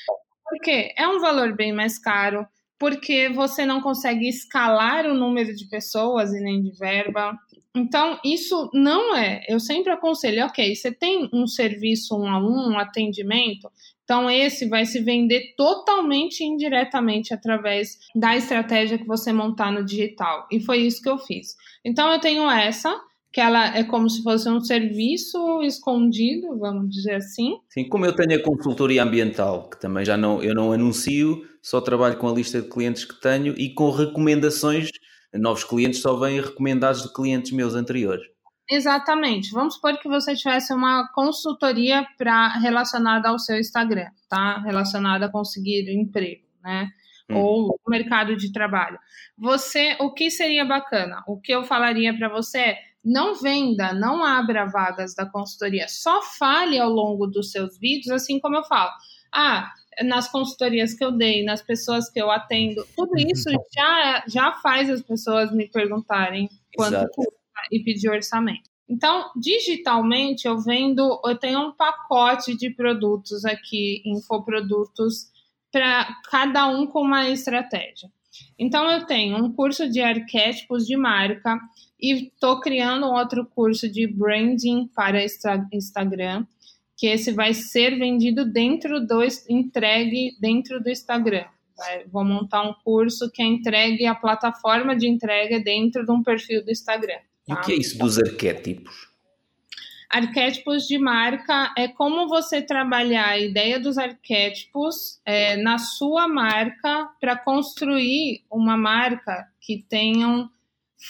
Porque é um valor bem mais caro, porque você não consegue escalar o número de pessoas e nem de verba, Então, isso não é. Eu sempre aconselho, ok, você tem um serviço um a um, um atendimento, então esse vai se vender totalmente indiretamente através da estratégia que você montar no digital. E foi isso que eu fiz. Então, eu tenho essa, que ela é como se fosse um serviço escondido, vamos dizer assim. Sim, como eu tenho a consultoria ambiental, que também já não, eu não anuncio, só trabalho com a lista de clientes que tenho e com recomendações novos clientes só vêm recomendados de clientes meus anteriores. Exatamente. Vamos supor que você tivesse uma consultoria para relacionada ao seu Instagram, tá? Relacionada a conseguir emprego, né? Hum. Ou mercado de trabalho. Você, o que seria bacana? O que eu falaria para você é não venda, não abra vagas da consultoria, só fale ao longo dos seus vídeos, assim como eu falo. Ah, nas consultorias que eu dei, nas pessoas que eu atendo, tudo isso já, já faz as pessoas me perguntarem quanto Exato. custa e pedir orçamento. Então, digitalmente, eu vendo, eu tenho um pacote de produtos aqui, infoprodutos, para cada um com uma estratégia. Então, eu tenho um curso de arquétipos de marca e estou criando outro curso de branding para Instagram que esse vai ser vendido dentro do entregue dentro do Instagram. Vou montar um curso que é entregue a plataforma de entrega dentro de um perfil do Instagram. Tá? E o que é isso dos arquétipos? Arquétipos de marca é como você trabalhar a ideia dos arquétipos é, na sua marca para construir uma marca que tenham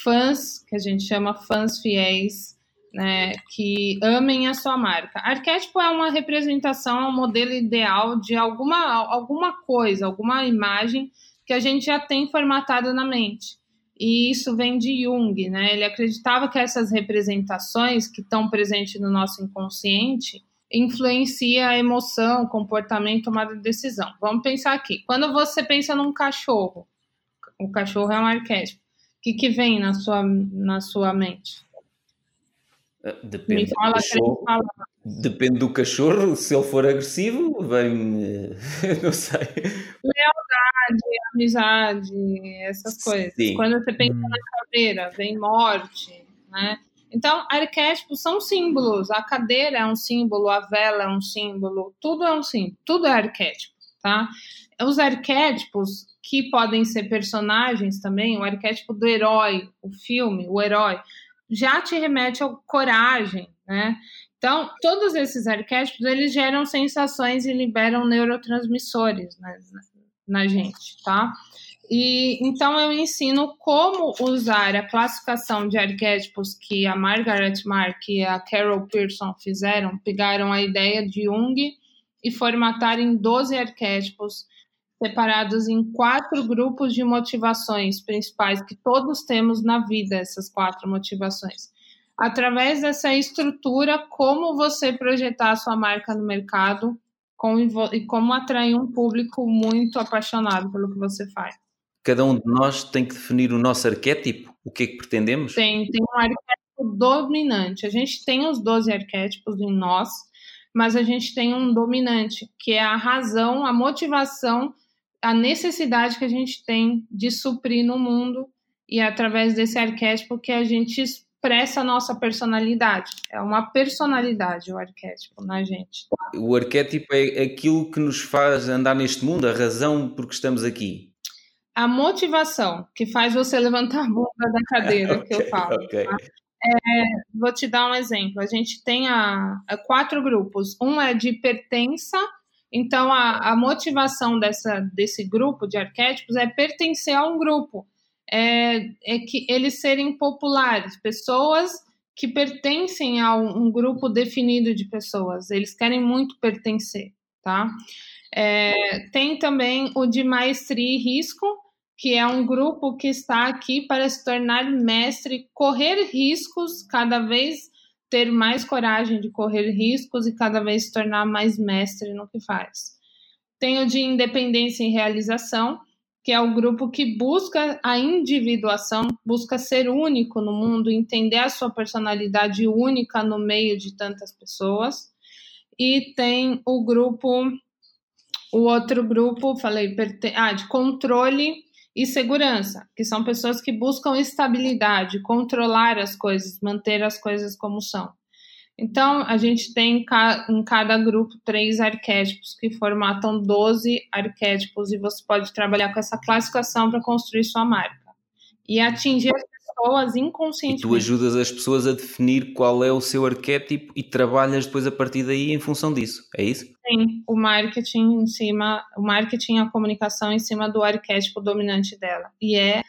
fãs, que a gente chama fãs fiéis, né, que amem a sua marca. Arquétipo é uma representação, é um modelo ideal de alguma, alguma coisa, alguma imagem que a gente já tem formatado na mente. E isso vem de Jung, né? Ele acreditava que essas representações que estão presentes no nosso inconsciente influencia a emoção, comportamento, tomada de decisão. Vamos pensar aqui. Quando você pensa num cachorro, o cachorro é um arquétipo. O que, que vem na sua, na sua mente? Ah, depende, do cachorro, depende do cachorro, se ele for agressivo, vem, não sei. Lealdade, amizade, essas coisas. Sim. Quando você pensa hum. na cadeira, vem morte, né? Então, arquétipos são símbolos. A cadeira é um símbolo, a vela é um símbolo, tudo é um símbolo, tudo é arquétipo, tá? Os arquétipos que podem ser personagens também, o arquétipo do herói, o filme, o herói já te remete à coragem, né? Então, todos esses arquétipos, eles geram sensações e liberam neurotransmissores né, na gente, tá? E então eu ensino como usar a classificação de arquétipos que a Margaret Mark e a Carol Pearson fizeram, pegaram a ideia de Jung e formataram em 12 arquétipos separados em quatro grupos de motivações principais que todos temos na vida, essas quatro motivações. Através dessa estrutura, como você projetar a sua marca no mercado com, e como atrair um público muito apaixonado pelo que você faz. Cada um de nós tem que definir o nosso arquétipo, o que é que pretendemos? Tem, tem um arquétipo dominante. A gente tem os 12 arquétipos em nós, mas a gente tem um dominante, que é a razão, a motivação a necessidade que a gente tem de suprir no mundo e é através desse arquétipo que a gente expressa a nossa personalidade. É uma personalidade o arquétipo na gente. O arquétipo é aquilo que nos faz andar neste mundo, a razão por que estamos aqui. A motivação que faz você levantar a bunda da cadeira, okay, que eu falo. Okay. Tá? É, vou te dar um exemplo. A gente tem a, a quatro grupos. Um é de pertença, então, a, a motivação dessa, desse grupo de arquétipos é pertencer a um grupo, é, é que eles serem populares, pessoas que pertencem a um, grupo definido de pessoas, eles querem muito pertencer, tá? É, tem também o de maestria e risco, que é um grupo que está aqui para se tornar mestre, correr riscos cada vez ter mais coragem de correr riscos e cada vez se tornar mais mestre no que faz. Tem o de independência e realização, que é o grupo que busca a individuação, busca ser único no mundo, entender a sua personalidade única no meio de tantas pessoas. E tem o grupo, o outro grupo, falei, ah, de controle e segurança, que são pessoas que buscam estabilidade, controlar as coisas, manter as coisas como são. Então, a gente tem em cada grupo três arquétipos que formatam 12 arquétipos e você pode trabalhar com essa classificação para construir sua marca e atingir as pessoas inconscientemente. E tu ajudas as pessoas a definir qual é o seu arquétipo e trabalhas depois a partir daí em função disso, é isso? Sim, o marketing em cima, o marketing a comunicação em cima do arquétipo dominante dela. E é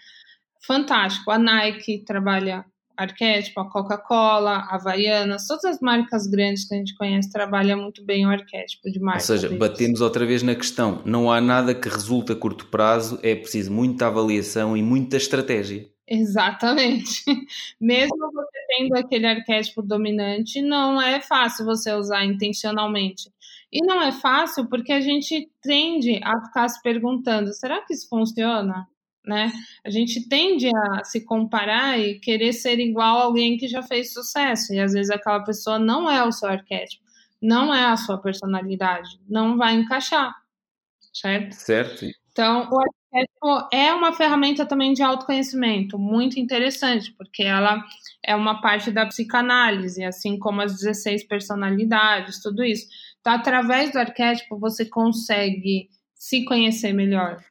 fantástico. A Nike trabalha arquétipo, a Coca-Cola, a Havaianas, todas as marcas grandes que a gente conhece trabalham muito bem o arquétipo de marca. Ou seja, deles. batemos outra vez na questão, não há nada que resulte a curto prazo, é preciso muita avaliação e muita estratégia. Exatamente. Mesmo você tendo aquele arquétipo dominante, não é fácil você usar intencionalmente. E não é fácil porque a gente tende a ficar se perguntando: será que isso funciona? Né? A gente tende a se comparar e querer ser igual a alguém que já fez sucesso, e às vezes aquela pessoa não é o seu arquétipo, não é a sua personalidade, não vai encaixar, certo? Certo. Então, o arquétipo é uma ferramenta também de autoconhecimento, muito interessante, porque ela é uma parte da psicanálise, assim como as 16 personalidades, tudo isso. Então, através do arquétipo, você consegue se conhecer melhor,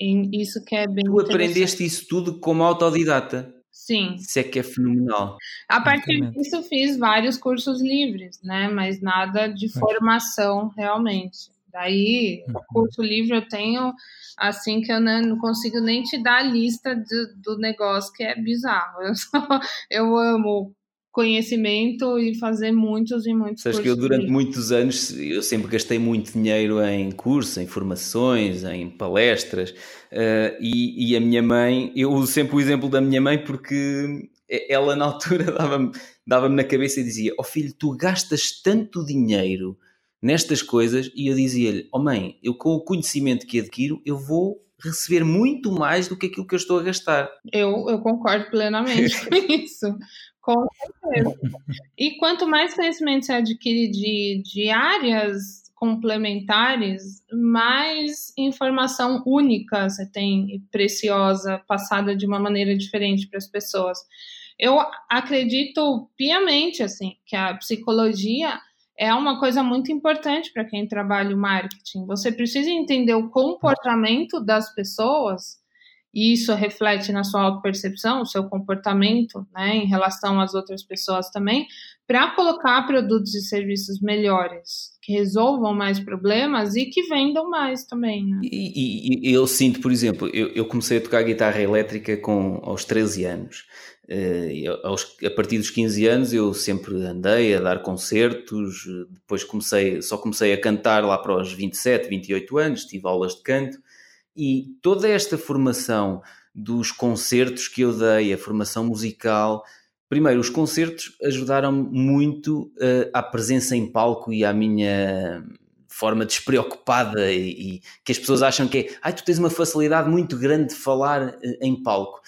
isso que é bem Tu aprendeste isso tudo como autodidata? Sim. Isso é que é fenomenal. A partir disso fiz vários cursos livres, né? Mas nada de formação realmente. Daí, o uhum. curso livre eu tenho, assim, que eu não consigo nem te dar a lista do, do negócio, que é bizarro. Eu, só, eu amo conhecimento e fazer muitos e muitos Sabes que eu durante muitos anos eu sempre gastei muito dinheiro em cursos, em formações, em palestras uh, e, e, a minha mãe, eu uso sempre o exemplo da minha mãe porque ela na altura dava-me dava na cabeça e dizia, ó oh filho, tu gastas tanto dinheiro nestas coisas e eu dizia-lhe, ó oh mãe, eu com o conhecimento que adquiro eu vou receber muito mais do que aquilo que eu estou a gastar. Eu, eu concordo plenamente com isso. Com certeza. E quanto mais conhecimento você adquire de, de áreas complementares, mais informação única você tem, preciosa, passada de uma maneira diferente para as pessoas. Eu acredito piamente assim que a psicologia é uma coisa muito importante para quem trabalha o marketing. Você precisa entender o comportamento das pessoas e isso reflete na sua autopercepção, o seu comportamento, né, em relação às outras pessoas também, para colocar produtos e serviços melhores, que resolvam mais problemas e que vendam mais também. Né? E, e, e eu sinto, por exemplo, eu, eu, comecei a tocar guitarra elétrica com, aos 13 anos. Uh, aos, a partir dos 15 anos eu sempre andei a dar concertos, depois comecei, só comecei a cantar lá para os 27, 28 anos, tive aulas de canto e toda esta formação dos concertos que eu dei, a formação musical, primeiro, os concertos ajudaram muito uh, à presença em palco e à minha forma despreocupada e, e, que as pessoas acham que é, ai, tu tens uma facilidade muito grande de falar uh, em palco.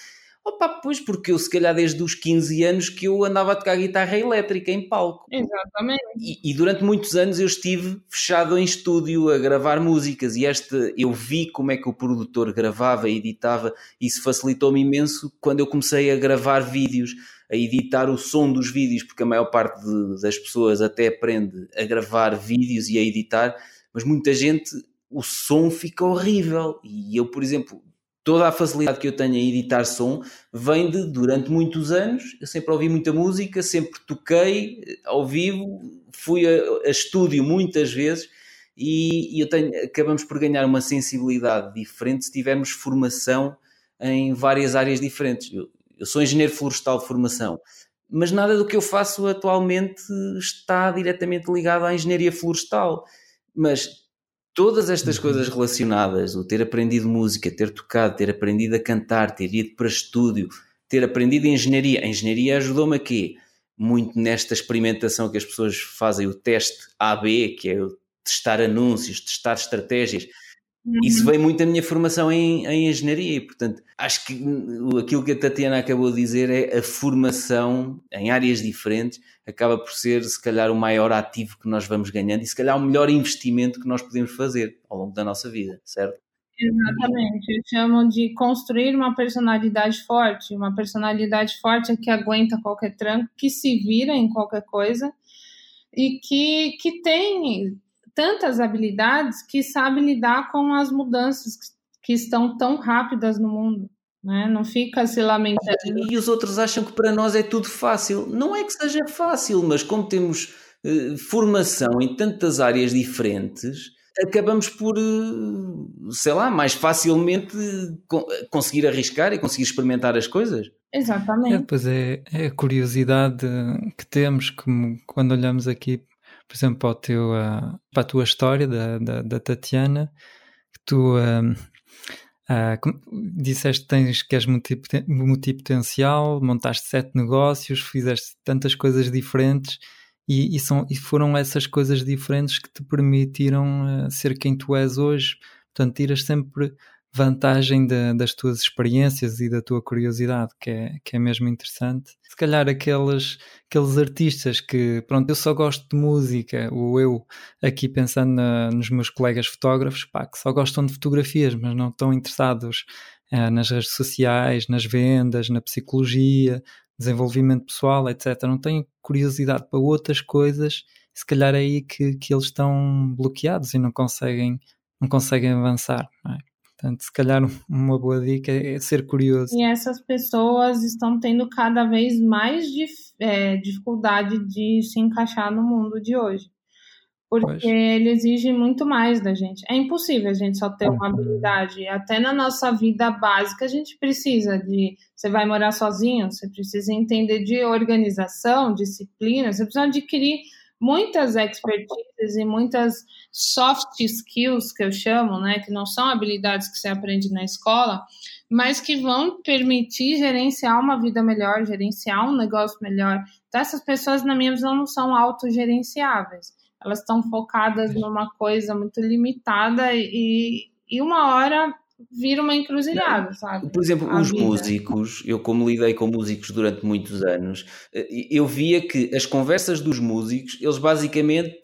Opa, pois, porque eu se calhar desde os 15 anos que eu andava a tocar guitarra elétrica em palco. Exatamente. E, e, durante muitos anos eu estive fechado em estúdio a gravar músicas e este, eu vi como é que o produtor gravava e editava. Isso facilitou-me imenso quando eu comecei a gravar vídeos, a editar o som dos vídeos, porque a maior parte de, das pessoas até aprende a gravar vídeos e a editar, mas muita gente o som fica horrível. E eu, por exemplo, toda a facilidade que eu tenho em editar som vem de, durante muitos anos, eu sempre ouvi muita música, sempre toquei eh, ao vivo, fui a, a estúdio muitas vezes e, e, eu tenho, acabamos por ganhar uma sensibilidade diferente se tivermos formação em várias áreas diferentes. Eu, eu sou engenheiro florestal de formação, mas nada do que eu faço atualmente está diretamente ligado à engenharia florestal. Mas todas estas uhum. coisas relacionadas, o ter aprendido música, ter tocado, ter aprendido a cantar, ter ido para estúdio, ter aprendido engenharia. A engenharia ajudou-me a quê? Muito nesta experimentação que as pessoas fazem, o teste AB, que é testar anúncios, testar estratégias. Uhum. Isso veio muito da minha formação em, em, engenharia e, portanto, acho que aquilo que a Tatiana acabou de dizer é a formação em áreas diferentes acaba por ser, se calhar, o maior ativo que nós vamos ganhando e, se calhar, o melhor investimento que nós podemos fazer ao longo da nossa vida, certo? Exatamente. Eles chamam de construir uma personalidade forte. Uma personalidade forte é que aguenta qualquer tranco, que se vira em qualquer coisa e que, que tem tantas habilidades que sabe lidar com as mudanças que estão tão rápidas no mundo. Né? Não fica se lamentando. E os outros acham que para nós é tudo fácil. Não é que seja fácil, mas como temos eh, formação em tantas áreas diferentes, acabamos por, eh, sei lá, mais facilmente conseguir arriscar e conseguir experimentar as coisas. Exatamente. É, pois é, é a curiosidade que temos como quando olhamos aqui, por exemplo, teu, uh, para a tua história da, da, da Tatiana, que tu uh, uh, disseste que tens que és multipotencial, montaste sete negócios, fizeste tantas coisas diferentes e, e, são, e foram essas coisas diferentes que te permitiram ser quem tu és hoje. Portanto, tiras sempre vantagem de, das tuas experiências e da tua curiosidade, que é, que é mesmo interessante. Se calhar aqueles, aqueles artistas que, pronto, eu só gosto de música, ou eu aqui pensando na, nos meus colegas fotógrafos, pá, que só gostam de fotografias, mas não estão interessados uh, nas redes sociais, nas vendas, na psicologia, desenvolvimento pessoal, etc. Não têm curiosidade para outras coisas, se calhar é aí que, que eles estão bloqueados e não conseguem, não conseguem avançar. Não é? Portanto, se calhar uma boa dica é ser curioso. E essas pessoas estão tendo cada vez mais dif é, dificuldade de se encaixar no mundo de hoje. Porque pois. ele exige muito mais da gente. É impossível a gente só ter uma uhum. habilidade. Até na nossa vida básica, a gente precisa de. Você vai morar sozinho, você precisa entender de organização, disciplina, você precisa adquirir muitas expertises e muitas soft skills que eu chamo, né, que não são habilidades que você aprende na escola, mas que vão permitir gerenciar uma vida melhor, gerenciar um negócio melhor. Então essas pessoas, na minha visão, não são autogerenciáveis. Elas estão focadas numa coisa muito limitada e, e uma hora vira uma encruzilhada, sabe? Por exemplo, os vida. músicos, eu como lidei com músicos durante muitos anos, eh, eu via que as conversas dos músicos, eles basicamente,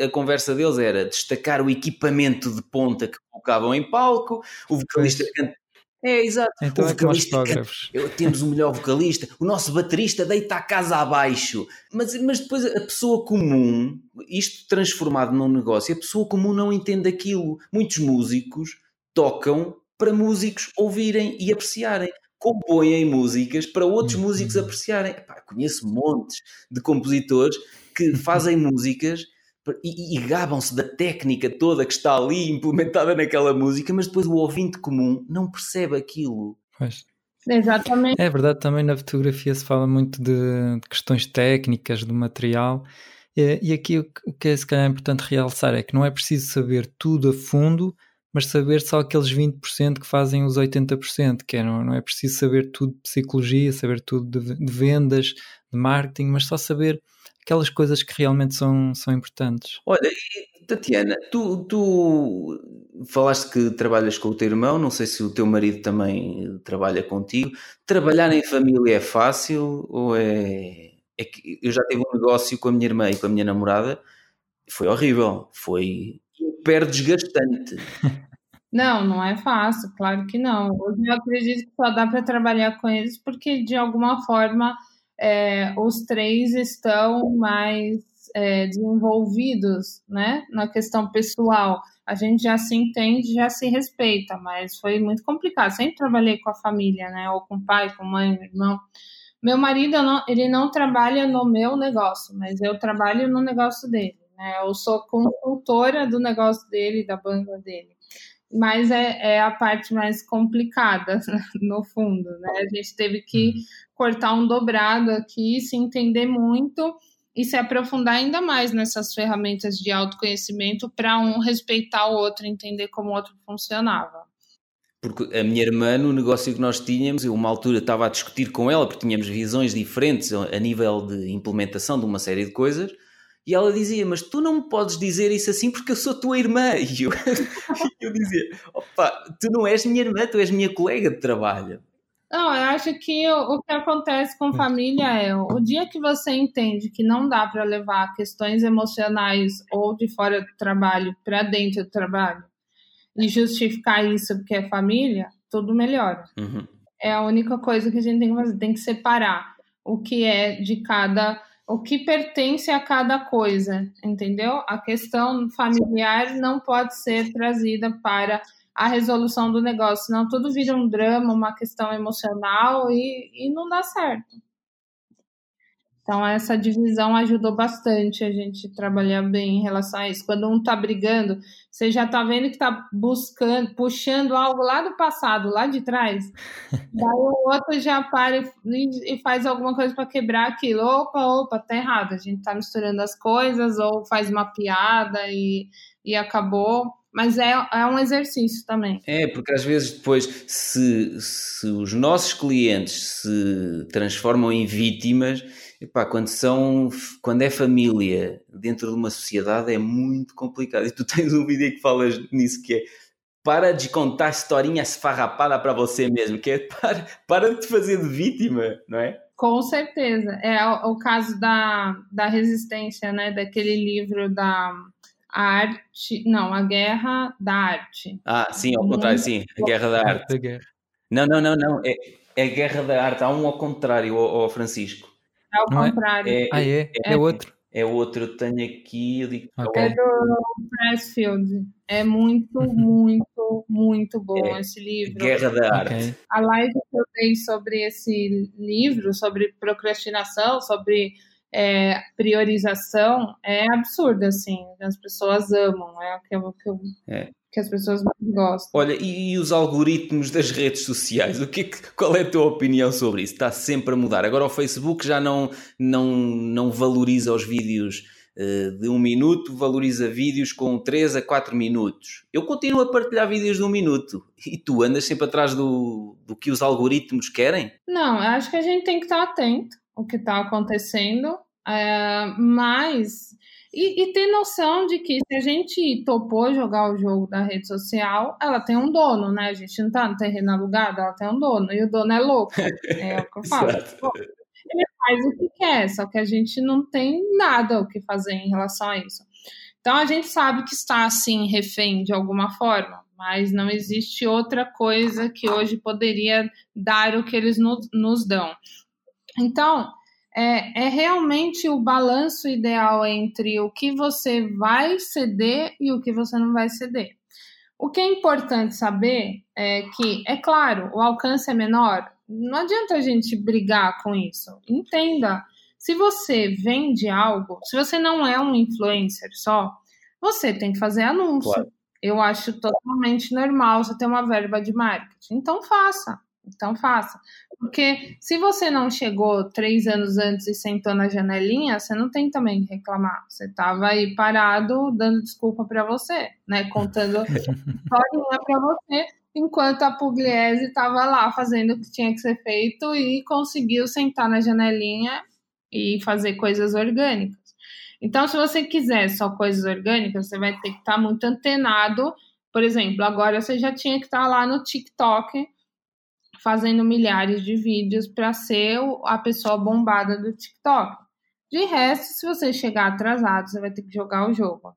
a conversa deles era destacar o equipamento de ponta que colocavam em palco, o vocalista canta é, exato. Então o é como os fotógrafos. Temos o melhor vocalista, o nosso baterista deita a casa abaixo. Mas, mas depois a pessoa comum, isto transformado num negócio, a pessoa comum não entende aquilo. Muitos músicos tocam para músicos ouvirem e apreciarem. Compõem músicas para outros uhum. músicos apreciarem. Epá, conheço montes de compositores que fazem músicas e, e gabam-se da técnica toda que está ali implementada naquela música, mas depois o ouvinte comum não percebe aquilo. Pois. Exatamente. É verdade, também na fotografia se fala muito de, de questões técnicas do material. E, e aqui o, o que é se calhar importante realçar é que não é preciso saber tudo a fundo mas saber só aqueles 20% que fazem os 80%, que é, não, não é preciso saber tudo de psicologia, saber tudo de, de, vendas, de marketing, mas só saber aquelas coisas que realmente são, são importantes. Olha, Tatiana, tu, tu falaste que trabalhas com o teu irmão, não sei se o teu marido também trabalha contigo. Trabalhar em família é fácil ou é. é que eu já tive um negócio com a minha irmã e com a minha namorada, foi horrível, foi hiper desgastante. Não, não é fácil, claro que não. Hoje eu acredito que só dá para trabalhar com eles porque, de alguma forma, é, os três estão mais é, desenvolvidos né, na questão pessoal. A gente já se entende, já se respeita, mas foi muito complicado. Sempre trabalhei com a família, né, ou com pai, com mãe, irmão. Meu marido, não, ele não trabalha no meu negócio, mas eu trabalho no negócio dele. Né? Eu sou consultora do negócio dele, da banda dele. Mas é, é a parte mais complicada, no fundo. Né? A gente teve que uhum. cortar um dobrado aqui, se entender muito e se aprofundar ainda mais nessas ferramentas de autoconhecimento para um respeitar o outro, entender como o outro funcionava. Porque a minha irmã, no negócio que nós tínhamos, eu uma altura estava a discutir com ela, porque tínhamos visões diferentes a nível de implementação de uma série de coisas, e ela dizia, mas tu não me podes dizer isso assim porque eu sou tua irmã. E eu, eu dizia, opa, tu não és minha irmã, tu és minha colega de trabalho. Não, eu acho que o, o que acontece com família é o dia que você entende que não dá para levar questões emocionais ou de fora do trabalho para dentro do trabalho, e justificar isso porque é família, tudo melhora. Uhum. É a única coisa que a gente tem que fazer, tem que separar o que é de cada, o que pertence a cada coisa, entendeu? A questão familiar não pode ser trazida para a resolução do negócio, senão tudo vira um drama, uma questão emocional e, e não dá certo. Então, essa divisão ajudou bastante a gente trabalhar bem em relação a isso. Quando um tá brigando, você já tá vendo que tá buscando, puxando algo lá do passado, lá de trás. Daí o outro já para e, e faz alguma coisa para quebrar aquilo. Opa, opa, tá errado. A gente tá misturando as coisas, ou faz uma piada e, e acabou. Mas é, é um exercício também. É, porque às vezes depois, se, se os nossos clientes se transformam em vítimas Epá, quando são quando é família dentro de uma sociedade é muito complicado. E tu tens um vídeo que falas nisso que é para de contar historinha esfarrapada para você mesmo, que é para, para de te fazer de vítima, não é? Com certeza. É o, o caso da, da resistência, né? Daquele livro da a arte. Não, a guerra da arte. Ah, sim, ao contrário, sim. A guerra da arte. Não, não, não, não. É, é a guerra da arte. Há um ao contrário, ao Francisco. É ao não é? contrário. É, ah, é? É, é outro? É outro, eu tenho aqui. Eu digo, okay. É do Pressfield. É muito, muito, muito bom é, esse livro. Guerra da Arte. Okay. A live que eu dei sobre esse livro, sobre procrastinação, sobre é, priorização, é absurda, assim. As pessoas amam. É o que eu, é que as pessoas mais gostam. Olha, e, e, os algoritmos das redes sociais? O que, é que qual é a tua opinião sobre isso? Está sempre a mudar. Agora o Facebook já não, não, não valoriza os vídeos uh, de um minuto, valoriza vídeos com 3 a 4 minutos. Eu continuo a partilhar vídeos de um minuto. E tu andas sempre atrás do, do que os algoritmos querem? Não, acho que a gente tem que estar atento ao que está acontecendo. Uh, mas e, e, ter noção de que se a gente topou jogar o jogo da rede social, ela tem um dono, né? A gente não tá no terreno alugado, ela tem um dono. E o dono é louco. É o que eu falo. Ele faz o que quer, só que a gente não tem nada o que fazer em relação a isso. Então a gente sabe que está assim, refém de alguma forma, mas não existe outra coisa que hoje poderia dar o que eles nos, nos dão. Então, é, é realmente o balanço ideal entre o que você vai ceder e o que você não vai ceder. O que é importante saber é que, é claro, o alcance é menor, não adianta a gente brigar com isso. Entenda, se você vende algo, se você não é um influencer só, você tem que fazer anúncio. Claro. Eu acho totalmente normal você ter uma verba de marketing. Então faça. Então faça. Porque se você não chegou três anos antes e sentou na janelinha, você não tem também que reclamar. Você estava aí parado, dando desculpa para você, né? Contando historinha para você, enquanto a Pugliese estava lá fazendo o que tinha que ser feito e conseguiu sentar na janelinha e fazer coisas orgânicas. Então, se você quiser só coisas orgânicas, você vai ter que estar tá muito antenado. Por exemplo, agora você já tinha que estar tá lá no TikTok fazendo milhares de vídeos para ser a pessoa bombada do TikTok. De resto, se você chegar atrasado, você vai ter que jogar o jogo.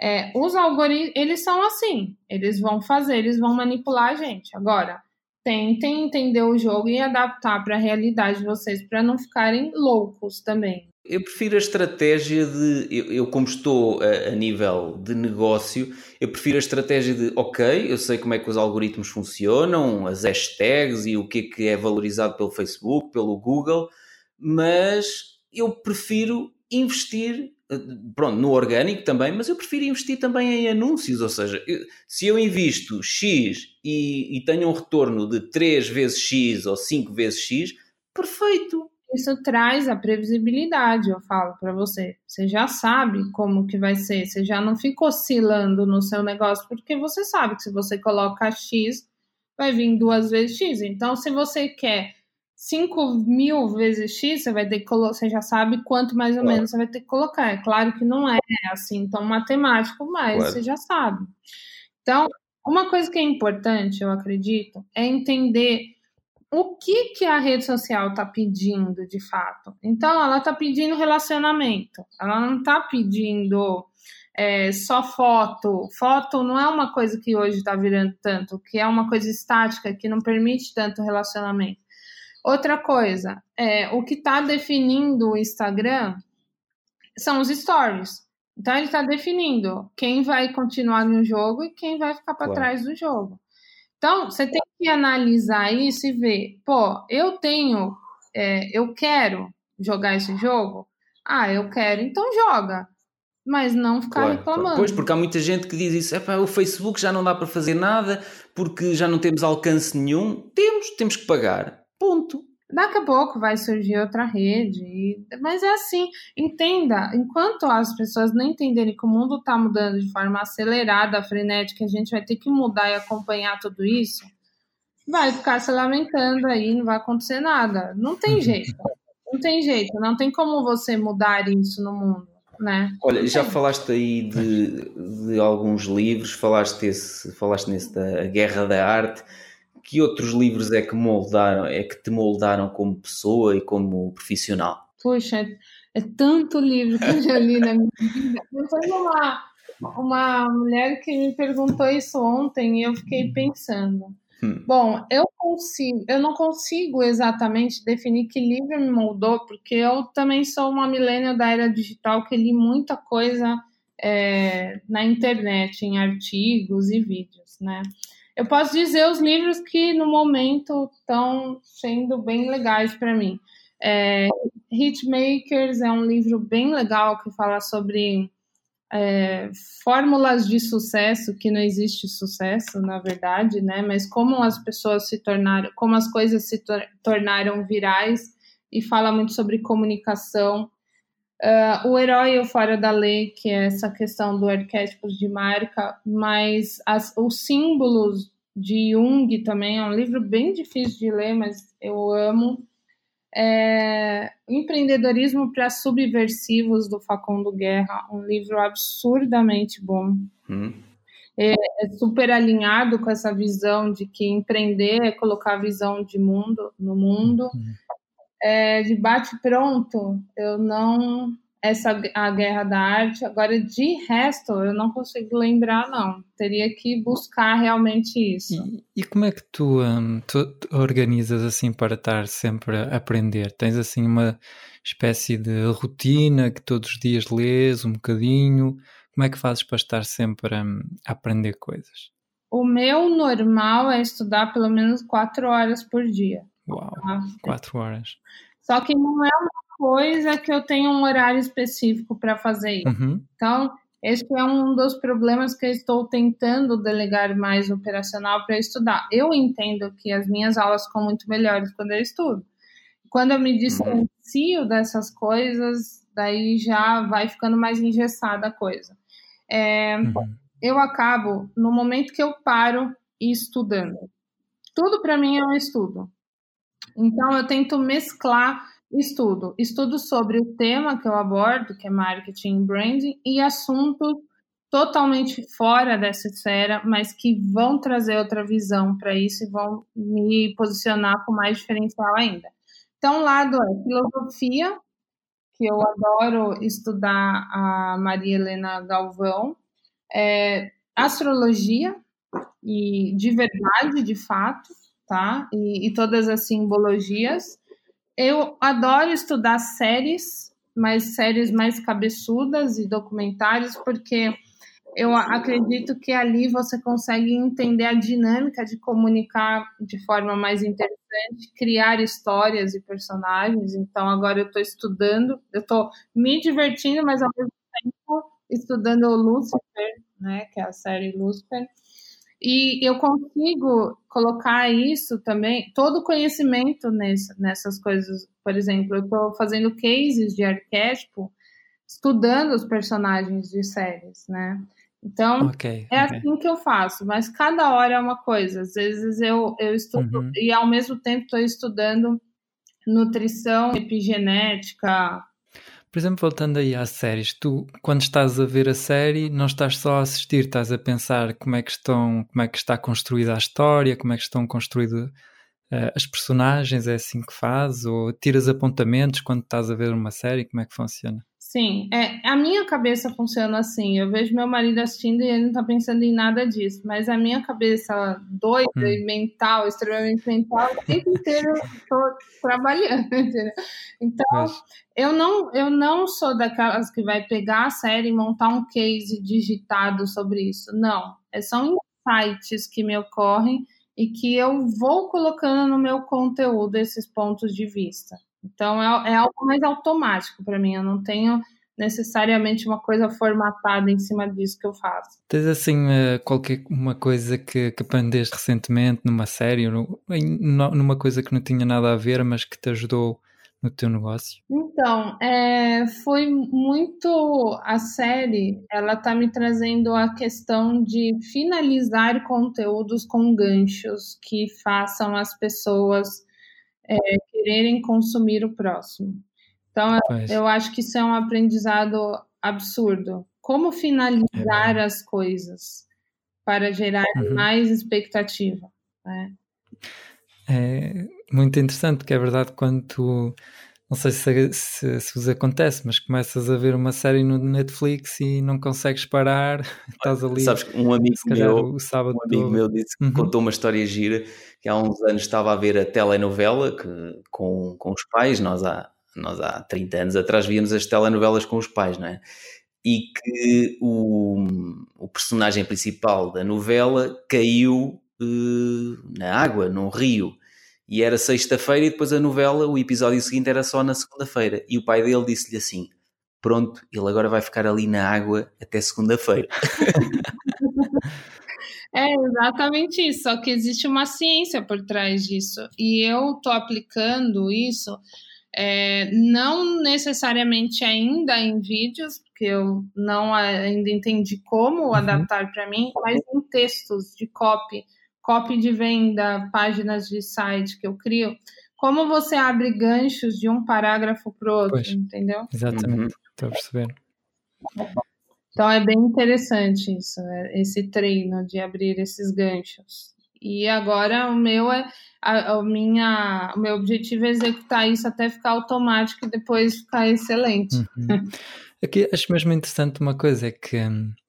É, os algoritmos, eles são assim, eles vão fazer, eles vão manipular a gente. Agora, tentem entender o jogo e adaptar para a realidade de vocês para não ficarem loucos também. Eu prefiro a estratégia de. Eu, eu como estou a, a, nível de negócio, eu prefiro a estratégia de, ok, eu sei como é que os algoritmos funcionam, as hashtags e o que é que é valorizado pelo Facebook, pelo Google, mas eu prefiro investir, pronto, no orgânico também, mas eu prefiro investir também em anúncios, ou seja, eu, se eu invisto X e, e tenho um retorno de 3 vezes X ou 5 vezes X, perfeito isso traz a previsibilidade, eu falo para você. Você já sabe como que vai ser, você já não fica oscilando no seu negócio, porque você sabe que se você coloca X, vai vir duas vezes X. Então, se você quer 5 mil vezes X, você vai ter que você já sabe quanto mais ou claro. menos você vai ter que colocar. É claro que não é assim tão matemático, mas claro. você já sabe. Então, uma coisa que é importante, eu acredito, é entender o que, que a rede social está pedindo de fato. Então, ela está pedindo relacionamento, ela não está pedindo é, só foto. Foto não é uma coisa que hoje está virando tanto, que é uma coisa estática, que não permite tanto relacionamento. Outra coisa, é, o que está definindo o Instagram são os stories. Então ele está definindo quem vai continuar no jogo e quem vai ficar para claro. trás do jogo. Então você tem que analisar isso e ver, pô, eu tenho, é, eu quero jogar esse jogo. Ah, eu quero, então joga mas não ficar claro, reclamando. Claro. Pois, porque há muita gente que diz isso, o Facebook já não dá para fazer nada porque já não temos alcance nenhum. Temos, temos que pagar. Ponto. Daqui a pouco vai surgir outra rede, mas é assim, entenda, enquanto as pessoas não entenderem que o mundo está mudando de forma acelerada, frenética, a gente vai ter que mudar e acompanhar tudo isso, vai ficar se lamentando aí, não vai acontecer nada. Não tem uhum. jeito, não tem jeito, não tem como você mudar isso no mundo né? Olha, já falaste aí de, de alguns livros, falaste, esse, falaste nesse da Guerra da Arte. Que outros livros é que moldaram, é que te moldaram como pessoa e como profissional? Puxa, é, é tanto livro que eu já li na minha vida. Foi uma, uma mulher que me perguntou isso ontem e eu fiquei pensando. Hum. Bom, eu consigo, eu não consigo exatamente definir que livro me moldou, porque eu também sou uma milênio da era digital que li muita coisa é, na internet, em artigos e vídeos, né? Eu posso dizer os livros que no momento estão sendo bem legais para mim. É, Hitmakers é um livro bem legal que fala sobre é, fórmulas de sucesso que não existe sucesso, na verdade, né? Mas como as pessoas se tornaram, como as coisas se tor tornaram virais e fala muito sobre comunicação. Uh, o herói ou fora da lei, que é essa questão do arquétipos de marca, mas as, os símbolos de Jung também é um livro bem difícil de ler, mas eu amo. É, Empreendedorismo para Subversivos, do Facundo Guerra, um livro absurdamente bom. Hum. É, é, super alinhado com essa visão de que empreender é colocar a visão de mundo no mundo. Hum. É, de bate pronto, eu não essa a guerra da arte. Agora, de resto, eu não consigo lembrar, não. Teria que buscar realmente isso. E, e como é que tu, um, tu organizas assim para estar sempre a aprender? Tens assim uma espécie de rotina que todos os dias lês um bocadinho? Como é que fazes para estar sempre a, a aprender coisas? O meu normal é estudar pelo menos quatro horas por dia. Uau, tá? quatro horas. Só que não é uma coisa que eu tenho um horário específico para fazer isso. Uhum. Então, esse é um dos problemas que eu estou tentando delegar mais operacional para estudar. Eu entendo que as minhas aulas ficam muito melhores quando eu estudo. Quando eu me distancio uhum. dessas coisas, daí já vai ficando mais engessada a coisa. É, uhum. Eu acabo, no momento que eu paro estudando. Tudo para mim é um estudo. Então, eu tento mesclar Estudo. Estudo sobre o tema que eu abordo, que é marketing e branding, e assuntos totalmente fora dessa esfera, mas que vão trazer outra visão para isso e vão me posicionar com mais diferencial ainda. Então, um lado é filosofia, que eu adoro estudar a Maria Helena Galvão, é, astrologia, e de verdade, de fato, tá? E, e todas as simbologias. Eu adoro estudar séries, mas séries mais cabeçudas e documentários, porque eu acredito que ali você consegue entender a dinâmica de comunicar de forma mais interessante, criar histórias e personagens. Então, agora eu estou estudando, eu estou me divertindo, mas ao mesmo tempo estudando o Lucifer, né, que é a série Lucifer. E eu consigo colocar isso também, todo o conhecimento nessa, nessas coisas. Por exemplo, eu estou fazendo cases de arquétipo, estudando os personagens de séries, né? Então, okay, é okay. assim que eu faço, mas cada hora é uma coisa. Às vezes eu, eu estudo uhum. e ao mesmo tempo estou estudando nutrição, epigenética, por exemplo, voltando aí às séries, tu quando estás a ver a série não estás só a assistir, estás a pensar como é que estão, como é que está construída a história, como é que estão construídas uh, as personagens, é assim que faz, ou tiras apontamentos quando estás a ver uma série, como é que funciona? Sim, é, a minha cabeça funciona assim. Eu vejo meu marido assistindo e ele não tá pensando em nada disso, mas a minha cabeça doida hum. e mental, extremamente mental, o tempo inteiro tô trabalhando, entendeu? Então, mas... eu não, eu não sou daquelas que vai pegar a série e montar um case digitado sobre isso. Não, é, são insights que me ocorrem e que eu vou colocando no meu conteúdo esses pontos de vista. Então é, é algo mais automático para mim. Eu não tenho necessariamente uma coisa formatada em cima disso que eu faço. Tens assim eh, qualquer uma coisa que, que aprendeste recentemente numa série, numa coisa que não tinha nada a ver, mas que te ajudou no teu negócio? Então, é, foi muito a série, ela está me trazendo a questão de finalizar conteúdos com ganchos que façam as pessoas é, quererem consumir o próximo. Então, eu acho que isso é um aprendizado absurdo. Como finalizar é. as coisas para gerar uhum. mais expectativa. Né? É muito interessante, que é verdade quando tu não sei se, se, se, vos acontece, mas começas a ver uma série no Netflix e não consegues parar, estás ali. Sabes um amigo meu, o sábado um amigo meu disse que uhum. contou uma história gira que há uns anos estava a ver a telenovela que, com, com os pais, nós há, nós há 30 anos atrás víamos as telenovelas com os pais, não é? E que o, o personagem principal da novela caiu uh, na água, num rio e era sexta-feira e depois a novela, o episódio seguinte era só na segunda-feira. E o pai dele disse-lhe assim: Pronto, ele agora vai ficar ali na água até segunda-feira. É exatamente isso, só que existe uma ciência por trás disso. E eu estou aplicando isso é, não necessariamente ainda em vídeos, porque eu não ainda entendi como uhum. adaptar para mim, mas em textos de copy copy de venda, páginas de site que eu crio, como você abre ganchos de um parágrafo para o outro, pois, entendeu? Exatamente, estou uhum. a perceber. Então é bem interessante isso, né? esse treino de abrir esses ganchos. E agora o meu é a, a, minha, o meu objetivo é executar isso até ficar automático e depois ficar excelente. Uhum. Aqui acho mesmo interessante uma coisa é que hum, é,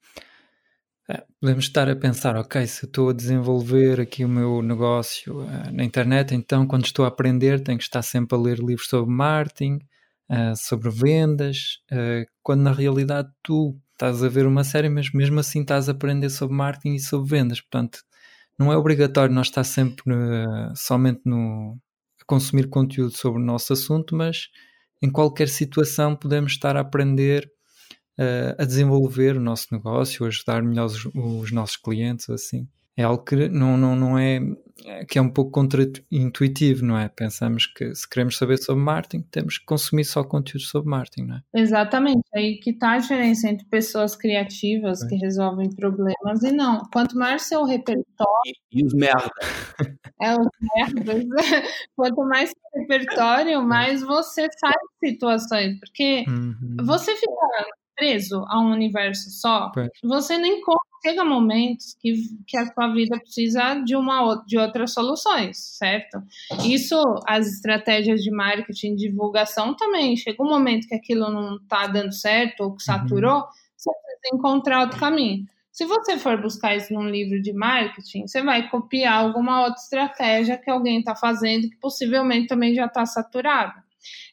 podemos estar a pensar, ok, se estou a desenvolver aqui o meu negócio uh, na internet, então quando estou a aprender tenho que estar sempre a ler livros sobre marketing, uh, sobre vendas, uh, quando na realidade tu estás a ver uma série, mas mesmo assim estás a aprender sobre marketing e sobre vendas. Portanto, não é obrigatório nós estar sempre somente no, a consumir conteúdo sobre o nosso assunto, mas em qualquer situação podemos estar a aprender a desenvolver o nosso negócio, ajudar melhor os, os, nossos clientes, assim. É algo que não, não, não é, que é um pouco contra-intuitivo, não é? Pensamos que se queremos saber sobre marketing, temos que consumir só conteúdo sobre marketing, não é? Exatamente, aí que está a diferença entre pessoas criativas é. que resolvem problemas e não. Quanto mais seu repertório... E, e os merda. É, os merdas. Quanto mais seu repertório, é. mais você de situações, porque uhum. você fica preso a um universo só, você nem chega momentos que, que a sua vida precisa de uma de outras soluções, certo? Isso, as estratégias de marketing, divulgação também. Chega um momento que aquilo não está dando certo ou que saturou, uhum. você precisa encontrar outro caminho. Se você for buscar isso num livro de marketing, você vai copiar alguma outra estratégia que alguém está fazendo que possivelmente também já está saturada.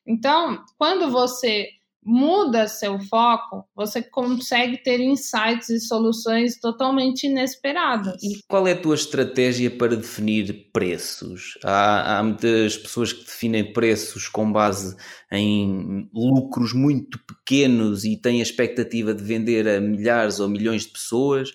Então, quando você muda seu foco, você consegue ter insights e soluções totalmente inesperadas. E qual é a tua estratégia para definir preços? Há, há muitas pessoas que definem preços com base em lucros muito pequenos e têm a expectativa de vender a milhares ou milhões de pessoas.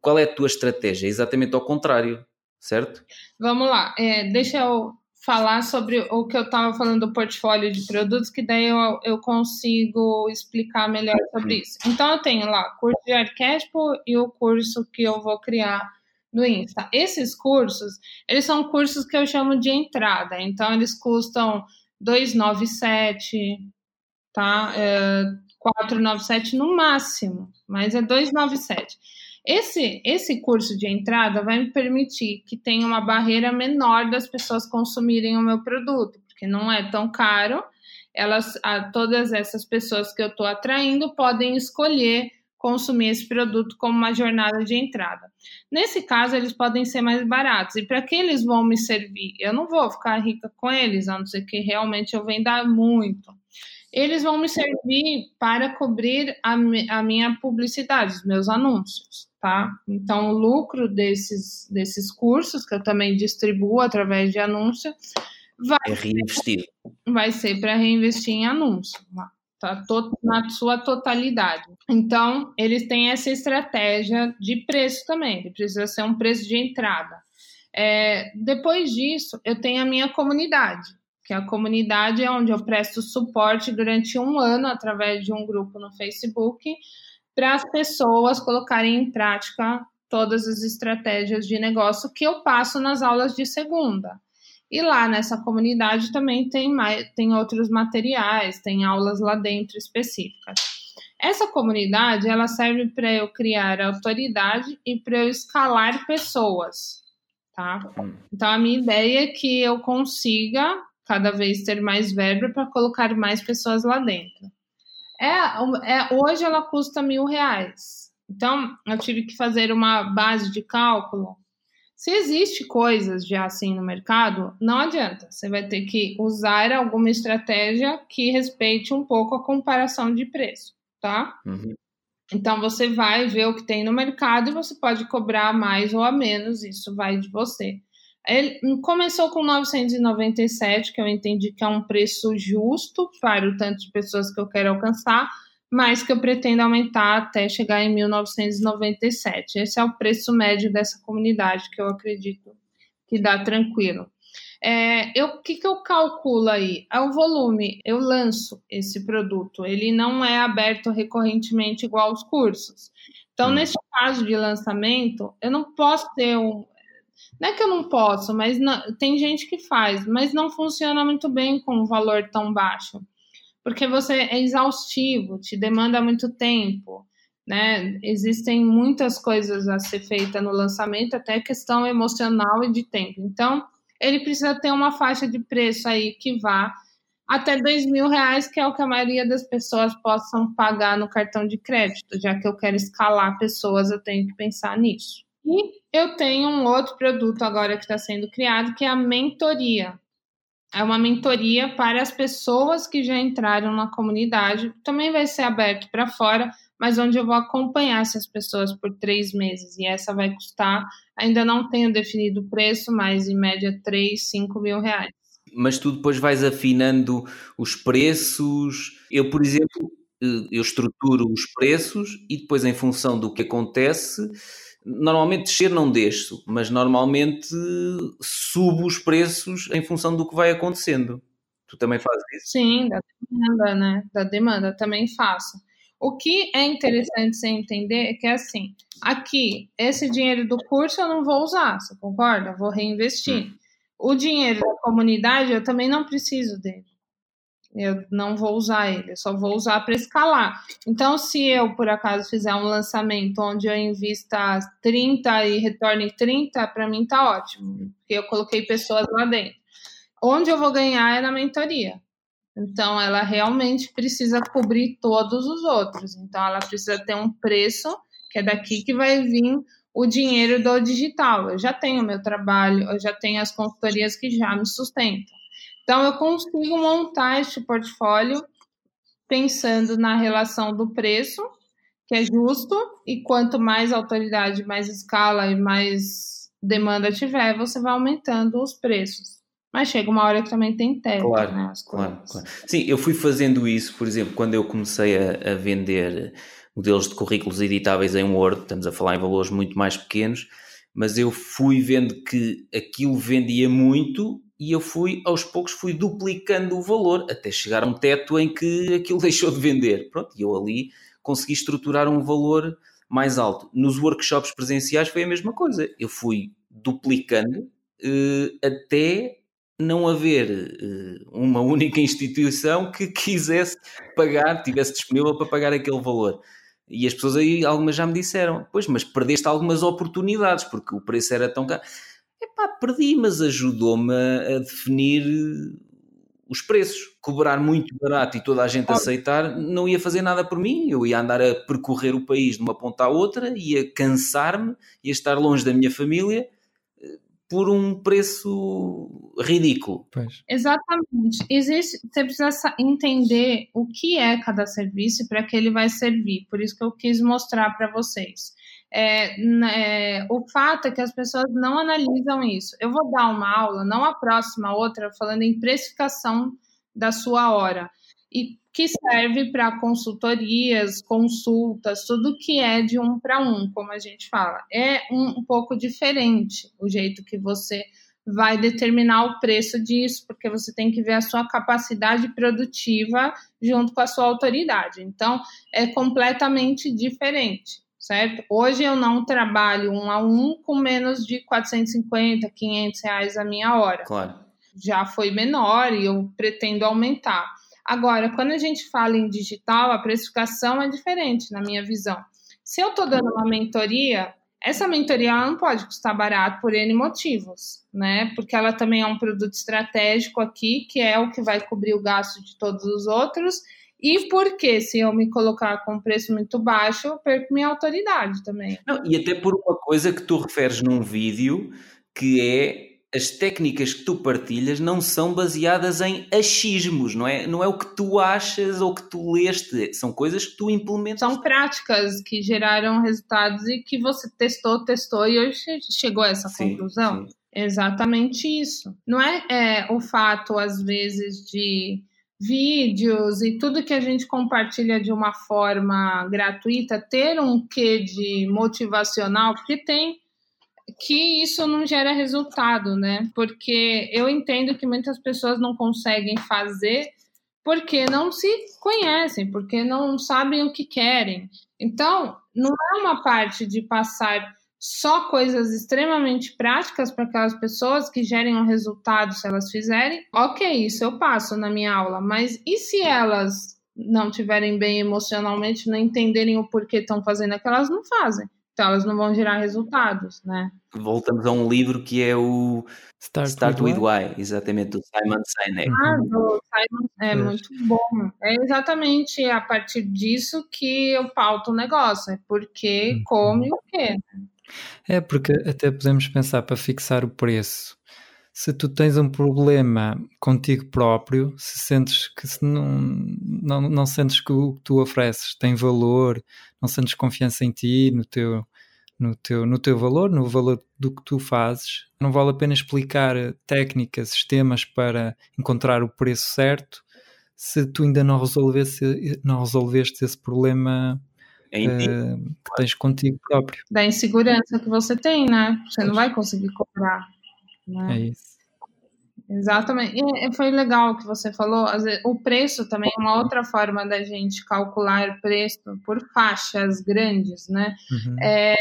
Qual é a tua estratégia? Exatamente ao contrário, certo? Vamos lá, é, deixa eu falar sobre o que eu estava falando do portfólio de produtos, que daí eu, eu consigo explicar melhor sobre isso. Então, eu tenho lá curso de arquétipo e o curso que eu vou criar no Insta. Esses cursos, eles são cursos que eu chamo de entrada. Então, eles custam 297, tá? É, 497 no máximo, mas é 297. Esse, esse curso de entrada vai me permitir que tenha uma barreira menor das pessoas consumirem o meu produto, porque não é tão caro. elas, todas essas pessoas que eu estou atraindo podem escolher consumir esse produto como uma jornada de entrada. Nesse caso, eles podem ser mais baratos. E para que eles vão me servir? Eu não vou ficar rica com eles, a não ser que realmente eu venda muito. Eles vão me servir para cobrir a, a minha publicidade, os meus anúncios, tá? Então, o lucro desses, desses cursos, que eu também distribuo através de anúncios, vai, é reinvestido. Vai ser para reinvestir em anúncio. Tá, na sua totalidade. Então, eles têm essa estratégia de preço também, ele precisa ser um preço de entrada. É, depois disso, eu tenho a minha comunidade, que a comunidade é onde eu presto suporte durante um ano através de um grupo no Facebook para as pessoas colocarem em prática todas as estratégias de negócio que eu passo nas aulas de segunda. E lá nessa comunidade também tem, mais, tem outros materiais, tem aulas lá dentro específicas. Essa comunidade ela serve para eu criar autoridade e para eu escalar pessoas, tá? Hum. Então a minha ideia é que eu consiga cada vez ter mais verba para colocar mais pessoas lá dentro. É, é, hoje ela custa mil reais. Então eu tive que fazer uma base de cálculo se existe coisas já assim no mercado, não adianta. Você vai ter que usar alguma estratégia que respeite um pouco a comparação de preço, tá? Uhum. Então você vai ver o que tem no mercado e você pode cobrar mais ou a menos, isso vai de você. Ele começou com 997, que eu entendi que é um preço justo para o tanto de pessoas que eu quero alcançar mas que eu pretendo aumentar até chegar em 1997. Esse é o preço médio dessa comunidade que eu acredito que dá tranquilo. É, eu, o que, que eu calculo aí? É o volume. Eu lanço esse produto. Ele não é aberto recorrentemente igual aos cursos. Então, hum. nesse caso de lançamento, eu não posso ter um. Não é que eu não posso, mas não, tem gente que faz, mas não funciona muito bem com um valor tão baixo porque você é exaustivo, te demanda muito tempo, né? Existem muitas coisas a ser feita no lançamento, até questão emocional e de tempo. Então, ele precisa ter uma faixa de preço aí que vá até dois mil reais, que é o que a maioria das pessoas possam pagar no cartão de crédito, já que eu quero escalar pessoas, eu tenho que pensar nisso. E eu tenho um outro produto agora que está sendo criado, que é a mentoria é uma mentoria para as pessoas que já entraram na comunidade. Também vai ser aberto para fora, mas onde eu vou acompanhar essas pessoas por três meses. E essa vai custar, ainda não tenho definido o preço, mas em média 3, 5 mil reais. Mas tu depois vais afinando os preços. Eu, por exemplo, eh, eu estruturo os preços e depois, em função do que acontece, Normalmente descer não desço, mas normalmente subo os preços em função do que vai acontecendo. Tu também fazes isso? Sim, da demanda, né? Da demanda também faço. O que é interessante você entender é que assim, aqui, esse dinheiro do curso eu não vou usar, você concorda? Eu vou reinvestir. Hum. O dinheiro da comunidade eu também não preciso dele eu não vou usar ele, eu só vou usar para escalar. Então, se eu, por acaso, fizer um lançamento onde eu invista 30 e retorne 30, para mim tá ótimo, porque eu coloquei pessoas lá dentro. Onde eu vou ganhar é na mentoria. Então, ela realmente precisa cobrir todos os outros. Então, ela precisa ter um preço, que é daqui que vai vir o dinheiro do digital. Eu já tenho meu trabalho, eu já tenho as consultorias que já me sustentam. Então, eu consigo montar este portfólio pensando na relação do preço, que é justo, e quanto mais autoridade, mais escala e mais demanda tiver, você vai aumentando os preços. Mas chega uma hora que também tem teto, claro, né? Claro, claro. Sim, eu fui fazendo isso, por exemplo, quando eu comecei a, a vender modelos de currículos editáveis em Word, estamos a falar em valores muito mais pequenos, mas eu fui vendo que aquilo vendia muito e eu fui, aos poucos, fui duplicando o valor até chegar a um teto em que aquilo deixou de vender. Pronto, e eu ali consegui estruturar um valor mais alto. Nos workshops presenciais foi a mesma coisa. Eu fui duplicando uh, até não haver uh, uma única instituição que quisesse pagar, tivesse disponível para pagar aquele valor. E as pessoas aí, algumas já me disseram, pois, mas perdeste algumas oportunidades, porque o preço era tão caro. Epá, perdi, mas ajudou-me a definir os preços. Cobrar muito barato e toda a gente aceitar não ia fazer nada por mim. Eu ia andar a percorrer o país de uma ponta à outra, ia cansar-me, ia estar longe da minha família eh, por um preço ridículo. Pois. Exatamente. Existe, você precisa entender o que é cada serviço e para que ele vai servir. Por isso que eu quis mostrar para vocês. É, é, o fato é que as pessoas não analisam isso. Eu vou dar uma aula, não a próxima, a outra, falando em precificação da sua hora, e que serve para consultorias, consultas, tudo que é de um para um, como a gente fala. É um, um pouco diferente o jeito que você vai determinar o preço disso, porque você tem que ver a sua capacidade produtiva junto com a sua autoridade. Então, é completamente diferente certo? Hoje eu não trabalho um a um com menos de 450, 500 reais a minha hora. Claro. Já foi menor e eu pretendo aumentar. Agora, quando a gente fala em digital, a precificação é diferente, na minha visão. Se eu estou dando uma mentoria, essa mentoria não pode custar barato por N motivos, né? Porque ela também é um produto estratégico aqui, que é o que vai cobrir o gasto de todos os outros e porque se eu me colocar com um preço muito baixo, eu perco minha autoridade também. Não, e até por uma coisa que tu referes num vídeo, que é as técnicas que tu partilhas não são baseadas em achismos, não é? Não é o que tu achas ou que tu leste, são coisas que tu implementas. São práticas que geraram resultados e que você testou, testou e hoje chegou a essa sim, conclusão. Sim. Exatamente isso. Não é, é o fato, às vezes, de vídeos e tudo que a gente compartilha de uma forma gratuita ter um quê de motivacional, porque tem que isso não gera resultado, né? Porque eu entendo que muitas pessoas não conseguem fazer porque não se conhecem, porque não sabem o que querem. Então, não é uma parte de passar só coisas extremamente práticas para aquelas pessoas que gerem um resultado se elas fizerem, ok, isso eu passo na minha aula, mas e se elas não tiverem bem emocionalmente, não entenderem o porquê estão fazendo aquilo, elas não fazem. Então elas não vão gerar resultados, né? Voltamos a um livro que é o Start, Start with, Why, exatamente, do Simon Sinek. Ah, do Simon, é, é muito bom. É exatamente a partir disso que eu pauto o negócio, é porque, uhum. como e o quê. É, porque até podemos pensar para fixar o preço. Se tu tens um problema contigo próprio, se sentes que se não, não, não sentes que o que tu ofereces tem valor, não sentes confiança em ti, no teu, no teu, no teu valor, no valor do que tu fazes, não vale a pena explicar técnicas, sistemas para encontrar o preço certo se tu ainda não resolvesse, não resolveste esse problema uh, que tens contigo próprio. Da insegurança que você tem, né? Você não vai conseguir cobrar. Né? É isso. Exatamente. E foi legal que você falou. O preço também é uma outra forma da gente calcular preço por faixas grandes, né? Uhum. É,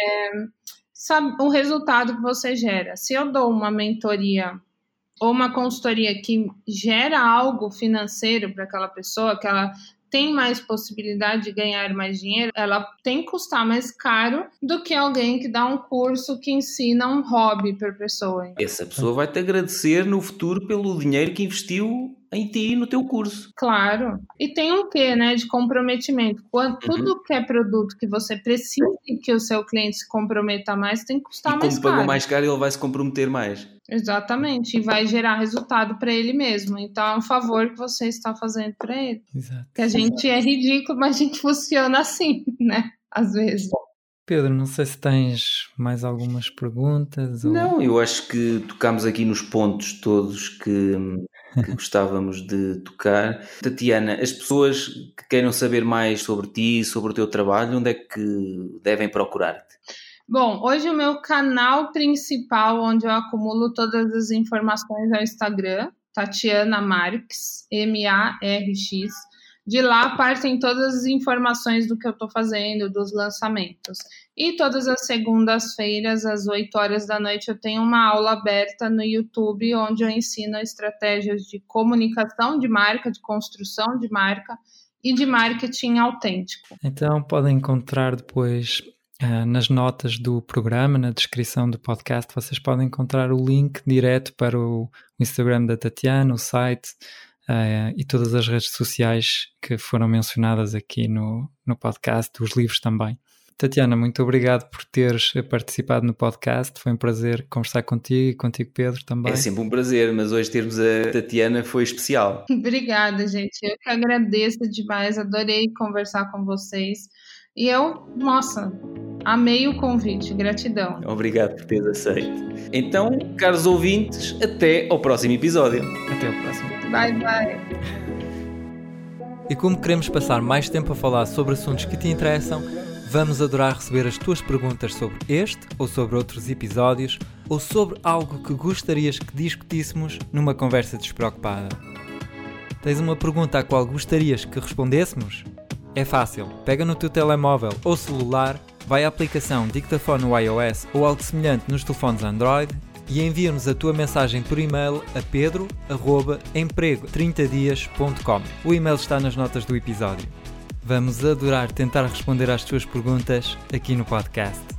sabe, o resultado que você gera. Se eu dou uma mentoria ou uma consultoria que gera algo financeiro para aquela pessoa, que ela tem mais possibilidade de ganhar mais dinheiro, ela tem que custar mais caro do que alguém que dá um curso que ensina um hobby para pessoa. Essa pessoa vai te agradecer no futuro pelo dinheiro que investiu em ti no teu curso. Claro. E tem um quê, né, de comprometimento. Quando, uhum. Tudo que é produto que você precisa que o seu cliente se comprometa mais, tem que custar e mais caro. como pagou mais caro, ele vai se comprometer mais. Exatamente, e vai gerar resultado para ele mesmo. Então é um favor que você está fazendo para ele. Exato. Que a gente é ridículo, mas a gente funciona assim, né? Às vezes. Pedro, não sei se tens mais algumas perguntas. Ou... Não, eu acho que tocámos aqui nos pontos todos que, que gostávamos de tocar. Tatiana, as pessoas que queiram saber mais sobre ti, sobre o teu trabalho, onde é que devem procurar-te? Bom, hoje o meu canal principal, onde eu acumulo todas as informações, é o Instagram, Tatiana Marques, M-A-R-X. De lá partem todas as informações do que eu estou fazendo, dos lançamentos. E todas as segundas-feiras, às 8 horas da noite, eu tenho uma aula aberta no YouTube, onde eu ensino estratégias de comunicação de marca, de construção de marca e de marketing autêntico. Então podem encontrar depois Uh, nas notas do programa, na descrição do podcast, vocês podem encontrar o link direto para o Instagram da Tatiana, o site, uh, e todas as redes sociais que foram mencionadas aqui no, no podcast, os livros também. Tatiana, muito obrigado por teres participado no podcast. Foi um prazer conversar contigo e contigo, Pedro, também. É sempre um prazer, mas hoje termos a Tatiana foi especial. Obrigada, gente. Eu que agradeço demais. Adorei conversar com vocês. E eu, nossa, amei o convite. Gratidão. Obrigado por teres aceito. Então, caros ouvintes, até ao próximo episódio. Até ao próximo. Bye, bye. E como queremos passar mais tempo a falar sobre assuntos que te interessam, vamos adorar receber as tuas perguntas sobre este ou sobre outros episódios ou sobre algo que gostarias que discutíssemos numa conversa despreocupada. Tens uma pergunta à qual gostarias que respondêssemos? É fácil. Pega no teu telemóvel ou celular, vai à aplicação Dictafone no iOS ou algo semelhante nos telefones Android e envia-nos a tua mensagem por e-mail a pedro@emprego30dias.com. O e-mail está nas notas do episódio. Vamos adorar tentar responder às tuas perguntas aqui no podcast.